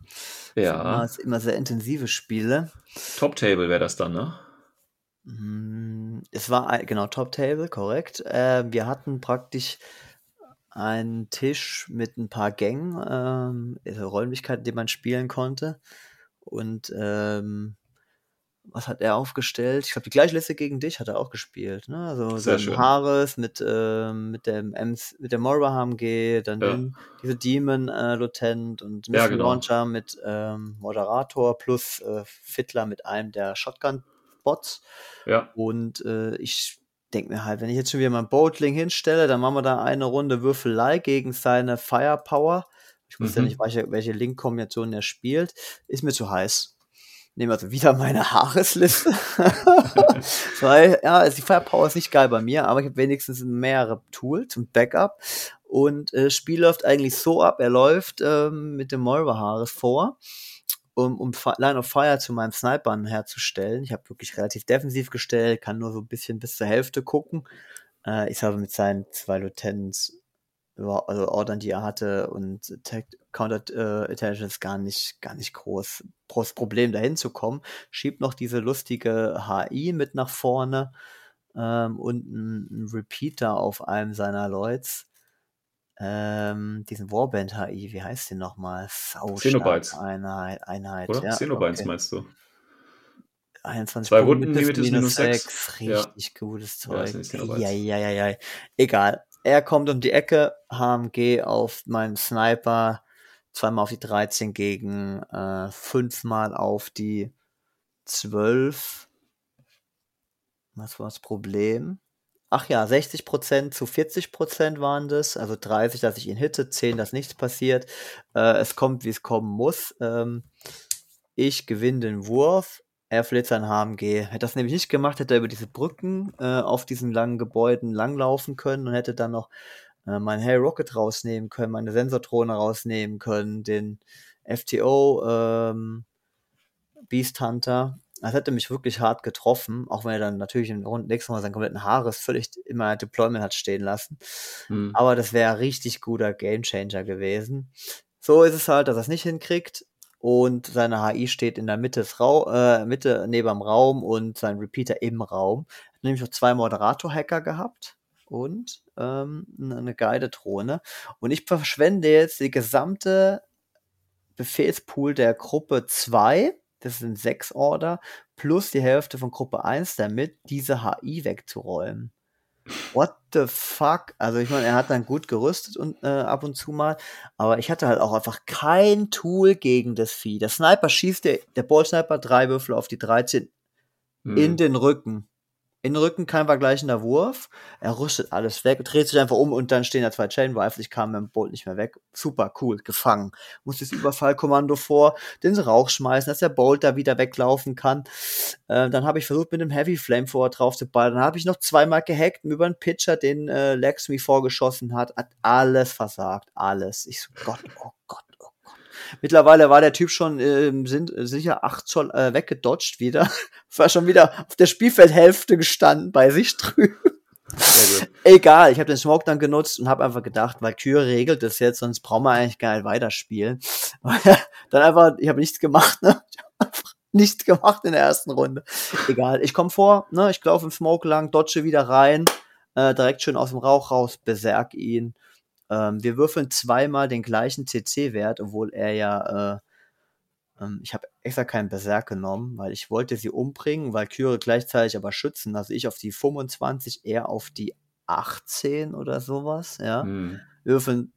Ja, Immer, immer sehr intensive Spiele. Top Table wäre das dann, ne? Mm, Es war genau Top Table, korrekt. Äh, wir hatten praktisch einen Tisch mit ein paar Gängen, ähm, also Räumlichkeiten, die man spielen konnte. Und ähm, was hat er aufgestellt? Ich glaube, die gleiche Liste gegen dich hat er auch gespielt. Ne? Also Sehr schön. Haares mit, ähm, mit dem Ems, mit der Moraham G, dann Ja. den, diese Demon äh, Lieutenant und Ja, Missile genau. Launcher mit ähm, Moderator plus äh, Fiddler mit einem der Shotgun-Bots. Ja. Und äh, ich denke mir halt, wenn ich jetzt schon wieder mein Boatling hinstelle, dann machen wir da eine Runde Würfelei gegen seine Firepower. Ich wusste Mhm. ja nicht, welche, welche Link-Kombination er spielt. Ist mir zu heiß. Nehme also wieder meine Haaresliste. Weil, ja, also die Firepower ist nicht geil bei mir, aber ich habe wenigstens mehrere Tools und Backup. Und äh, das Spiel läuft eigentlich so ab, er läuft ähm, mit dem Moira Haares vor, um, um Line of Fire zu meinem Snipern herzustellen. Ich habe wirklich relativ defensiv gestellt, kann nur so ein bisschen bis zur Hälfte gucken. Äh, ich habe mit seinen zwei Lieutenants also Ordern, die er hatte und Tech, Counter äh, gar nicht, gar nicht groß, groß Problem dahin zu kommen. Schiebt noch diese lustige HI mit nach vorne ähm, und ein, Repeater auf einem seiner Lloyds. ähm, diesen Warband HI, wie heißt die nochmal? Xenobites. Einheit, Einheit. Oder? Ja, Xenobites okay. meinst du? 21 Zwei Punkte, Runden, Limites minus sechs. Ja. Richtig gutes Ja, das Zeug. Ja, ja, ja, ja. Egal. Er kommt um die Ecke, HMG auf meinen Sniper, zweimal auf die 13 gegen äh, fünfmal auf die 12. Was war das Problem? Ach ja, 60% zu 40% waren das, also 30, dass ich ihn hitte, 10, dass nichts passiert. Äh, es kommt, wie es kommen muss. Ähm, ich gewinne den Wurf, er verliert sein HMG. Hätte das nämlich nicht gemacht, hätte er über diese Brücken äh, auf diesen langen Gebäuden langlaufen können und hätte dann noch äh, mein Hey Rocket rausnehmen können, meine Sensordrohne rausnehmen können, den FTO ähm, Beast Hunter. Das hätte mich wirklich hart getroffen, auch wenn er dann natürlich im Rund nächsten Mal seinen kompletten Haares völlig immer Deployment hat stehen lassen. Hm. Aber das wäre ein richtig guter Gamechanger gewesen. So ist es halt, dass er es nicht hinkriegt. Und seine HI steht in der Mitte, des Rau äh, Mitte neben dem Raum und sein Repeater im Raum. Hat nämlich noch zwei Moderator-Hacker gehabt und ähm, eine geile Drohne. Und ich verschwende jetzt die gesamte Befehlspool der Gruppe 2, das sind sechs Order, plus die Hälfte von Gruppe 1 damit, diese HI wegzuräumen. What the fuck? Also ich meine, er hat dann gut gerüstet und äh, ab und zu mal, aber ich hatte halt auch einfach kein Tool gegen das Vieh. Der Sniper schießt, der, der Ballsniper drei Würfel auf die 13 Hm. in den Rücken. In Rücken kein vergleichender Wurf. Er rüstet alles weg, dreht sich einfach um und dann stehen da zwei Chain Rifles. Ich kam mit dem Bolt nicht mehr weg. Super, cool, gefangen. Muss das Überfallkommando vor, den Rauch schmeißen, dass der Bolt da wieder weglaufen kann. Äh, dann habe ich versucht, mit dem Heavy Flamethrower drauf zu ballern. Dann habe ich noch zweimal gehackt über einen Pitcher, den äh, Lex mir vorgeschossen hat. Hat alles versagt. Alles. Ich so, Gott, oh Gott. Mittlerweile war der Typ schon ähm, sind, äh, sicher acht Zoll äh, weggedodged wieder. War schon wieder auf der Spielfeldhälfte gestanden bei sich drüben. Egal, ich habe den Smoke dann genutzt und habe einfach gedacht, Valkyrie regelt das jetzt, sonst brauchen wir eigentlich gar nicht weiterspielen. dann einfach, ich habe nichts gemacht, ne? Ich hab einfach nichts gemacht in der ersten Runde. Egal, ich komme vor, ne? Ich laufe im Smoke lang, dodge wieder rein, äh, direkt schön aus dem Rauch raus, beserg ihn. Ähm, wir würfeln zweimal den gleichen CC-Wert, obwohl er ja, äh, ähm, ich habe extra keinen Berserk genommen, weil ich wollte sie umbringen, Valkyrie gleichzeitig aber schützen. Also ich auf die 25, er auf die 18 oder sowas, ja. Hm. Wir würfeln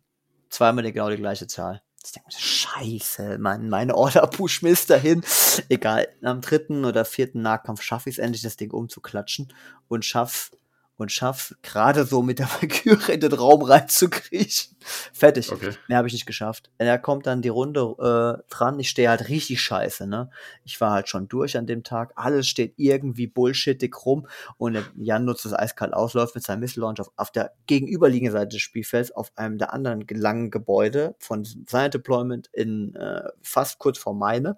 zweimal die, genau die gleiche Zahl. Ich denke, mir, scheiße, mein, meine Order push Mist dahin. Egal, am dritten oder vierten Nahkampf schaffe ich es endlich, das Ding umzuklatschen und schaff und schaff gerade so mit der Valkyrie in den Raum reinzukriechen. Fertig. Okay. Mehr habe ich nicht geschafft. Er kommt dann die Runde äh, dran. Ich stehe halt richtig scheiße, ne? Ich war halt schon durch an dem Tag. Alles steht irgendwie bullshittig rum. Und Jan nutzt das eiskalt aus, läuft mit seinem Missile Launch auf, auf der gegenüberliegenden Seite des Spielfelds auf einem der anderen langen Gebäude von seinem Deployment in äh, fast kurz vor meine.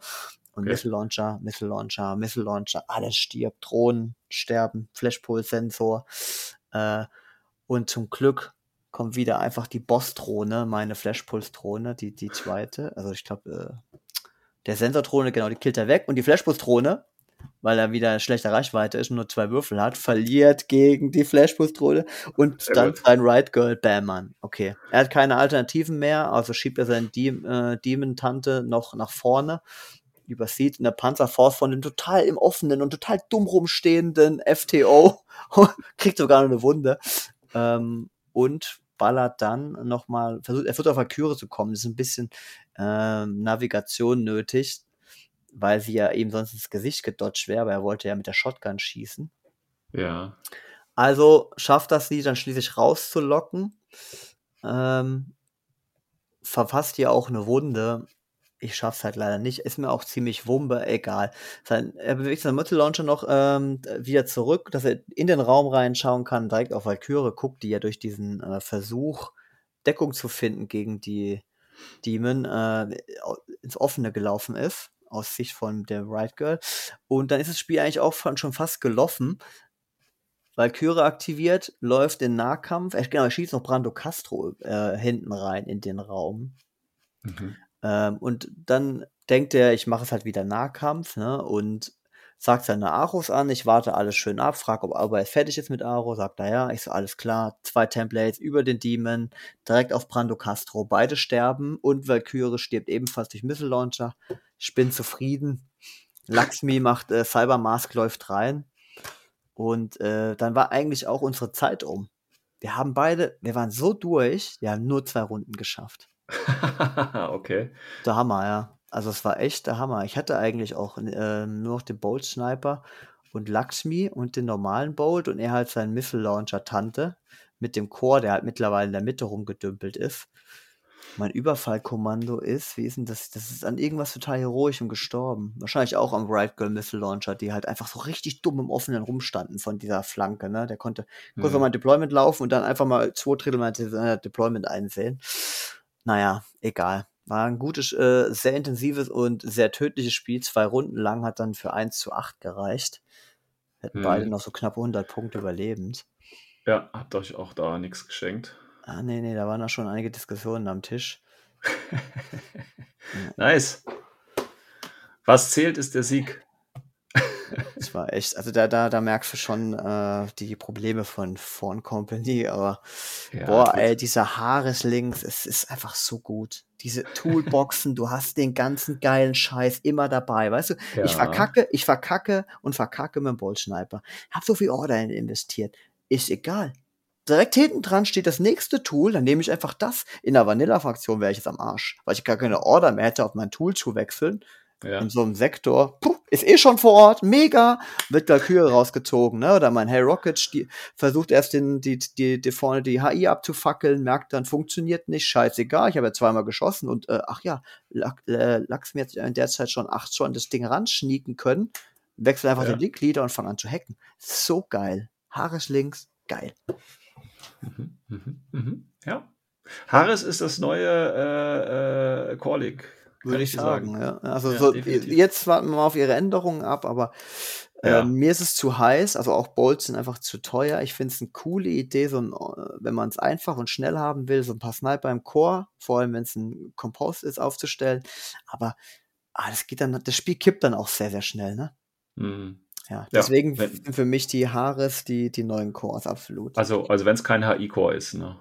Und Okay. Missile Launcher, Missile Launcher, Missile Launcher, alles stirbt, Drohnen sterben, Flashpulse-Sensor. Äh, und zum Glück kommt wieder einfach die Boss-Drohne, meine Flashpulse-Drohne, die, die zweite. Also ich glaube, äh, der Sensordrohne, genau, die killt er weg. Und die Flashpulse-Drohne, weil er wieder schlechter Reichweite ist und nur zwei Würfel hat, verliert gegen die Flashpulse-Drohne und Sehr dann gut. sein Right Girl, bam, Mann. Okay. Er hat keine Alternativen mehr, also schiebt er seine äh, Demon-Tante noch nach vorne übersieht in der Panzerforce von dem total im offenen und total dumm rumstehenden FTO kriegt sogar eine Wunde ähm, und ballert dann nochmal, versucht, er versucht auf Valkyrie zu kommen. Das ist ein bisschen ähm, Navigation nötig, weil sie ja eben sonst ins Gesicht gedodged wäre, aber er wollte ja mit der Shotgun schießen. Ja. Also schafft das sie dann schließlich rauszulocken. Ähm, verfasst ihr auch eine Wunde. Ich schaff's halt leider nicht. Ist mir auch ziemlich wumpe, egal. Sein, er bewegt seinen Mittel Launcher noch ähm, wieder zurück, dass er in den Raum reinschauen kann, direkt auf Valkyrie guckt, die ja durch diesen äh, Versuch, Deckung zu finden gegen die Demon, äh, ins Offene gelaufen ist, aus Sicht von der Right Girl. Und dann ist das Spiel eigentlich auch schon fast gelaufen. Valkyrie aktiviert, läuft in Nahkampf. Er, genau, er schießt noch Brando Castro äh, hinten rein in den Raum. Mhm. Ähm, und dann denkt er, ich mache es halt wieder Nahkampf, ne? Und sagt seine Aros an, ich warte alles schön ab, frag, ob, er fertig ist mit Aro, sagt er ja, ich so, alles klar, zwei Templates über den Demon, direkt auf Brando Castro, beide sterben und Valkyrie stirbt ebenfalls durch Missile Launcher, ich bin zufrieden, Laxmi macht äh, Cybermask läuft rein und äh, dann war eigentlich auch unsere Zeit um. Wir haben beide, wir waren so durch, wir haben nur zwei Runden geschafft. okay. Der Hammer, ja. Also es war echt der Hammer. Ich hatte eigentlich auch äh, nur noch den Bolt Sniper und Lakshmi und den normalen Bolt und er halt seinen Missile Launcher Tante mit dem Chor, der halt mittlerweile in der Mitte rumgedümpelt ist. Mein Überfallkommando ist, wie ist denn das? Das ist an irgendwas total heroisch und gestorben. Wahrscheinlich auch am Right Girl Missile Launcher, die halt einfach so richtig dumm im Offenen rumstanden von dieser Flanke, ne? Der konnte kurz Hm. mal Deployment laufen und dann einfach mal zwei Drittel mal äh, Deployment einsehen. Naja, egal. War ein gutes, äh, sehr intensives und sehr tödliches Spiel. Zwei Runden lang hat dann für 1 zu 8 gereicht. Hätten Hm. beide noch so knapp 100 Punkte überlebend. Ja, habt euch auch da nichts geschenkt. Ah, nee, nee, da waren da schon einige Diskussionen am Tisch. Nice. Was zählt, ist der Sieg. Das war echt, also da, da, da merkst du schon äh, die Probleme von Phone Company, aber Ja, boah, ey, dieser Haareslinks, es ist einfach so gut. Diese Toolboxen, du hast den ganzen geilen Scheiß immer dabei, weißt du? Ich Ja. verkacke, ich verkacke und verkacke mit dem Boltsniper. Hab so viel Order in- investiert. Ist egal. Direkt hinten dran steht das nächste Tool, dann nehme ich einfach das. In der Vanilla-Fraktion wäre ich jetzt am Arsch, weil ich gar keine Order mehr hätte, auf mein Tool zu wechseln. Ja. In so einem Sektor, puh, ist eh schon vor Ort, mega, wird Valkyrie rausgezogen, ne? Oder mein Hey Rocket die, versucht erst den, die, die, die vorne die HI abzufackeln, merkt dann, funktioniert nicht, scheißegal, ich habe ja zweimal geschossen und äh, ach ja, äh, Lachsmi hat in der Zeit schon acht schon das Ding ranschnieken können, wechsel einfach Ja. den Link-Leader und fang an zu hacken. So geil. Haares links, geil. Mhm, mhm, mhm. Ja. Harris ist das neue äh, äh, kann Würde ich dir sagen, ja. Also Ja, so, jetzt warten wir mal auf ihre Änderungen ab, aber äh, Ja. mir ist es zu heiß, also auch Bolts sind einfach zu teuer. Ich finde es eine coole Idee, so ein, äh, wenn man es einfach und schnell haben will, so ein paar Sniper im Core, vor allem wenn es ein Compost ist, aufzustellen. Aber ah, das geht dann, das Spiel kippt dann auch sehr, sehr schnell, ne? Mhm. Ja, Ja, deswegen wenn- sind für mich die Haares die, die neuen Cores absolut. Also, also wenn es kein HI-Core ist, ne?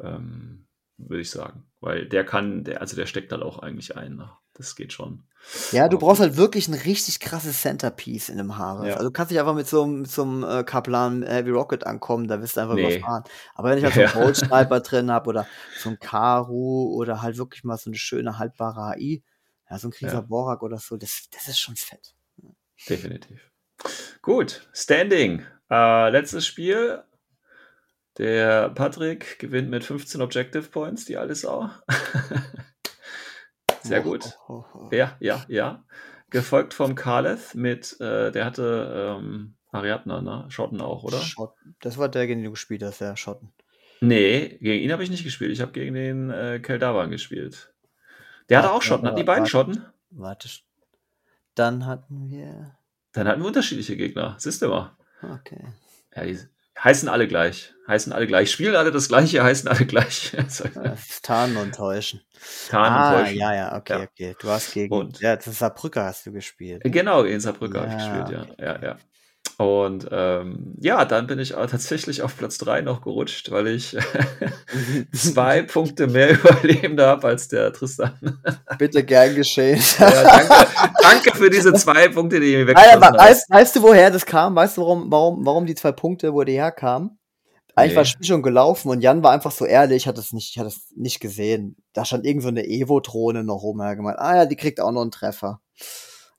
ähm, würde ich sagen. Weil der kann, der, also der steckt halt auch eigentlich ein. Ne? Das geht schon. Ja, du brauchst halt wirklich ein richtig krasses Centerpiece in einem Haare. Ja. Also du kannst nicht einfach mit so, einem- mit so einem äh, Kaplan Heavy Rocket ankommen, da wirst du einfach Nee. überfahren. Aber wenn ich halt so einen. Bolt Sniper drin habe oder so ein Karu oder halt wirklich mal so eine schöne haltbare HI, ja, so ein Krieger Ja. Borak oder so, das, das ist schon fett. Definitiv. Gut, Standing. Äh, letztes Spiel. Der Patrick gewinnt mit 15 Objective Points, die alte Sau. Sehr gut. Ja, ja, ja. Gefolgt vom Kaleth mit, äh, der hatte ähm, Ariadna, ne? Schotten auch, oder? Schotten. Das war der, gegen den du gespielt hast, der Schotten. Nee, gegen ihn habe ich nicht gespielt. Ich habe gegen den äh, Keldavan gespielt. Der hatte auch Schotten. Hatten die warte, beiden Schotten? Warte. Dann hatten wir. Dann hatten wir unterschiedliche Gegner. Siehst du mal. Okay. Ja, die heißen alle gleich. Heißen alle gleich. Spielen alle das gleiche, heißen alle gleich. Also, Tarnen und Täuschen. Tarn und ah, Täuschen. ja, ja, okay, Ja. okay. Du hast gegen. Und- ja, Saarbrücker hast du gespielt. Genau, in Saarbrücken habe ich Ja, gespielt, ja. ja, ja. Und ähm, ja, dann bin ich auch tatsächlich auf Platz 3 noch gerutscht, weil ich zwei Punkte mehr Überlebende habe als der Tristan. Bitte gern geschehen. ja, danke, danke für diese zwei Punkte, die ihr mir weggeschmissen we- weißt, weißt du, woher das kam? Weißt du, warum, warum, warum die zwei Punkte, wo die herkamen? Eigentlich Nee. war das Spiel schon gelaufen und Jan war einfach so ehrlich, hat es nicht, ich hatte es nicht gesehen. Da stand irgend so eine Evo-Drohne noch rum. Er hat gemeint, ah ja, die kriegt auch noch einen Treffer.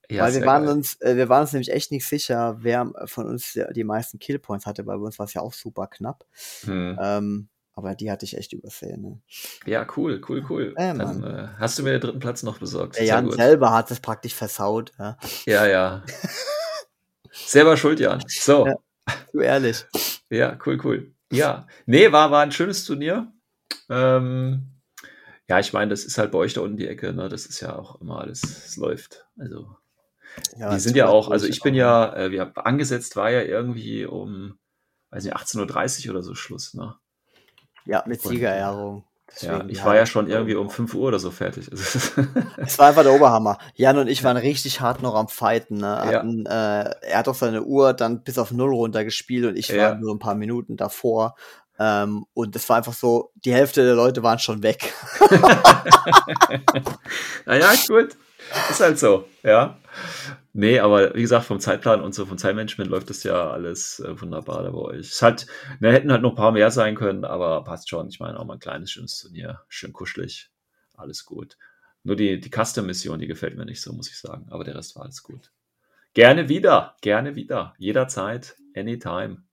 Ja, weil wir waren geil. uns, äh, wir waren uns nämlich echt nicht sicher, wer von uns die, meisten Killpoints hatte. Bei uns war es ja auch super knapp. Hm. Ähm, aber die hatte ich echt übersehen. Ne? Ja, cool, cool, cool. Ja, dann äh, hast du mir den dritten Platz noch besorgt. Der Jan selber hat es praktisch versaut. Ja? Ja, ja. Selber schuld, Jan. So. Ja. Du ehrlich. Ja, cool, cool. Ja, nee, war, war ein schönes Turnier. Ähm, ja, ich meine, das ist halt bei euch da unten die Ecke, ne? Das ist ja auch immer alles, es läuft. Also, Ja, die sind ja auch, also ich bin ja, äh, wir angesetzt war ja irgendwie um, weiß nicht, 18.30 Uhr oder so Schluss, ne? Ja, mit Und- Siegerehrung. Ja, ich ja, war ja schon irgendwie um 5 Uhr oder so fertig. Es war einfach der Oberhammer. Jan und ich waren richtig hart noch am Fighten. Ne? Ja. Hatten, äh, er hat auch seine Uhr dann bis auf Null runtergespielt und ich Ja. war nur ein paar Minuten davor. Ähm, und es war einfach so, die Hälfte der Leute waren schon weg. naja, gut. Ist halt so, ja. Nee, aber wie gesagt, vom Zeitplan und so, vom Zeitmanagement läuft das ja alles äh, wunderbar da bei euch. Es hat, ne, hätten halt noch ein paar mehr sein können, aber passt schon. Ich meine, auch mal ein kleines, schönes Turnier. Schön kuschelig. Alles gut. Nur die, die Custom-Mission, die gefällt mir nicht so, muss ich sagen. Aber der Rest war alles gut. Gerne wieder, gerne wieder. Jederzeit, anytime.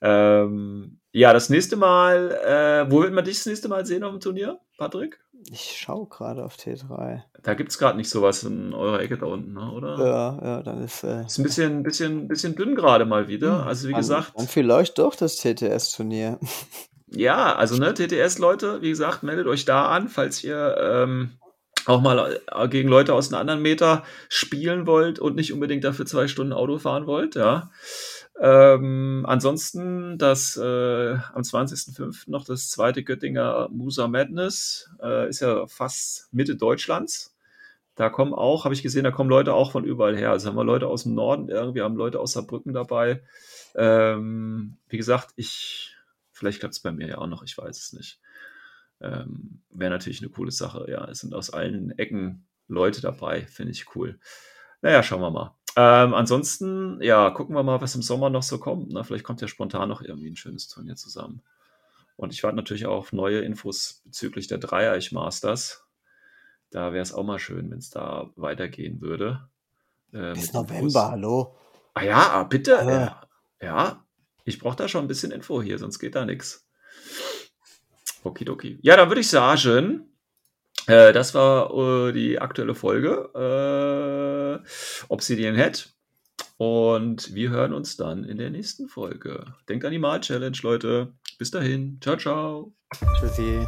Ähm, ja, das nächste Mal, äh, wo wird man dich das nächste Mal sehen auf dem Turnier, Patrick? Ich schaue gerade auf T3. Da gibt es gerade nicht sowas in eurer Ecke da unten, ne, oder? Ja, ja, dann ist. Äh, Ist ein bisschen, bisschen, bisschen dünn gerade mal wieder. Also wie dann- gesagt, Dann vielleicht doch das TTS-Turnier. ja, also ne, TTS-Leute, wie gesagt, meldet euch da an, falls ihr ähm, auch mal äh, gegen Leute aus einem anderen Meter spielen wollt und nicht unbedingt dafür zwei Stunden Auto fahren wollt, ja. Ähm, ansonsten das äh, am 20.05. noch das zweite Göttinger Musa Madness. Äh, ist ja fast Mitte Deutschlands. Da kommen auch, habe ich gesehen, da kommen Leute auch von überall her. Also haben wir Leute aus dem Norden irgendwie, haben Leute aus Saarbrücken dabei. Ähm, wie gesagt, ich, vielleicht klappt es bei mir ja auch noch, ich weiß es nicht. Ähm, Wäre natürlich eine coole Sache. Ja, es sind aus allen Ecken Leute dabei, finde ich cool. Naja, schauen wir mal. Ähm, ansonsten, ja, gucken wir mal, was im Sommer noch so kommt. Ne? Vielleicht kommt ja spontan noch irgendwie ein schönes Turnier zusammen. Und ich warte natürlich auch auf neue Infos bezüglich der Dreieich Masters. Da wäre es auch mal schön, wenn es da weitergehen würde. Äh, Bis Infos. November, hallo. Ah ja, ah, bitte. Ah. Ja, ja ich brauche da schon ein bisschen Info hier, sonst geht da nichts. Okidoki. Ja, dann würde ich sagen, äh, das war äh, die aktuelle Folge Obsidian Head. Und wir hören uns dann in der nächsten Folge. Denkt an die Mal-Challenge, Leute. Bis dahin. Ciao, ciao. Tschüssi.